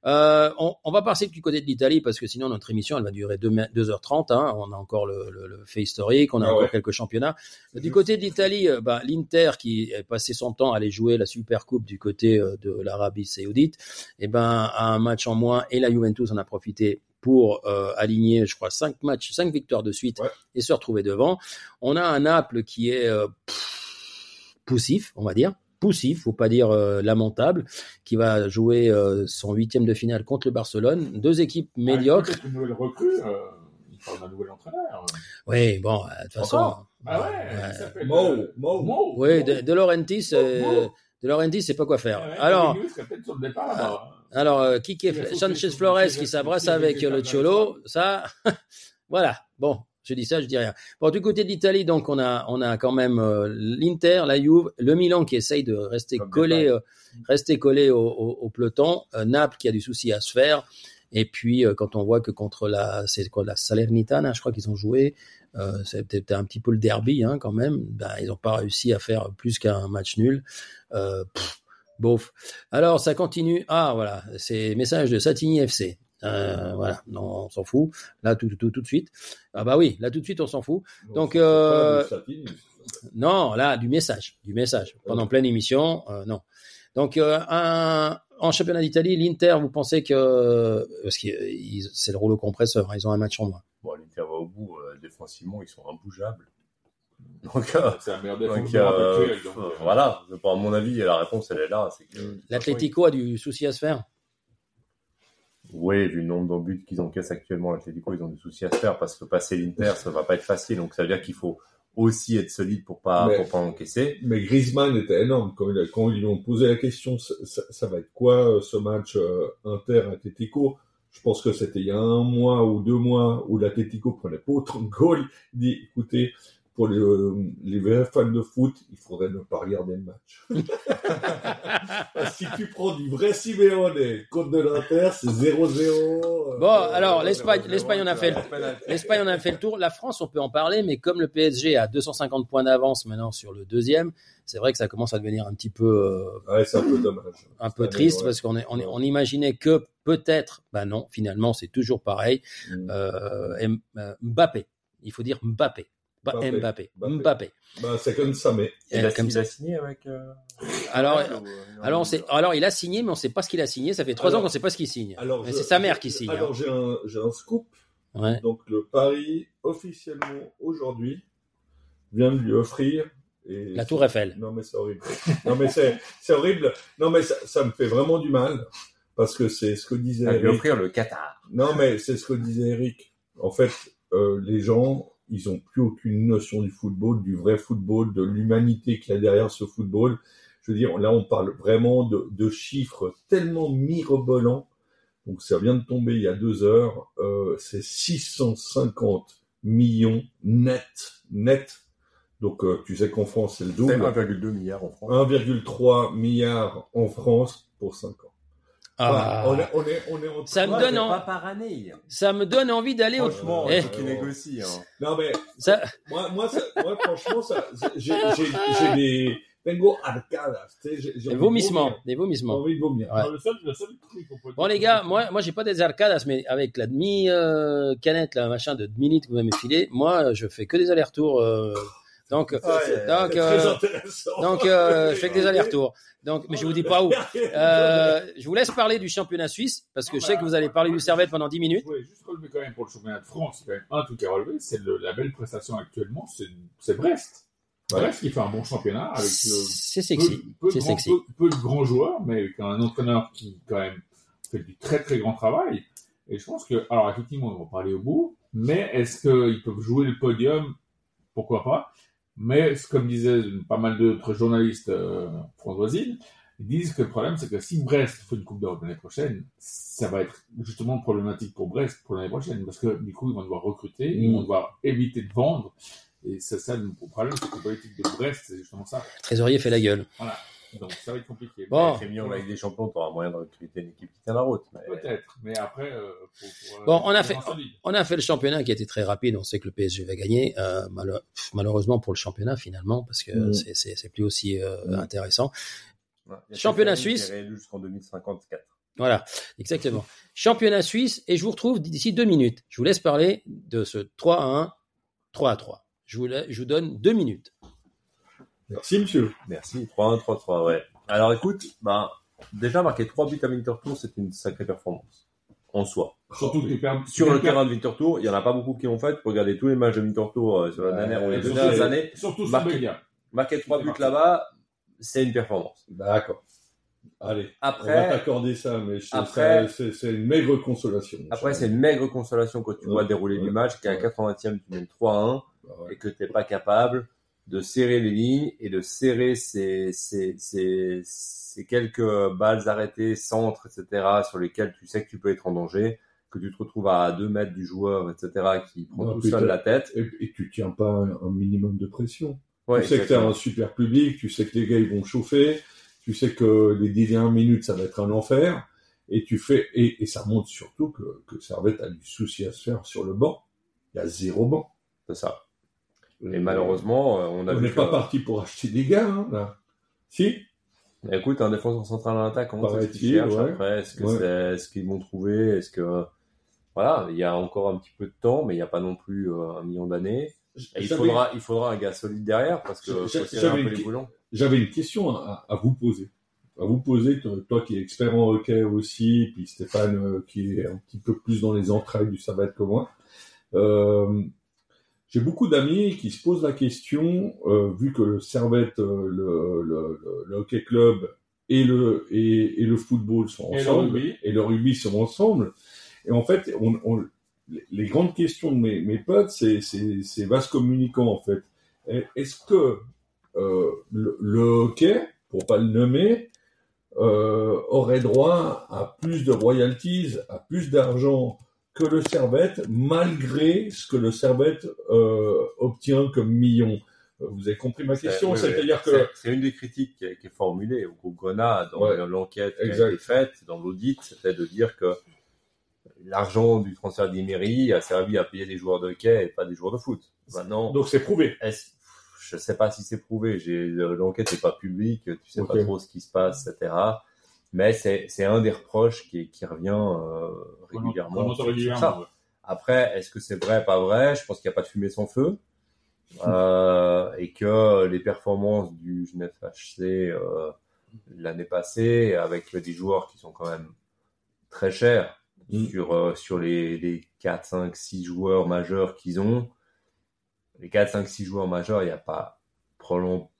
Euh, on, on va passer du côté de l'Italie parce que sinon notre émission elle va durer 2 2h30. Hein. On a encore le, le, le fait historique, on a Ah encore ouais. quelques championnats. Du côté de l'Italie, euh, bah, l'Inter qui passé son temps à aller jouer la Super Coupe du côté euh, de l'Arabie Saoudite, et ben a un match en moins et la Juventus en a profité pour euh, aligner, je crois, cinq matchs, cinq victoires de suite Ouais. et se retrouver devant. On a un Naples qui est euh, poussif, on va dire. Poussif, faut pas dire euh, lamentable, qui va jouer euh, son huitième de finale contre le Barcelone. Deux équipes médiocres. Peut-être une nouvelle recrue. euh, il parle d'un nouvel entraîneur. Oui, bon, euh, de toute façon, Encore? Ah ouais, Mo, Mo. Mo. Oui, de, de Laurentiis, de Laurentiis, c'est pas quoi faire. Ouais, Alors, peut-être sur le départ là-bas. alors Kike Il a sauté Sanchez Flores qui sur- avec le Cholo, ça, (laughs) voilà. Bon, je dis ça, je dis rien. Bon, du côté de l'Italie, donc on a, on a quand même euh, l'Inter, la Juve, le Milan qui essaye de rester Comme collé, euh, rester collé au, au- au peloton, euh, Naples qui a du souci à se faire. Et puis quand on voit que contre la, c'est quoi la Salernitana, je crois qu'ils ont joué, c'était un petit peu le derby hein, quand même. Ben, ils n'ont pas réussi à faire plus qu'un match nul. Pff, bof. Alors ça continue. Ah voilà, c'est message de Satigny FC. Euh, voilà, non, on s'en fout. Là tout, tout, tout de suite. Ah bah oui, là tout de suite on s'en fout. Donc, euh. Non, là, du message, du message. Pendant pleine émission, euh, non. Donc, euh, un, en championnat d'Italie, l'Inter, vous pensez que parce que ils- c'est le rouleau compresseur, hein, ils ont un match en moins. Bon, l'Inter va au bout, euh, défensivement, ils sont imbougeables. Donc, euh, C'est meilleure donc, euh, donc, voilà. À mon avis, la réponse, elle est là. C'est que, L'Atlético a du souci à se faire. Oui, vu le nombre d'embuts qu'ils encaissent actuellement, l'Atlético, ils ont des soucis à se faire parce que passer l'Inter, ça va pas être facile. Donc, ça veut dire qu'il faut aussi être solide pour pas, Mais- pour pas encaisser. Mais Griezmann était énorme. Quand, il a- quand ils lui ont posé la question, ça, ça- ça va être quoi euh, ce match euh, Inter-Atletico Je pense que c'était il y a un mois ou deux mois où l'Atletico prenait pas autant de goals. Il dit, écoutez, pour les, euh, les vrais fans de foot, il faudrait ne pas regarder le match. (laughs) si tu prends du vrai Simeone contre de l'Inter, c'est 0-0. euh, Bon, alors euh, l'Espagne, 0-0, l'Espagne on a fait, le- l'Espagne on a fait le tour. La France, on peut en parler, mais comme le PSG a 250 points d'avance maintenant sur le deuxième, c'est vrai que ça commence à devenir un petit peu euh, Ouais, c'est un peu dommage. un peu triste ouais. parce qu'on est, on, est- on imaginait que peut-être, bah non, finalement c'est toujours pareil. Mm. Euh, euh, Mbappé, il faut dire Mbappé, Mbappé. Mbappé, Mbappé. Mbappé. Bah, c'est comme ça, mais Il a, comme il ça. a signé avec. euh, Alors, euh, alors, on sait, alors il a signé, mais on sait pas ce qu'il a signé. Ça fait trois Alors- ans qu'on sait pas ce qu'il signe. alors c'est sa mère qui signe. Alors j'ai un, j'ai un scoop. hein. Ouais. Donc le Paris officiellement aujourd'hui vient de lui offrir et La Tour Eiffel. Non mais c'est horrible. non mais c'est c'est horrible. Non mais ça, ça me fait vraiment du mal parce que c'est ce que disait Il va lui Eric. offrir le Qatar. Non mais c'est ce que disait Eric. En fait, euh, les gens ils ont plus aucune notion du football, du vrai football, de l'humanité qu'il y a derrière ce football. Je veux dire, là on parle vraiment de, de chiffres tellement mirobolants. Donc ça vient de tomber il y a deux heures. Euh, c'est 650 millions net, net. Donc euh, tu sais qu'en France c'est le C'est double. 1,2 milliard en France. 1,3 milliard en France pour 5 ans. Ah, Voilà, on, est, on, est, on est en Ça me donne en- pas par année. ça me donne envie d'aller au. Franchement, Eh, faut qu'il négocie. Hein. Non mais ça, moi, moi, ça, moi franchement, ça, j'ai, j'ai, j'ai des tengo arcadas. Des vomissements, des vomissements. envie de vomir. Ouais. Le seul, le seul truc qu'on peut Bon les gars, moi, moi j'ai pas des arcades, mais avec la demi euh, canette, là, machin de litre que vous m'avez filé, moi je fais que des allers-retours. euh, donc, Ouais, donc, euh, (laughs) donc, euh, je fais que des allers-retours. Donc, mais je vous dis pas où. (laughs) Euh, je vous laisse parler du championnat suisse parce que je sais que vous allez parler du Servette pendant 10 minutes. Juste relever quand même pour le championnat de France, il y a quand même un truc à relever, c'est la belle prestation actuellement, c'est Brest. Ouais. Brest qui fait un bon championnat avec euh, C'est sexy, peu, sexy. peu- peu de grands joueurs, mais avec un entraîneur qui quand même fait du très très grand travail. Et je pense que, alors effectivement, on va pas aller au bout, mais est-ce qu'ils peuvent jouer le podium? Pourquoi pas? Mais comme disaient pas mal d'autres journalistes euh, françoisines, ils disent que le problème c'est que si Brest fait une Coupe d'Europe l'année prochaine, ça va être justement problématique pour Brest pour l'année prochaine, parce que du coup ils vont devoir recruter, ils Mm. vont devoir éviter de vendre. Et c'est ça le problème, c'est que la politique de Brest, c'est justement ça. Le trésorier fait la gueule. Donc ça va être compliqué. Bon. Très bien, avec des champions, tu auras moyen de recruter une équipe qui tient la route. Mais... Peut-être, mais après, euh, pour, pour, Bon, on a fait-. On a fait le championnat qui a été très rapide. On sait que le PSG va gagner. Euh, malheureusement pour le championnat finalement, parce que Mm. c'est- c'est c'est plus aussi euh, Mm. intéressant. Ouais. A Championnat suisse. jusqu'en 2054. Voilà, exactement. Championnat suisse, et je vous retrouve d'ici deux minutes. Je vous laisse parler de ce 3 à 1, 3 à 3. Je vous, la- je vous donne deux minutes. Merci, monsieur. Merci. 3-1, 3-3, ouais. Alors écoute, bah, déjà marquer 3 buts à Winterthur, c'est une sacrée performance. En soi. Surtout Sur le terrain de Winterthur, il y en a pas beaucoup qui l'ont fait. Pour regarder tous les matchs de Winterthur euh, sur la Ouais, dernière ou les deux dernières années, Surtout. Bélia. marquer 3 buts là-bas, c'est une performance. D'accord. Allez, on va Après, t'accorder ça, mais Après- c'est, c'est une maigre consolation. après c'est une maigre consolation quand tu Ouais. vois le déroulé Ouais. du match, qu'à Ouais. 80e, tu mènes 3 à 1. Ah ouais. et que tu n'es pas capable de serrer les lignes et de serrer ces, ces, ces, ces quelques balles arrêtées, centres, etc., sur lesquelles tu sais que tu peux être en danger, que tu te retrouves à 2 mètres du joueur, etc., qui prend Non, tout seul la tête. Et, et tu tiens pas un, un minimum de pression. Ouais, tu sais que tu as un super public, tu sais que les gars ils vont chauffer, tu sais que les 10 dernières minutes ça va être un enfer, et tu fais et, et ça montre surtout que, que Servette a du souci à se faire sur le banc. Il y a zéro banc. C'est ça. Et malheureusement, euh, on a on n'est pas parti pour acheter des gars, hein, là. Si Écoute, un défenseur central en attaque, comment c'est ce qu'ils Paraît-il, cherchent ouais. après? Est-ce que Ouais. c'est ce qu'ils vont trouver? Est-ce que voilà, il y a encore un petit peu de temps, mais il n'y a pas non plus euh, un million d'années. Il faudra, il faudra un gars solide derrière parce que j'avais une-. J'avais une question à, à vous poser. À vous poser, toi, qui es expert en hockey aussi, puis Stéphane euh, qui est un petit peu plus dans les entrailles du Servette que moi. Euh, J'ai beaucoup d'amis qui se posent la question, euh, vu que le Servette, euh, le, le, le- le hockey club et le, et, et le football sont ensemble, rugby. et le rugby sont ensemble. Et en fait, on, on- les- grandes questions de mes, mes potes, c'est, c'est, c'est vaste communicant en fait. Est-ce que euh, le, hockey, pour pas le nommer, aurait droit à plus de royalties, à plus d'argent que le Servette, malgré ce que le Servette euh, obtient comme millions. Euh, Vous avez compris ma question, oui, c'est-à-dire oui. que C'est- une des critiques qui est, qui est formulée au groupe Grenat dans Ouais. l'enquête qui a été faite, dans l'audit, c'était de dire que l'argent du transfert d'Imery a servi à payer des joueurs de hockey et pas des joueurs de foot. Maintenant, donc c'est prouvé. je sais pas si c'est prouvé. J'ai l'enquête n'est pas publique, tu sais pas trop ce qui se passe, etc. Mais c'est c'est un des reproches qui, qui revient euh, régulièrement. Régulièrement, ça. ouais. Après, est-ce que c'est vrai, pas vrai? Je pense qu'il n'y a pas de fumée sans feu. (laughs) Euh, et que les performances du Genève HC euh, l'année passée, avec des joueurs qui sont quand même très chers Mm. sur, euh, sur les, les 4, 5, 6 joueurs majeurs qu'ils ont, les 4, 5, 6 joueurs majeurs, il n'y a pas probablement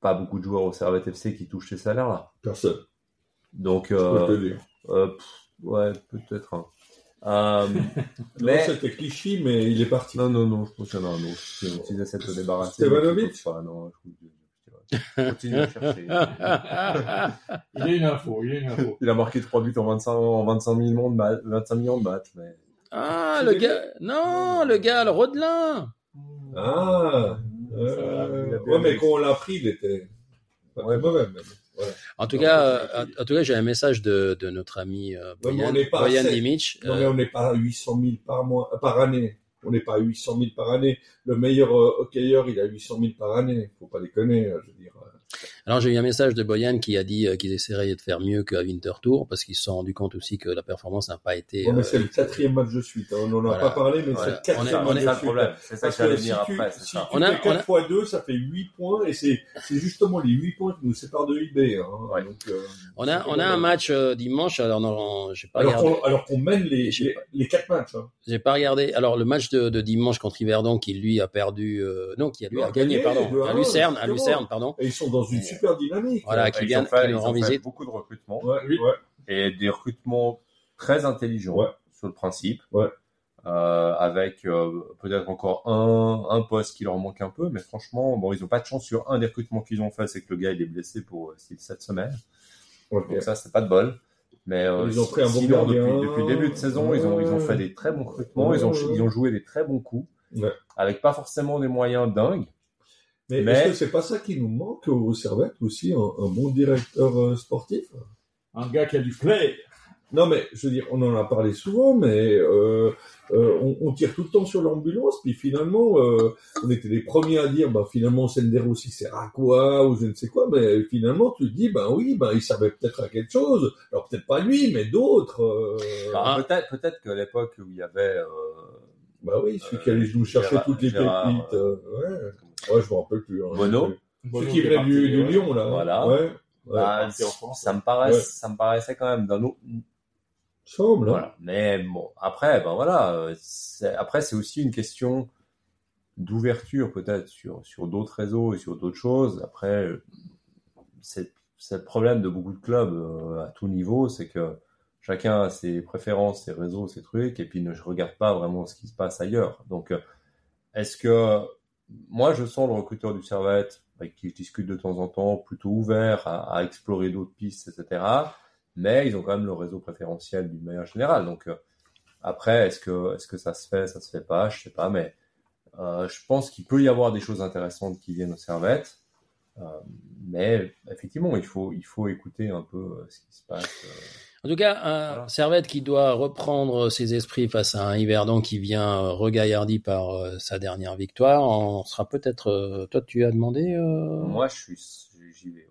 pas beaucoup de joueurs au Servette FC qui touchent ces salaires-là. Personne. Donc, euh, euh, pff, ouais, peut-être. un. Euh, (laughs) mais c'était cliché, mais il est parti. non, non, non, je pense qu'il y en a un autre. Si on s'ils essaient de se débarrasser. Stevanovic mais qu'ils peuvent pas, non, je trouve que- Continue à chercher. (laughs) Il y a une info, il y a une info. Il a marqué 3 buts en 25, en 25 millions de, ma- 25 millions de matchs, mais Ah, le gars, non, le gars, le Rodelin. Ah, Ça, euh, il a bien ouais, mais quand on l'a pris, il était pas Ouais. mauvais. mais voilà. En tout Non, cas, euh, en tout cas, j'ai un message de, de notre ami euh, mais Boyan, on n'est pas Boyan assez. Dimic. Non, Euh, mais on n'est pas à 800 000 par mois, euh, par année. On n'est pas à 800 000 par année. Le meilleur euh, hockeyeur, il a 800 000 par année. Faut pas déconner, euh, je veux dire. Alors j'ai eu un message de Boyan qui a dit euh, qu'ils essaieraient de faire mieux qu'à Winter Tour parce qu'ils se sont rendus compte aussi que la performance n'a pas été. Bon, mais euh, c'est le quatrième match de suite. hein. On n'en a pas parlé, mais Voilà. c'est le quatrième on match de suite. problème. C'est ça que j'allais dire tu, après, c'est si ça. tu On a- fais 4 fois 2, ça fait 8 points, et c'est c'est justement les 8 points qui nous séparent de IB. Hein. Ouais. Donc, euh, On a, on a un match euh, dimanche. Alors non, j'ai pas alors regardé. qu'on alors qu'on mène les, les, les 4 matchs. Hein. J'ai pas regardé. Alors le match de, de dimanche contre Yverdon qui lui a perdu, euh, non, qui a lui a gagné, pardon, à Lucerne, à. Lucerne, pardon. Et ils sont dans une Et- super dynamique. Voilà, qui Ils vient, ont fait- qui nous rend visite. beaucoup de recrutements Ouais, Oui. ouais. et des recrutements très intelligents Ouais. sur le principe. Ouais. Euh, avec euh, peut-être encore un, un poste qui leur manque un peu, mais franchement, bon, ils ont pas de chance sur un des recrutements qu'ils ont fait, c'est que le gars il est blessé pour 6-7 semaines. Ok. Donc ça, c'est pas de bol. Mais euh, Ils ont pris un bon sinon, gardien. depuis, depuis le début de saison, ils ont, ils ont fait des très bons recrutements, ils ont, Ouais. ils ont joué des très bons coups, Ouais. avec pas forcément des moyens dingues. Mais, Mais- est-ce que c'est pas ça qui nous manque au Servette aussi, un, un bon directeur euh, sportif? Un gars qui a du flair. Non, mais je veux dire, on en a parlé souvent, mais euh, euh, on, on tire tout le temps sur l'ambulance, puis finalement, euh, on était les premiers à dire, bah finalement, Senderos, il sert à quoi, ou je ne sais quoi, mais finalement, tu te dis, ben oui, ben il servait peut-être à quelque chose, alors peut-être pas lui, mais d'autres. euh, Enfin, Ah. Peut-être, peut-être que l'époque où il y avait, euh, bah oui, celui Euh, qui allait nous chercher Gérard- toutes les Gérard, pépites. euh, ouais. Ouais, je me rappelle plus. hein. Bono. Celui qui venait du, du Lyon, là. Voilà. Ouais. Ouais. bah, parti en France. ça me paraît, Ouais. ça me paraissait quand même d'un autre, Semble, hein. Voilà. Mais bon, après, ben voilà. euh, c'est- Après, c'est aussi une question d'ouverture peut-être sur sur d'autres réseaux et sur d'autres choses. Après, euh, c'est le problème de beaucoup de clubs euh, à tout niveau, c'est que chacun a ses préférences, ses réseaux, ses trucs, et puis ne regarde pas vraiment ce qui se passe ailleurs. Donc, est-ce que moi je sens le recruteur du Servette avec qui je discute de temps en temps plutôt ouvert à, explorer d'autres pistes, etc. Mais ils ont quand même le réseau préférentiel d'une manière générale. Donc euh, après, est-ce que est-ce que ça se fait, ça se fait pas, je sais pas, mais euh, je pense qu'il peut y avoir des choses intéressantes qui viennent au Servette. Euh, mais effectivement, il faut il faut écouter un peu ce qui se passe. En tout cas, un Voilà. Servette qui doit reprendre ses esprits face à un Yverdon qui vient euh, regaillardi par euh, sa dernière victoire. On sera peut-être. euh, toi, tu as demandé. euh, Moi, je suis j'y vais. ouais.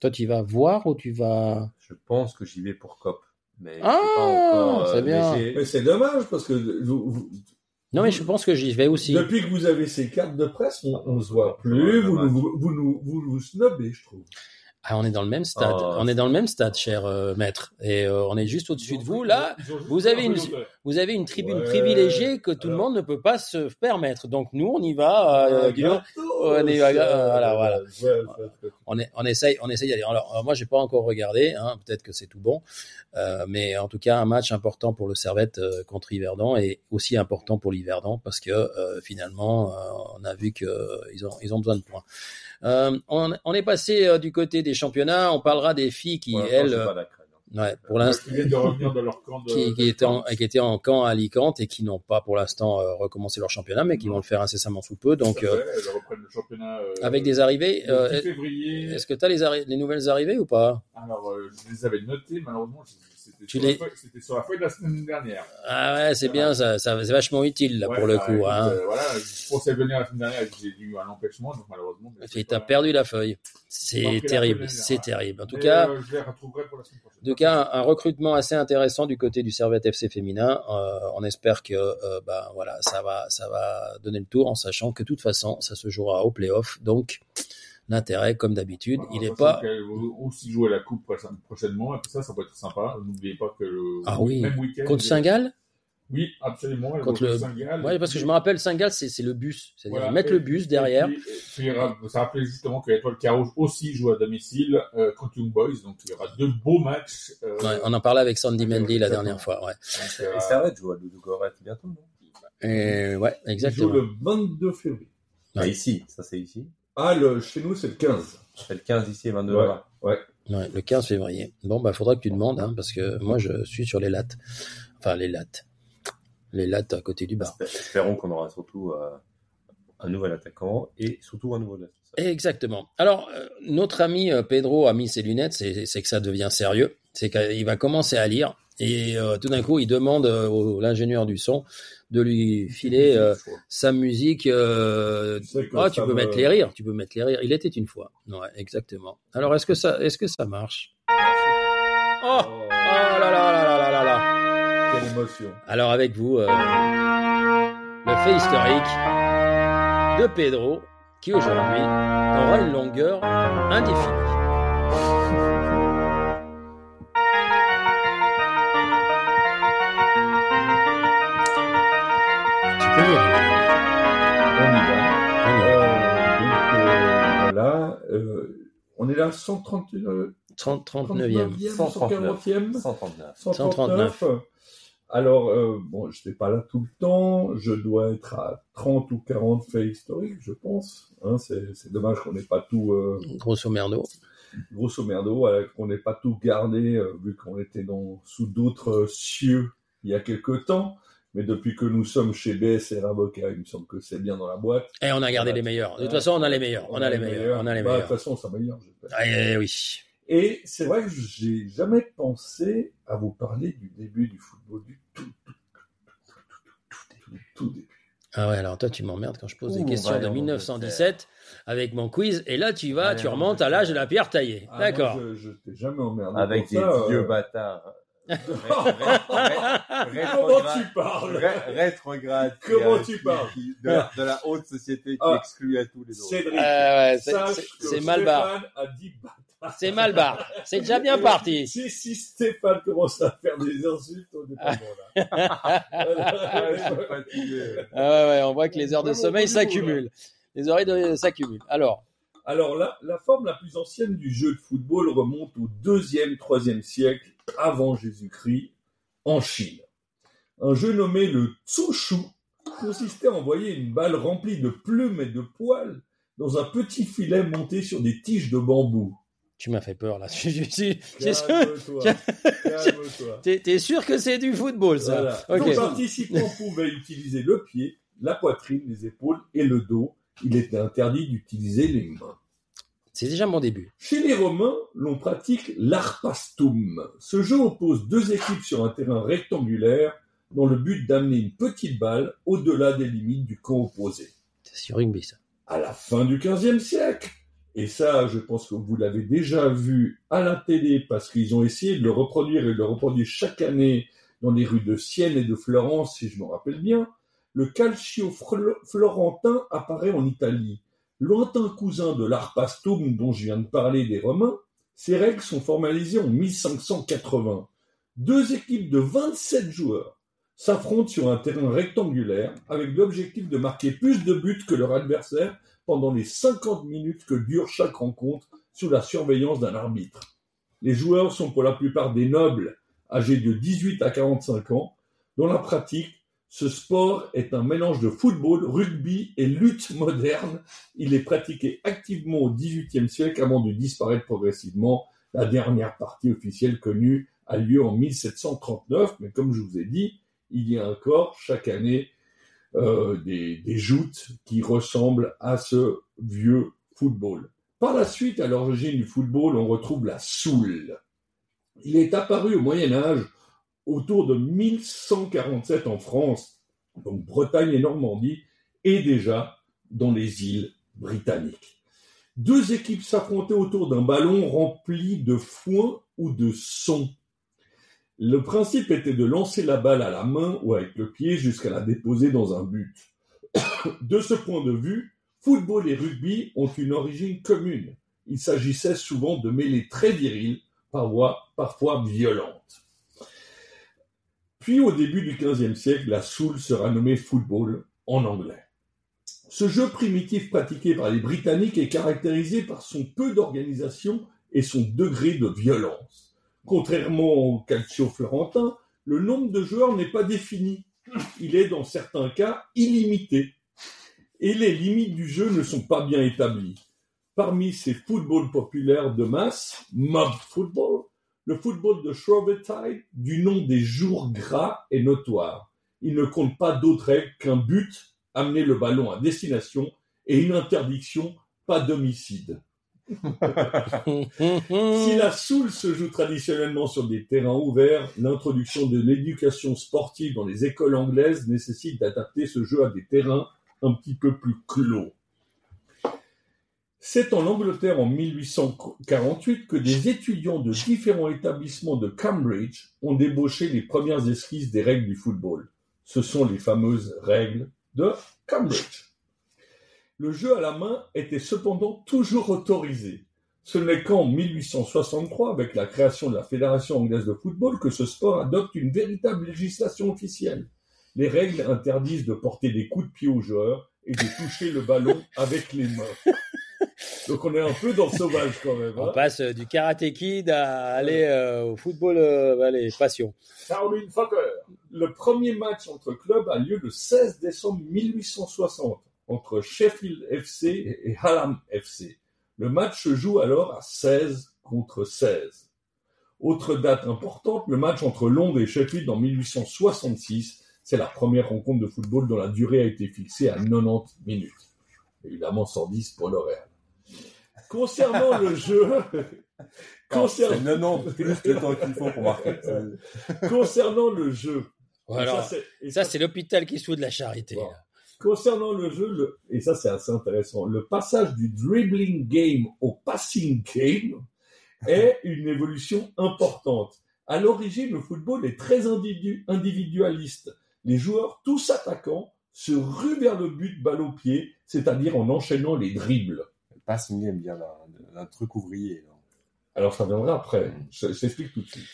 Toi, tu vas voir ou tu vas. Je pense que j'y vais pour COP. Mais je sais Ah, pas encore, euh, c'est bien. Mais c'est dommage parce que vous- vous- Non, mais je pense que j'y vais aussi. depuis que vous avez ces cartes de presse, on, on se voit plus. Vous vous, vous nous snobez, je trouve. Ah, on est dans le même stade. Oh. On est dans le même stade, cher euh, maître. Et euh, on est juste au-dessus de vous. Là, vous avez une- vous avez une tribune Ouais. privilégiée que tout le monde ne peut pas se permettre. Donc nous, on y va. euh, gâteau, on est- euh, ça. voilà, voilà. Ouais, on, est, on essaye, on essaye d'y aller. Alors, euh, moi, j'ai pas encore regardé. Hein, Peut-être que c'est tout bon, Euh, mais en tout cas, un match important pour le Servette euh, contre Yverdon et aussi important pour l'Yverdon parce que euh, finalement, euh, on a vu que euh, ils ont, ils ont besoin de points. Euh, on, on est passé euh, du côté des championnats. On parlera des filles qui, elles, ouais, pour l'instant (laughs) Qui de qui, étaient en, qui étaient en camp à Alicante et qui n'ont pas pour l'instant euh, recommencé leur championnat, mais qui vont le faire incessamment sous peu. Donc, euh, fait, Elles reprennent le championnat. euh, avec des arrivées, le 10 février. est-ce que tu as les, arri- les nouvelles arrivées ou pas? Alors, je les avais notées, malheureusement, c'était Tu sur, la feuille- c'était sur la feuille de la semaine dernière. Ah ouais, c'est bien, ça, ça c'est vachement utile là Ouais, pour le bah, coup. écoute, Hein. voilà, je pensais venir la semaine dernière j'ai eu un empêchement, donc malheureusement. Et t'as pas- perdu la feuille. C'est terrible, c'est terrible. En tout Mais, cas, je les retrouverai pour la semaine prochaine. Cas, un, un recrutement assez intéressant du côté du Servette FC féminin. Euh, on espère que euh, bah, voilà, ça va, ça va donner le tour en sachant que de toute façon, ça se jouera au playoff. Donc, l'intérêt, comme d'habitude, il n'est pas. aussi jouer la coupe prochaine- prochainement, et tout ça, ça peut être sympa. N'oubliez pas que le Ah oui, même week-end. Contre Saint-Gall? Oui, absolument. va le-. Ouais, parce que je me rappelle, Saint-Gall, c'est le bus. C'est-à-dire, Voilà. ils mettent Et- le bus derrière. Et puis, et puis, il y aura- ça rappelait justement que l'Étoile Carouge aussi joue à domicile euh, contre Young Boys, donc il y aura deux beaux matchs. euh, Ouais, on en parlait avec Sandy Mendy la exactement. dernière fois. Ouais, donc, Et Servette joue à Ludogorets bientôt, non? Et ouais Il joue exactement. le 22 février. Ah, ici, ça c'est ici. Ah, le, chez nous, c'est le 15. C'est le 15 ici et 22 Ouais. Ouais. Ouais, le 15 février. Bon, bah, faudra que tu demandes, hein, parce que moi, je suis sur les lattes. Enfin, les lattes. Les lattes à côté du bar. Espérons qu'on aura surtout euh, un nouvel attaquant et surtout un nouveau défenseur. Exactement. Alors, euh, notre ami euh, Pedro a mis ses lunettes, c'est que ça devient sérieux. C'est qu'il va commencer à lire et euh, tout d'un coup, il demande au l'ingénieur du son de lui filer sa musique. Ah, tu peux me- mettre les rires, tu peux mettre les rires. Il était une fois. Ouais, exactement. Alors, est-ce que ça, est-ce que ça marche? Oh, oh là là là là là là émotion. Alors avec vous, euh, le fait historique de Pedro, qui aujourd'hui aura une longueur indéfinie. Tu peux lire. On y va. On y va. Euh, donc, euh, voilà. Euh, on est là 130, euh, 30, 39e. 39e, 139. 140e 139. 139. Alors, euh, bon, je n'étais pas là tout le temps. Je dois être à 30 ou 40 faits historiques, je pense. Hein, c'est dommage qu'on n'ait pas tout, euh, Grosso merdo. grosso merdo, voilà, qu'on n'ait pas tout gardé, euh, vu qu'on était dans, sous d'autres cieux il y a quelque temps. Mais depuis que nous sommes chez BSR Avocat, il me semble que c'est bien dans la boîte. Et on a gardé les meilleurs. De toute façon, on a les meilleurs. On a les meilleurs. On a les Bah, de toute façon, ça j'espère. Ah, eh oui. Et c'est vrai que j'ai jamais pensé à vous parler du début du football, du tout, tout, tout, tout, tout, tout, tout début. Ah ouais, alors toi, tu m'emmerdes quand je pose des questions de en 1917 avec mon quiz. Et là, tu vas, tu remontes à l'âge de la pierre taillée. Ah, D'accord. Je, je t'ai jamais emmerdé. Avec des ça, vieux euh, bâtards. (laughs) Ré- ré- ré- Comment tu parles ré- Rétrograde. Comment tu parles qui- de, la, de la haute société qui Ah. exclut à tous les autres. Cédric, Euh, ouais, c'est- mal. Stéphane a dit bâtard. C'est mal barre. C'est déjà bien parti. (laughs) Si, si Stéphane commence à faire des insultes, on est pas bon là. (laughs) Ah ouais, ouais, on voit que les heures de sommeil là. s'accumulent. Les oreilles de- s'accumulent. Alors, Alors la, la forme la plus ancienne du jeu de football remonte au 2e, 3e siècle avant Jésus-Christ en Chine. Un jeu nommé le Tsushu consistait à envoyer une balle remplie de plumes et de poils dans un petit filet monté sur des tiges de bambou. Tu m'as fait peur là. (laughs) (laughs) T'es sûr que c'est du football ça Voilà. Ok. Les participants pouvaient utiliser le pied, la poitrine, les épaules et le dos. Il était interdit d'utiliser les mains. C'est déjà mon début. Chez les Romains, l'on pratique l'arpastum. Ce jeu oppose deux équipes sur un terrain rectangulaire dans le but d'amener une petite balle au-delà des limites du camp opposé. C'est sur rugby ça. À la fin du XVe siècle, et ça, je pense que vous l'avez déjà vu à la télé parce qu'ils ont essayé de le reproduire et de le reproduire chaque année dans les rues de Sienne et de Florence, si je me rappelle bien, le calcio florentin apparaît en Italie. Lointain cousin de l'arpastum dont je viens de parler des Romains, ces règles sont formalisées en 1580. Deux équipes de 27 joueurs s'affrontent sur un terrain rectangulaire avec l'objectif de marquer plus de buts que leur adversaire pendant les 50 minutes que dure chaque rencontre sous la surveillance d'un arbitre. Les joueurs sont pour la plupart des nobles âgés de 18 à 45 ans. Dans la pratique, ce sport est un mélange de football, rugby et lutte moderne. Il est pratiqué activement au XVIIIe siècle avant de disparaître progressivement. La dernière partie officielle connue a lieu en 1739, mais comme je vous ai dit, il y a encore chaque année euh, des, des joutes qui ressemblent à ce vieux football. Par la suite, à l'origine du football, on retrouve la soule. Il est apparu au Moyen Âge autour de 1147 en France, donc Bretagne et Normandie, et déjà dans les îles britanniques. Deux équipes s'affrontaient autour d'un ballon rempli de foin ou de son. Le principe était de lancer la balle à la main ou avec le pied jusqu'à la déposer dans un but. (coughs) De ce point de vue, football et rugby ont une origine commune. Il s'agissait souvent de mêler très parfois, parfois violentes. Puis au début du XVe siècle, la soule sera nommée football en anglais. Ce jeu primitif pratiqué par les Britanniques est caractérisé par son peu d'organisation et son degré de violence. Contrairement au calcio florentin, le nombre de joueurs n'est pas défini. Il est dans certains cas illimité. Et les limites du jeu ne sont pas bien établies. Parmi ces footballs populaires de masse, mob football, le football de Shrovetide, du nom des jours gras, est notoire. Il ne compte pas d'autres règles qu'un but, amener le ballon à destination, et une interdiction, pas d'homicide. (laughs) Si la soule se joue traditionnellement sur des terrains ouverts, l'introduction de l'éducation sportive dans les écoles anglaises nécessite d'adapter ce jeu à des terrains un petit peu plus clos. C'est en Angleterre en 1848 que des étudiants de différents établissements de Cambridge ont débauché les premières esquisses des règles du football. Ce sont les fameuses règles de Cambridge. Le jeu à la main était cependant toujours autorisé. Ce n'est qu'en 1863, avec la création de la Fédération anglaise de football, que ce sport adopte une véritable législation officielle. Les règles interdisent de porter des coups de pied aux joueurs et de toucher le ballon avec les mains. Donc on est un peu dans le sauvage quand même. On hein. passe euh, du karaté kid à aller euh, au football, euh, allez, passion. Caroline Fokker. Le premier match entre clubs a lieu le 16 décembre 1860 entre Sheffield FC et Hallam FC. Le match se joue alors à 16 contre 16. Autre date importante, le match entre Londres et Sheffield en 1866. C'est la première rencontre de football dont la durée a été fixée à 90 minutes. Évidemment 110 pour le Real. Concernant le jeu, (laughs) (laughs) C'est concernant, 90 plus le temps qu'il faut pour marquer. (laughs) concernant le jeu, et ça, c'est l'hôpital qui se fout de la charité. Bon. là. Concernant le jeu, le- et ça c'est assez intéressant, le passage du dribbling game au passing game (laughs) est une évolution importante. À l'origine, le football est très individu- individualiste. Les joueurs, tous attaquants, se ruent vers le but balle au pied, c'est-à-dire en enchaînant les dribbles. Passing aime bien un, un truc ouvrier. là. Alors ça viendra après, je, je t'explique tout de suite.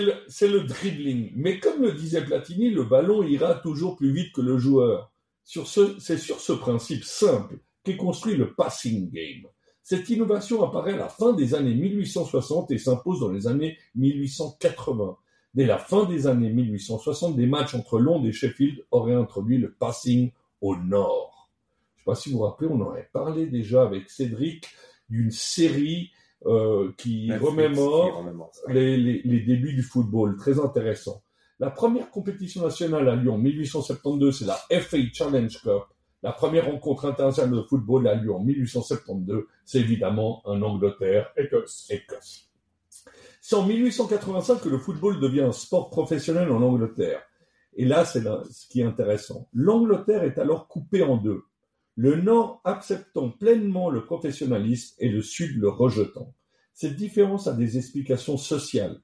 Le, c'est le dribbling. Mais comme le disait Platini, le ballon ira toujours plus vite que le joueur. Sur ce, c'est sur ce principe simple qu'est construit le passing game. Cette innovation apparaît à la fin des années 1860 et s'impose dans les années 1880. Dès la fin des années 1860, des matchs entre Londres et Sheffield auraient introduit le passing au nord. Je ne sais pas si vous vous rappelez, on en avait parlé déjà avec Cédric d'une série euh, qui Netflix, remémore qui remémore ça. les, les- les débuts du football, très intéressant. La première compétition nationale a lieu en 1872, c'est la FA Challenge Cup. La première rencontre internationale de football a lieu en 1872, c'est évidemment en Angleterre, Écosse. Écosse. C'est en 1885 que le football devient un sport professionnel en Angleterre. Et là, c'est ce qui est intéressant. L'Angleterre est alors coupée en deux. Le Nord acceptant pleinement le professionnalisme et le Sud le rejetant. Cette différence a des explications sociales.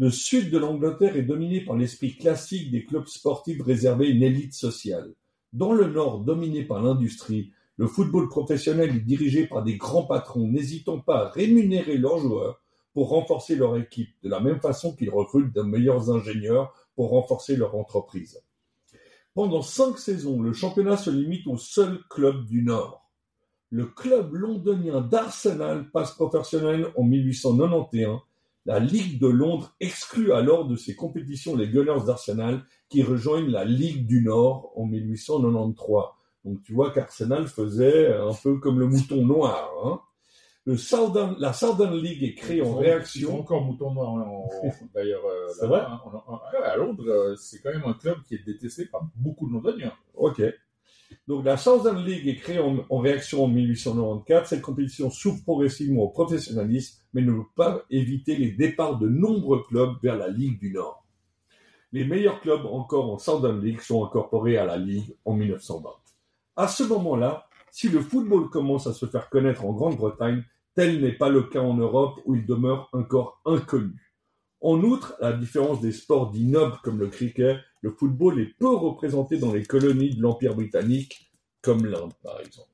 Le Sud de l'Angleterre est dominé par l'esprit classique des clubs sportifs réservés à une élite sociale. Dans le Nord, dominé par l'industrie, le football professionnel est dirigé par des grands patrons n'hésitant pas à rémunérer leurs joueurs pour renforcer leur équipe, de la même façon qu'ils recrutent de meilleurs ingénieurs pour renforcer leur entreprise. Pendant cinq saisons, le championnat se limite au seul club du Nord. Le club londonien d'Arsenal passe professionnel en 1891. La Ligue de Londres exclut alors de ses compétitions les Gunners d'Arsenal qui rejoignent la Ligue du Nord en 1893. Donc tu vois qu'Arsenal faisait un peu comme le mouton noir. hein. Le Southern- la Southern League est créée en sont- Ils réaction. encore mouton noir. hein, en- (laughs) D'ailleurs, euh, C'est vrai? hein, à Londres, euh, c'est quand même un club qui est détesté par beaucoup de Londoniens. Ok. Donc la Southern League est créée en, réaction en 1894. Cette compétition s'ouvre progressivement au professionnalisme, mais ne veut pas éviter les départs de nombreux clubs vers la Ligue du Nord. Les meilleurs clubs encore en Southern League sont incorporés à la Ligue en 1920. À ce moment-là, si le football commence à se faire connaître en Grande-Bretagne, tel n'est pas le cas en Europe où il demeure encore inconnu. En outre, à la différence des sports dits nobles comme le cricket, le football est peu représenté dans les colonies de l'Empire britannique, comme l'Inde par exemple.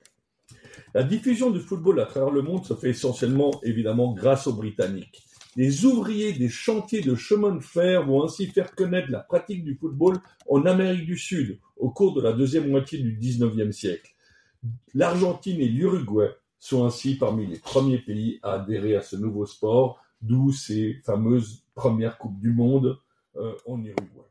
La diffusion du football à travers le monde se fait essentiellement, évidemment, grâce aux Britanniques. Les ouvriers des chantiers de chemin de fer vont ainsi faire connaître la pratique du football en Amérique du Sud au cours de la deuxième moitié du XIXe siècle. L'Argentine et l'Uruguay sont ainsi parmi les premiers pays à adhérer à ce nouveau sport, d'où ces fameuses premières Coupes du Monde euh, en Uruguay.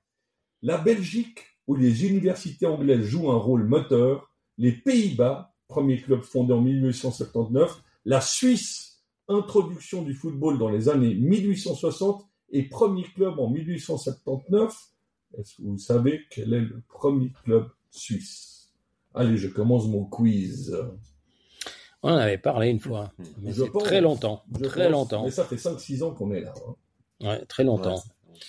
La Belgique, où les universités anglaises jouent un rôle moteur, les Pays-Bas, premier club fondé en 1879, la Suisse, introduction du football dans les années 1860 et premier club en 1879. Est-ce que vous savez quel est le premier club suisse? Allez, je commence mon quiz. On en avait parlé une fois, mais Je c'est pense. très longtemps, Je très pense, longtemps, Mais ça fait 5-6 ans qu'on est là. hein. Ouais, très longtemps. Ouais,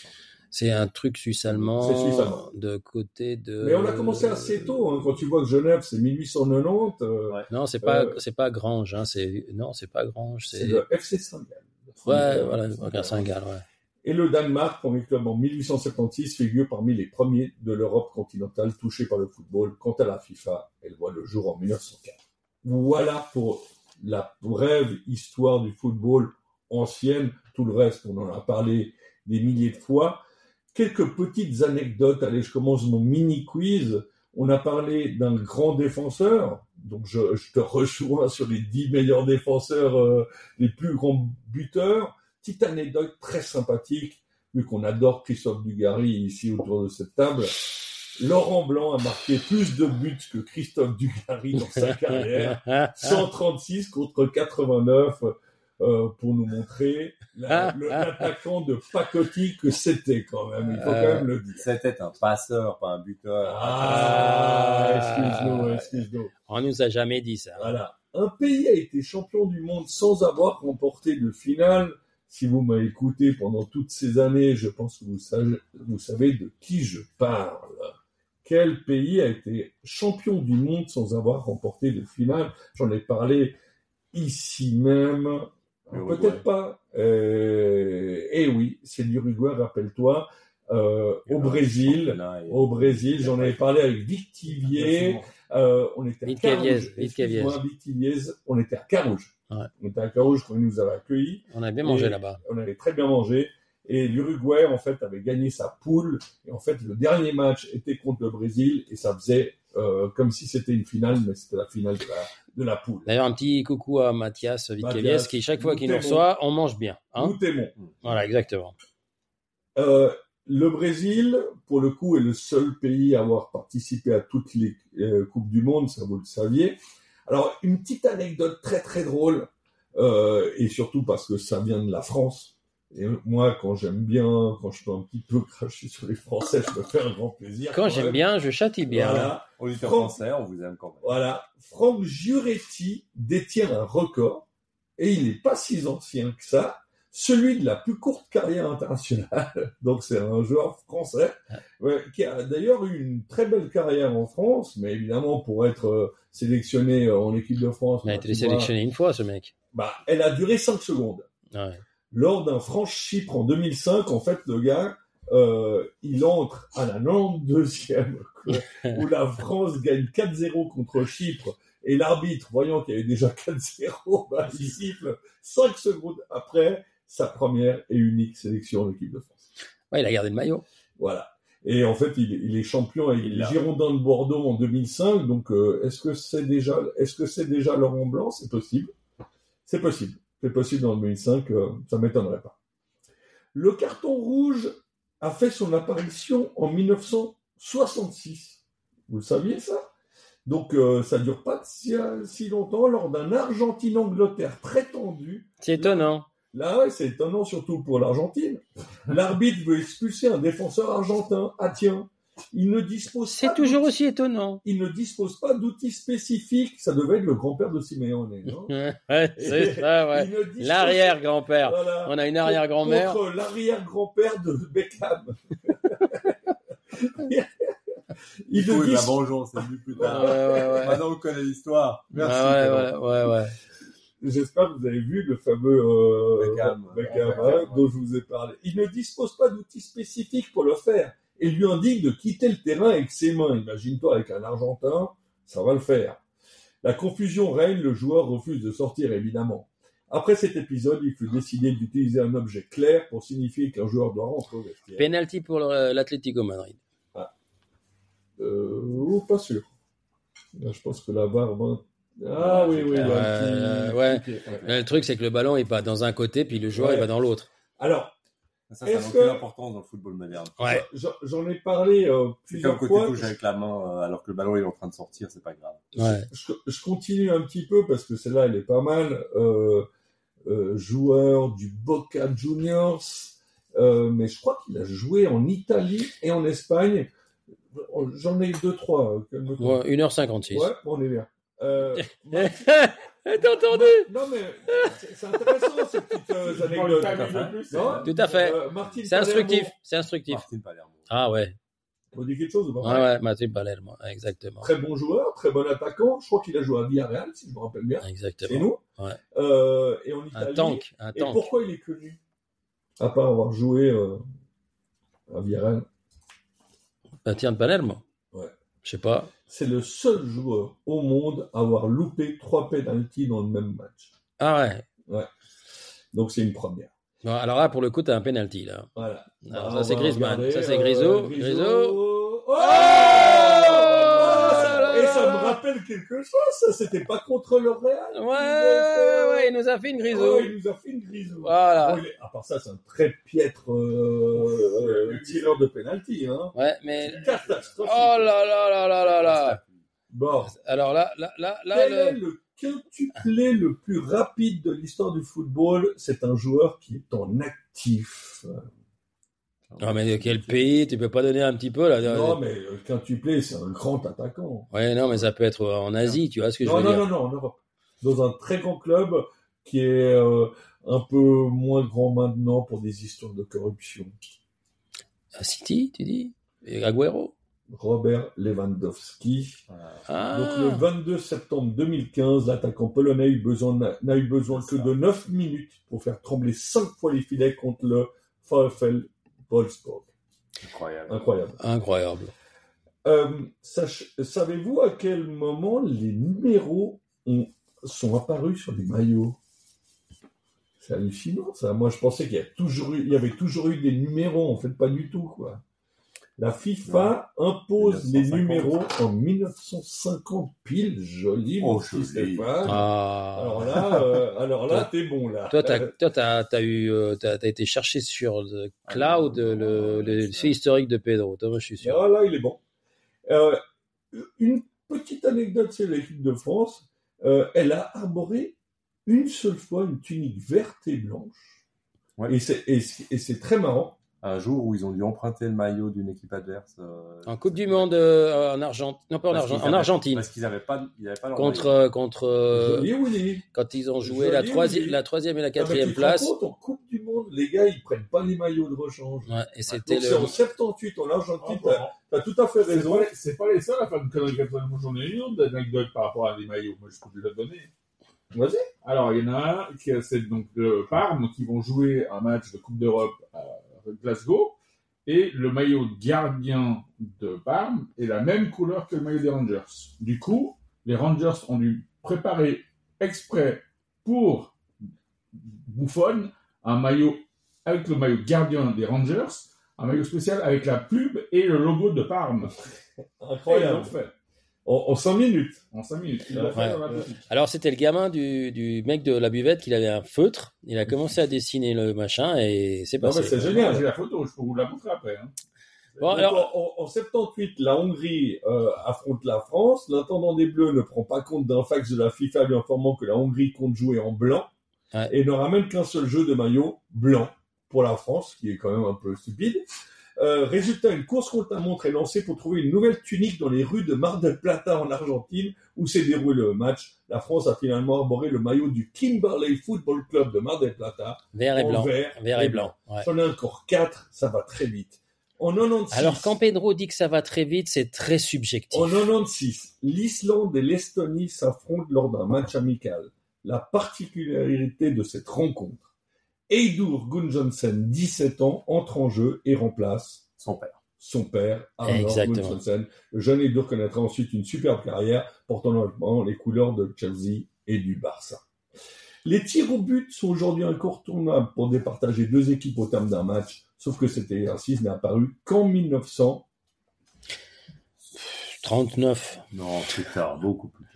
C'est un truc suisse-allemand C'est suisse-allemand. de côté de. Mais on a commencé assez tôt. hein. Quand tu vois que Genève, c'est 1890, euh, Ouais. Non, c'est pas, Euh, c'est pas Grange, hein. C'est non, c'est pas Grange. c'est C'est le FC Saint-Gall. ouais, voilà, le Saint-Gall, ouais. Et le Danemark, premier club en 1876, figure parmi les premiers de l'Europe continentale touchés par le football. Quant à la FIFA, elle voit le jour en 1904. Voilà pour la brève histoire du football ancienne. Tout le reste, on en a parlé des milliers de fois. Quelques petites anecdotes. Allez, je commence mon mini quiz. On a parlé d'un grand défenseur. Donc, je, je te rejoins sur les dix meilleurs défenseurs, euh, les plus grands buteurs. Petite anecdote très sympathique, vu qu'on adore Christophe Dugarry ici autour de cette table. Laurent Blanc a marqué plus de buts que Christophe Dugarry dans sa (laughs) carrière. 136 contre 89 euh, pour nous montrer la- le- l'attaquant de pacotille que c'était quand même. Il faut quand même le dire. C'était un passeur, pas un buteur. Ah, Ah. excuse-nous, excuse-nous. On nous a jamais dit ça. Voilà. Un pays a été champion du monde sans avoir remporté de finale. Si vous m'avez écouté pendant toutes ces années, je pense que vous savez, vous savez de qui je parle. Quel pays a été champion du monde sans avoir remporté de finale? J'en ai parlé ici même. L'Uruguay. Peut-être pas. Euh, eh oui, c'est l'Uruguay, rappelle-toi. Euh, au Brésil, au Brésil, j'en avais parlé avec Vic Tivier. Euh, on était à Carouge. On était à Carouge. Ouais. On était à Carouge quand il nous avait accueillis. On a bien mangé là-bas. On avait très bien mangé. Et l'Uruguay, en fait, avait gagné sa poule. Et en fait, le dernier match était contre le Brésil. Et ça faisait euh, comme si c'était une finale, mais c'était la finale de la, de la poule. D'ailleurs, un petit coucou à Mathias Vitkevies qui chaque fois qu'il nous reçoit, on mange bien. Hein Nous t'aimons. voilà, exactement. Euh, le Brésil, pour le coup, est le seul pays à avoir participé à toutes les euh, coupes du monde, ça vous le saviez. Alors une petite anecdote très très drôle, et surtout parce que ça vient de la France. Et moi, quand j'aime bien, quand je peux un petit peu cracher sur les Français, je me fais un grand plaisir. Quand j'aime bien, je châtie bien. Voilà. On est Franck- français, on vous aime quand même. Voilà, Franck Juretti détient un record, et il n'est pas si ancien que ça, celui de la plus courte carrière internationale. (laughs) Donc c'est un joueur français, ouais, qui a d'ailleurs eu une très belle carrière en France, mais évidemment pour être euh, sélectionné euh, en équipe de France, Il a bah, été sélectionné une fois, ce mec. bah, elle a duré 5 secondes. Ouais. Lors d'un France-Chypre en 2005, en fait, le gars, euh, il entre à la 92e, quoi, (laughs) où la France gagne 4-0 contre Chypre, et l'arbitre, voyant qu'il y avait déjà 4-0, bah, il siffle 5 secondes après sa première et unique sélection en équipe de France. Ouais, il a gardé le maillot. Voilà. Et en fait, il, il est champion avec Il les. Girondins de Bordeaux en 2005. Donc, euh, est-ce que c'est déjà, est-ce que c'est déjà Laurent Blanc? C'est possible. C'est possible. C'est possible en 2005. euh, ça m'étonnerait pas. Le carton rouge a fait son apparition en 1966. Vous le saviez ça? Donc, euh, ça dure pas si, si longtemps lors d'un Argentine-Angleterre très tendu. C'est étonnant. Là, ouais, c'est étonnant, surtout pour l'Argentine. L'arbitre veut expulser un défenseur argentin. Ah tiens, il ne dispose C'est pas toujours d'outils- aussi étonnant. Il ne dispose pas d'outils spécifiques. Ça devait être le grand-père de Simeone, non (laughs) Ouais, c'est ça, ouais. L'arrière-grand-père. Voilà. On a une arrière-grand-mère. Contre l'arrière-grand-père de Beckham. (laughs) il Oui, bah dispose bonjour, c'est vu plus Ouais, tard. ouais, ouais. Maintenant, on connaît l'histoire. Merci. ouais, Clément. ouais, ouais, ouais. J'espère que vous avez vu le fameux euh, Beckham. Beckham, Beckham, hein, ouais. dont je vous ai parlé. Il ne dispose pas d'outils spécifiques pour le faire et lui indique de quitter le terrain avec ses mains. Imagine-toi avec un Argentin, ça va le faire. La confusion règne, le joueur refuse de sortir évidemment. Après cet épisode, il fut décidé d'utiliser un objet clair pour signifier qu'un joueur doit rentrer au vestiaire. Penalty pour l'Atlético Madrid. Euh, oh, pas sûr. Là, je pense que la VAR va... Ah oui, oui, Euh, petit- ouais. Euh, Le truc, c'est que le ballon, il va dans un côté, puis le joueur, Ouais. il va dans l'autre. Alors, Ça, ça n'a Est-ce aucune que- importance dans le football moderne. Ouais. j'en- ai parlé euh, C'est comme plusieurs quand tu fois. touches avec la main euh, alors que le ballon il est en train de sortir, c'est pas grave. Ouais. je, je continue un petit peu parce que celle-là, elle est pas mal. Euh, euh, joueur du Boca Juniors, euh, mais je crois qu'il a joué en Italie et en Espagne. J'en ai deux, trois. euh. Ouais, 1h56. Ouais, on est bien. (laughs) T'as entendu non, mais c'est c'est intéressant ces petites euh, anecdotes. timing tout à fait. c'est-. Euh, Martin C'est instructif. C'est instructif. Martin Palermo. Ah ouais. On dit quelque chose ou pas? Ouais, ouais, Mathieu Palermo. Exactement. Très bon joueur, très bon attaquant. Je crois qu'il a joué à Villarreal, si je me rappelle bien. C'est Exactement. nous. Ouais. Euh, et en Italie. Un tank. Un Et tank. pourquoi il est connu? À part avoir joué euh, à Villarreal. Mathieu Palermo. Ouais. Je sais pas. C'est le seul joueur au monde à avoir loupé trois pénalties dans le même match. Ah ouais. Donc c'est une première. Bon, alors là, pour le coup, t'as un penalty, là. Voilà. Alors, Ah, ça, c'est Griezmann. Ça, c'est euh, Grisot. Grisot. Grisot. Oh rappelle quelque chose, ça, c'était pas contre le Real. Ouais, ouais, ouais, il nous a fait une Grisot. Oh, il nous a fait une grisou. Voilà. Bon, il est- à part ça, c'est un très piètre euh, euh, tireur de penalty. Hein. Ouais, mais. Catastrophique. Oh là là là là là là. Bon, Alors là, là, là, là, quel est le... le quintuplé le plus rapide de l'histoire du football? C'est un joueur qui est en actif. Ah, mais de quel pays? Tu peux pas donner un petit peu, là Non, mais le quintuplé, c'est un grand attaquant. Ouais, non, mais ça peut être en Asie, tu vois ce que je Non, veux non, dire non, non, en Europe. Dans un très grand club qui est euh, un peu moins grand maintenant pour des histoires de corruption. À City, tu dis? Et Agüero? Robert Lewandowski. Ah Donc le 22 septembre 2015, l'attaquant polonais a eu besoin- n'a eu besoin que de 9 minutes pour faire trembler 5 fois les filets contre le VfL Wolfsburg. Incroyable. Incroyable. Incroyable. Euh, Savez-vous à quel moment les numéros ont- sont apparus sur les maillots? C'est hallucinant ça. Moi je pensais qu'il y, a toujours eu- il y avait toujours eu des numéros, en fait pas du tout quoi. La FIFA impose les 1950. numéros en 1950 pile. Joli, mon Oh, petit joli. Stéphane. Ah. Alors là, euh, alors là, t'es bon là. Toi, t'as, (laughs) toi, t'as, t'as eu, euh, t'as, t'as été chercher sur le cloud le, le fait historique de Pedro. Toi, moi, je suis sûr. Ah, là, il est bon. Euh, une petite anecdote, c'est l'équipe de France. Euh, elle a arboré une seule fois une tunique verte et blanche. Ouais. Et c'est et c'est- et c'est très marrant. Un jour où ils ont dû emprunter le maillot d'une équipe adverse. euh, En Coupe du Monde euh, en Argentine, non pas en, parce Argent- qu'ils en Argentine, Parce qu'ils n'avaient pas, ils avaient pas leur contre, maillot. euh, contre, euh, Joli quand ils ont joué Joli, la troisième, oui. la troisième et la Ah, mais quatrième tu te place. compte, en Coupe du Monde, les gars, ils prennent pas les maillots de rechange. Ouais, et c'était Donc c'est le, en 78 en Argentine. Ah, T'as t'as tout à fait raison. c'est pas les seuls à faire une connerie comme ça. Moi, j'en ai une autre d'anecdote par rapport à des maillots. Moi, je peux te la donner. Vas-y. Alors, il y en a un qui c'est donc le Parme qui vont jouer un match de Coupe d'Europe à Glasgow et le maillot de gardien de Parme est la même couleur que le maillot des Rangers. Du coup, les Rangers ont dû préparer exprès pour Buffon un maillot avec le maillot gardien des Rangers, un maillot spécial avec la pub et le logo de Parme. Et ils Incroyable. l'ont fait En, en 5 minutes. en 5 minutes. Fait la boutique. alors c'était le gamin du, du mec de la buvette qui avait un feutre. Il a commencé à dessiner le machin et c'est Non, mais passé. c'est J'ai génial. la photo, je peux vous la montrer après. hein. Bon, Donc, alors- en, en- en 78, la Hongrie euh, affronte la France. L'intendant des Bleus ne prend pas compte d'un fax de la FIFA lui informant que la Hongrie compte jouer en blanc Ouais. et ne ramène qu'un seul jeu de maillot blanc pour la France, qui est quand même un peu stupide. Euh, résultat, une course contre la montre est lancée pour trouver une nouvelle tunique dans les rues de Mar del Plata en Argentine, où s'est déroulé le match. La France a finalement arboré le maillot du Kimberley Football Club de Mar del Plata. Vert et en blanc. vert Vert et blanc. ouais. J'en ai encore quatre, ça va très vite. En 96, Alors quand Pedro dit que ça va très vite, c'est très subjectif. en 96, l'Islande et l'Estonie s'affrontent lors d'un match amical. La particularité de cette rencontre, Eidur Gunjonsen, 17 ans, entre en jeu et remplace Son père. son père, Arnor. Gunjonsen. Le jeune Eidur connaîtra ensuite une superbe carrière portant notamment les couleurs de Chelsea et du Barça. Les tirs au but sont aujourd'hui incontournables pour départager deux équipes au terme d'un match, sauf que cet exercice n'est apparu qu'en 1900 39. Non, plus tard, beaucoup plus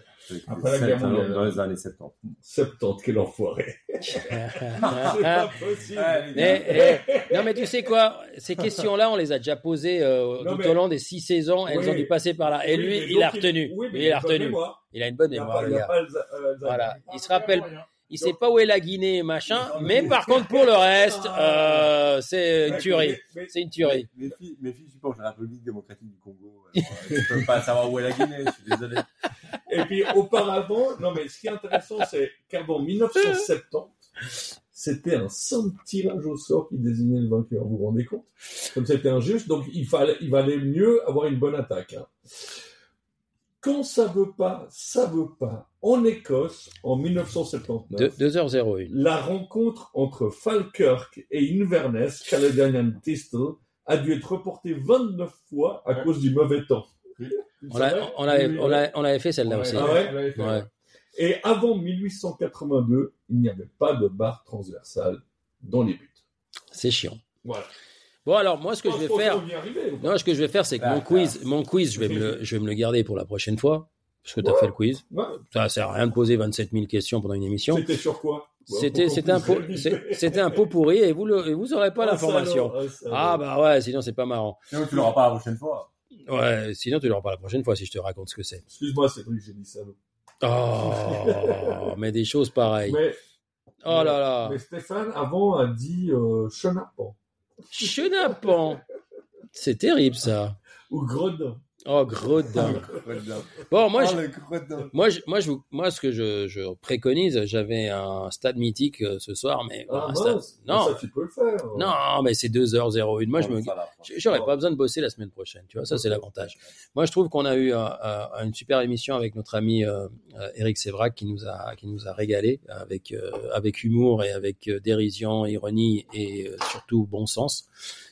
Après la guerre mondiale. Dans les années 70. 70, quel enfoiré. (laughs) C'est pas possible. Eh, eh, non mais tu sais quoi, ces questions-là, on les a déjà posées euh, Non, tout mais- au long des six saisons. Elles Oui. ont dû passer par là. Et Oui, lui, mais il donc a retenu. Oui, mais il a bonne retenu. mémoire. Il a une bonne Il mémoire, pas, le il a gars. pas Alza- euh, Alzheimer. Voilà. Ah, Il se rappelle. Il sait pas où est la Guinée, machin. Mais par contre, pour le reste, Ah. euh, c'est une tuerie. C'est une tuerie. Mes filles, mes filles supportent la République démocratique du Congo. Alors, euh, je peux pas savoir où est la Guinée, je suis désolé. Et puis auparavant, non mais ce qui est intéressant, c'est qu'avant 1970, c'était un simple tirage au sort qui désignait le vainqueur. Vous vous rendez compte? Comme c'était injuste, donc il fallait, il valait mieux avoir une bonne attaque. hein. Quand ça veut pas, ça veut pas. En Écosse, en 1979, De- 2h01. la rencontre entre Falkirk et Inverness, Caledonian Thistle, a dû être reportée 29 fois à Ouais. cause du mauvais temps. On, l'a- on, avait, on, l'a- on avait fait celle-là aussi. Ah ouais. Ouais. Et avant 1882, il n'y avait pas de barre transversale dans les buts. C'est chiant. Voilà. Bon alors moi, ce que je vais faire, non, ce que je vais faire, c'est que mon D'accord. quiz, mon quiz, je vais me le, je vais me le garder pour la prochaine fois, parce que tu as Ouais. fait le quiz. Ouais. Ça sert à rien de poser 27 000 questions pendant une émission. C'était sur quoi? C'était, un pot, c'est- c'était un pot pourri et vous le, et vous aurez pas Un l'information. salaud, salaud. Ah bah ouais, sinon c'est pas marrant. Sinon, tu l'auras pas la prochaine fois. Ouais, sinon tu l'auras pas la prochaine fois si je te raconte ce que c'est. Excuse-moi, Cédric, j'ai dit ça. Oh, mais des choses pareilles. Mais, Oh là là. mais Stéphane, avant, a dit euh, chenapan Chenapan. C'est terrible ça. ou gredin. Oh gredin. Gredin. Bon, moi, Oh, je, moi, je, moi, je, moi, ce que je, je préconise, j'avais un stade mythique euh, ce soir, mais Ah, un stade- non. Ça, tu peux le faire. non, mais c'est 2h01. Moi, je me, Ça, là, J'aurais pas besoin de bosser la semaine prochaine, tu vois, ça c'est l'avantage. Moi, je trouve qu'on a eu un- un- une super émission avec notre ami euh, euh, Eric Sévrac qui nous a qui nous a régalé avec avec humour et avec dérision, ironie et surtout bon sens.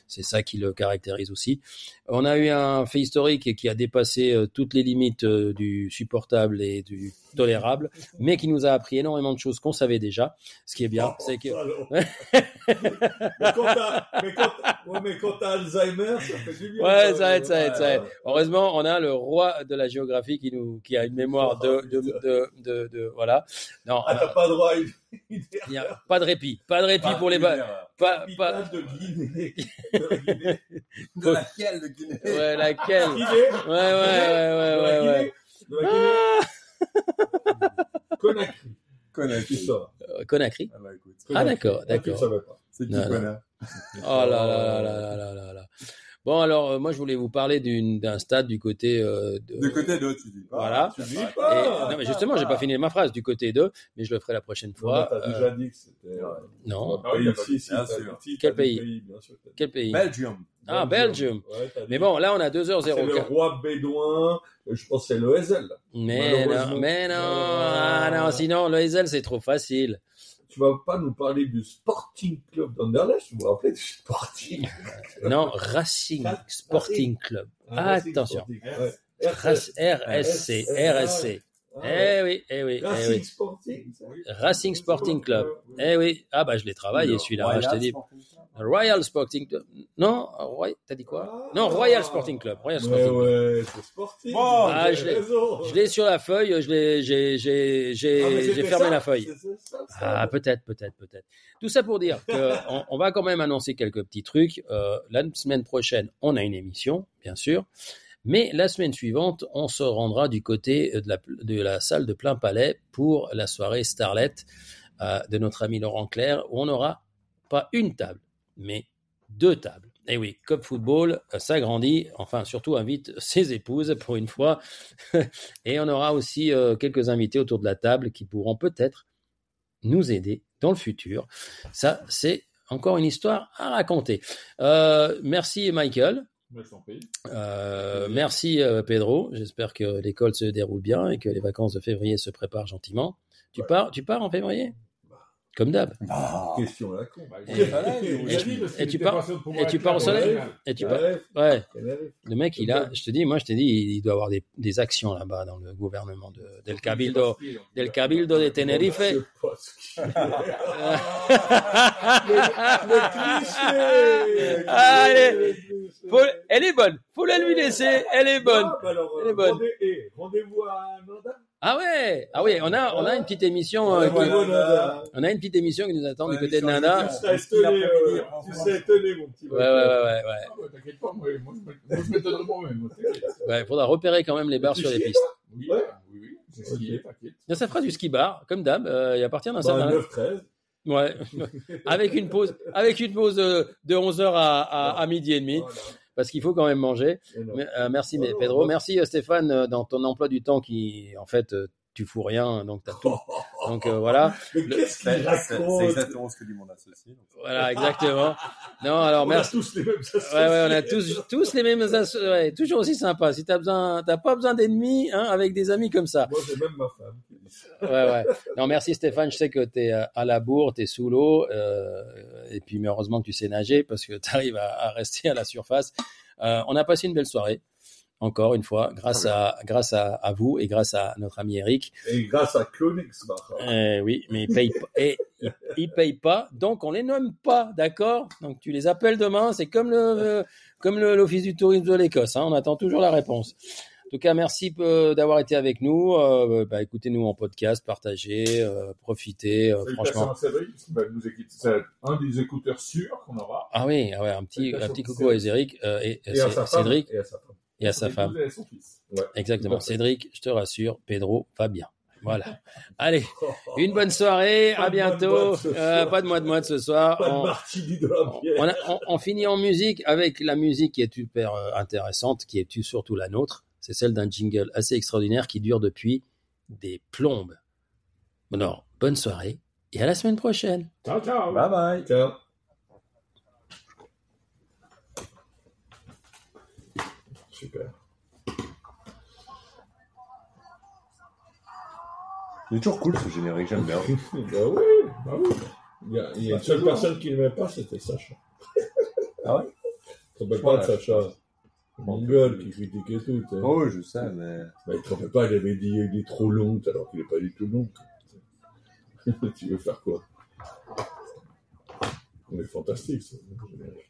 C'est ça qui le caractérise aussi. On a eu un fait historique qui a dépassé euh, toutes les limites euh, du supportable et du tolérable, mais qui nous a appris énormément de choses qu'on savait déjà. Ce qui est bien, Oh, c'est que (laughs) mais quand t'as- mais quand- t'as Alzheimer, ça fait du bien. Ouais, ça aide, ça aide, ça aide. Heureusement, on a le roi de la géographie qui nous, qui a une mémoire de, de, de, de, de- voilà. Non, Ah, t'as euh, pas droit à une (laughs) il n'y a pas de répit, pas de répit pour les ba- pas, pas, de Guinée. De Guinée. (laughs) De laquelle de Guinée? Ouais, laquelle? Guinée. Ouais, ouais, ouais, ouais, De la ouais, ouais. Guinée. De la Guinée. Ah, (laughs) Conakry. Conakry. Euh, Conakry. Ah, bah ah d'accord. C'est qui Oh là là là là là là là. Bon, alors, euh, moi, je voulais vous parler d'une, d'un stade du côté, euh, de, De côté d'eux, tu dis pas. Voilà. Tu dis Et- pas. non, mais justement, j'ai pas fini ma phrase du côté d'eux, mais je le ferai la prochaine fois. T'as Euh, déjà dit que c'était. euh, non. Ah oui, pays, t'as si, si, bien t'as sûr. dit, Quel t'as dit pays bien sûr, t'as. Quel pays Belgium. Ah, Belgium. Ouais, t'as dit. Mais bon, là, on a C'est le 2h04. roi bédouin. euh, Je pense que c'est le. Mais non, mais non, Euh, ah non, sinon, le Hazel, c'est trop facile. Tu vas pas nous parler du Sporting Club d'Anderlecht Vous vous rappelez du Sporting Non, Racing Sporting Club. Racing Attention. Sporting, RSC, RSC. Ah, Eh oui, eh oui, eh Racing oui. Sporting. ça. Racing Sporting Club. Eh oui. Ah bah, je l'ai travaillé, celui-là. je t'ai dit. Royal Sporting Club. Non, Roy... t'as dit quoi Non, Royal Sporting Club. Royal Sporting Club. ouais, c'est sportif. Bon, ah, Vous je l'ai- raison. Je l'ai sur la feuille, je l'ai, j'ai, j'ai, j'ai, Ah, fermé ça, la feuille. ça, ça. Ah, peut-être, peut-être, peut-être. Tout ça pour dire que (laughs) on, on va quand même annoncer quelques petits trucs. Euh, la semaine prochaine, on a une émission, bien sûr. Mais la semaine suivante, on se rendra du côté de la, de la salle de plein palais pour la soirée Starlet euh, de notre ami Laurent Clair, où on n'aura pas une table, mais deux tables. Et oui, Cop Football euh, s'agrandit, enfin surtout invite (laughs) ses épouses pour une fois. (laughs) Et on aura aussi euh, quelques invités autour de la table qui pourront peut-être nous aider dans le futur. Ça, c'est encore une histoire à raconter. Euh, merci Michael. Euh, merci Pedro. J'espère que l'école se déroule bien et que les vacances de février se préparent gentiment. Tu Ouais. pars, tu pars en février? Comme d'hab. Ah. Question à la con. Bah, Et- dit, tu était pars- et tu pars au soleil ouais. Et tu pars. Ouais, Ouais. Tenerife. Le mec, il a, je te dis, moi, je te dis, il doit avoir des, des actions là-bas dans le gouvernement de, del Cabildo, del Cabildo de Tenerife. (laughs) Allez, faut- elle est bonne. Faut la lui laisser. Elle est bonne. Ah, bah Elle est bonne. eh, Rendez-vous à Nanda. Ah ouais. Ah oui, on a, on a une petite émission, euh, qui- on a une petite émission qui nous attend du côté de Nana. bien. Tu serais étonné, euh, tu serais étonné, mon petit. Ouais, ouais, ouais, ouais, ouais. Ah, bah, T'inquiète pas, moi, moi, moi, je m'étonnerai moi-même. Ouais, faudra repérer quand même les bars sur les pistes. Oui, Ouais. oui, oui, t'inquiète. Ça fera du ski bar, comme d'hab, euh, à partir d'un certain, 9-13. ouais, (laughs) avec une pause, avec une pause de 11 h à, à, à midi et demi, Voilà. Parce qu'il faut quand même manger. Mais, euh, merci Ouais, Pedro, merci euh, Stéphane euh, dans ton emploi du temps qui, en fait, tu fous rien, donc t'as tout. (laughs) Donc euh, voilà, Mais qu'est-ce C'est exactement ce que dit mon associé. voilà exactement. (laughs) Non, alors On a merci. tous les mêmes Ouais, ouais, on a tous, tous les mêmes, asso- ouais, toujours aussi sympa. Si t'as besoin, t'as pas besoin d'ennemis, hein, avec des amis comme ça. Moi, j'ai même ma femme. Ouais, ouais. Non, merci Stéphane. Je sais que tu es à la bourre, tu es sous l'eau. euh, et puis, mais heureusement que tu sais nager parce que (laughs) tu arrives à, à rester à la surface. Euh, on a passé une belle soirée. Encore une fois, grâce à, grâce à, à vous et grâce à notre ami Eric. Et grâce à Königsbach. Euh, oui, mais ils payent pas. Et ils payent pas, donc on les nomme pas, d'accord? Donc tu les appelles demain. C'est comme le, euh, comme le- l'office du tourisme de l'Écosse. Hein, on attend toujours la réponse. En tout cas, merci euh, d'avoir été avec nous. Euh, bah, écoutez-nous en podcast, partagez, euh, profitez. euh, franchement. nous. C'est un des écouteurs sûrs qu'on aura. Ah oui, ah ouais, un petit, un petit coucou à Cédric euh, et, Et à. Cédric Et à sa femme. et à sa Son femme. son fils. Exactement. Cédric, je te rassure, Pedro va bien. Voilà. (laughs) Allez, une bonne soirée, Pas à de mois de bientôt. Euh, pas de mois de moite ce soir. Pas de On- de la on, a- on- on finit en musique avec la musique qui est super intéressante, qui est surtout la nôtre. C'est celle d'un jingle assez extraordinaire qui dure depuis des plombes. Bon, alors, bonne soirée et à la semaine prochaine. Ciao, ciao. Bye bye. Ciao. Super. C'est toujours cool ce générique, j'aime bien. (laughs) bah oui, bah oui. Il y a, il y a une seule personne qui ne l'aimait pas, c'était Sacha. Ah ouais? Rappelles Voilà. pas de Sacha Mongol qui critiquait tout. sais. Oh oui, je sais, mais. Bah, il te rappelle pas, il avait dit il est trop long, alors qu'il n'est pas du tout long. (laughs) tu veux faire quoi? On est fantastique, ça. générique.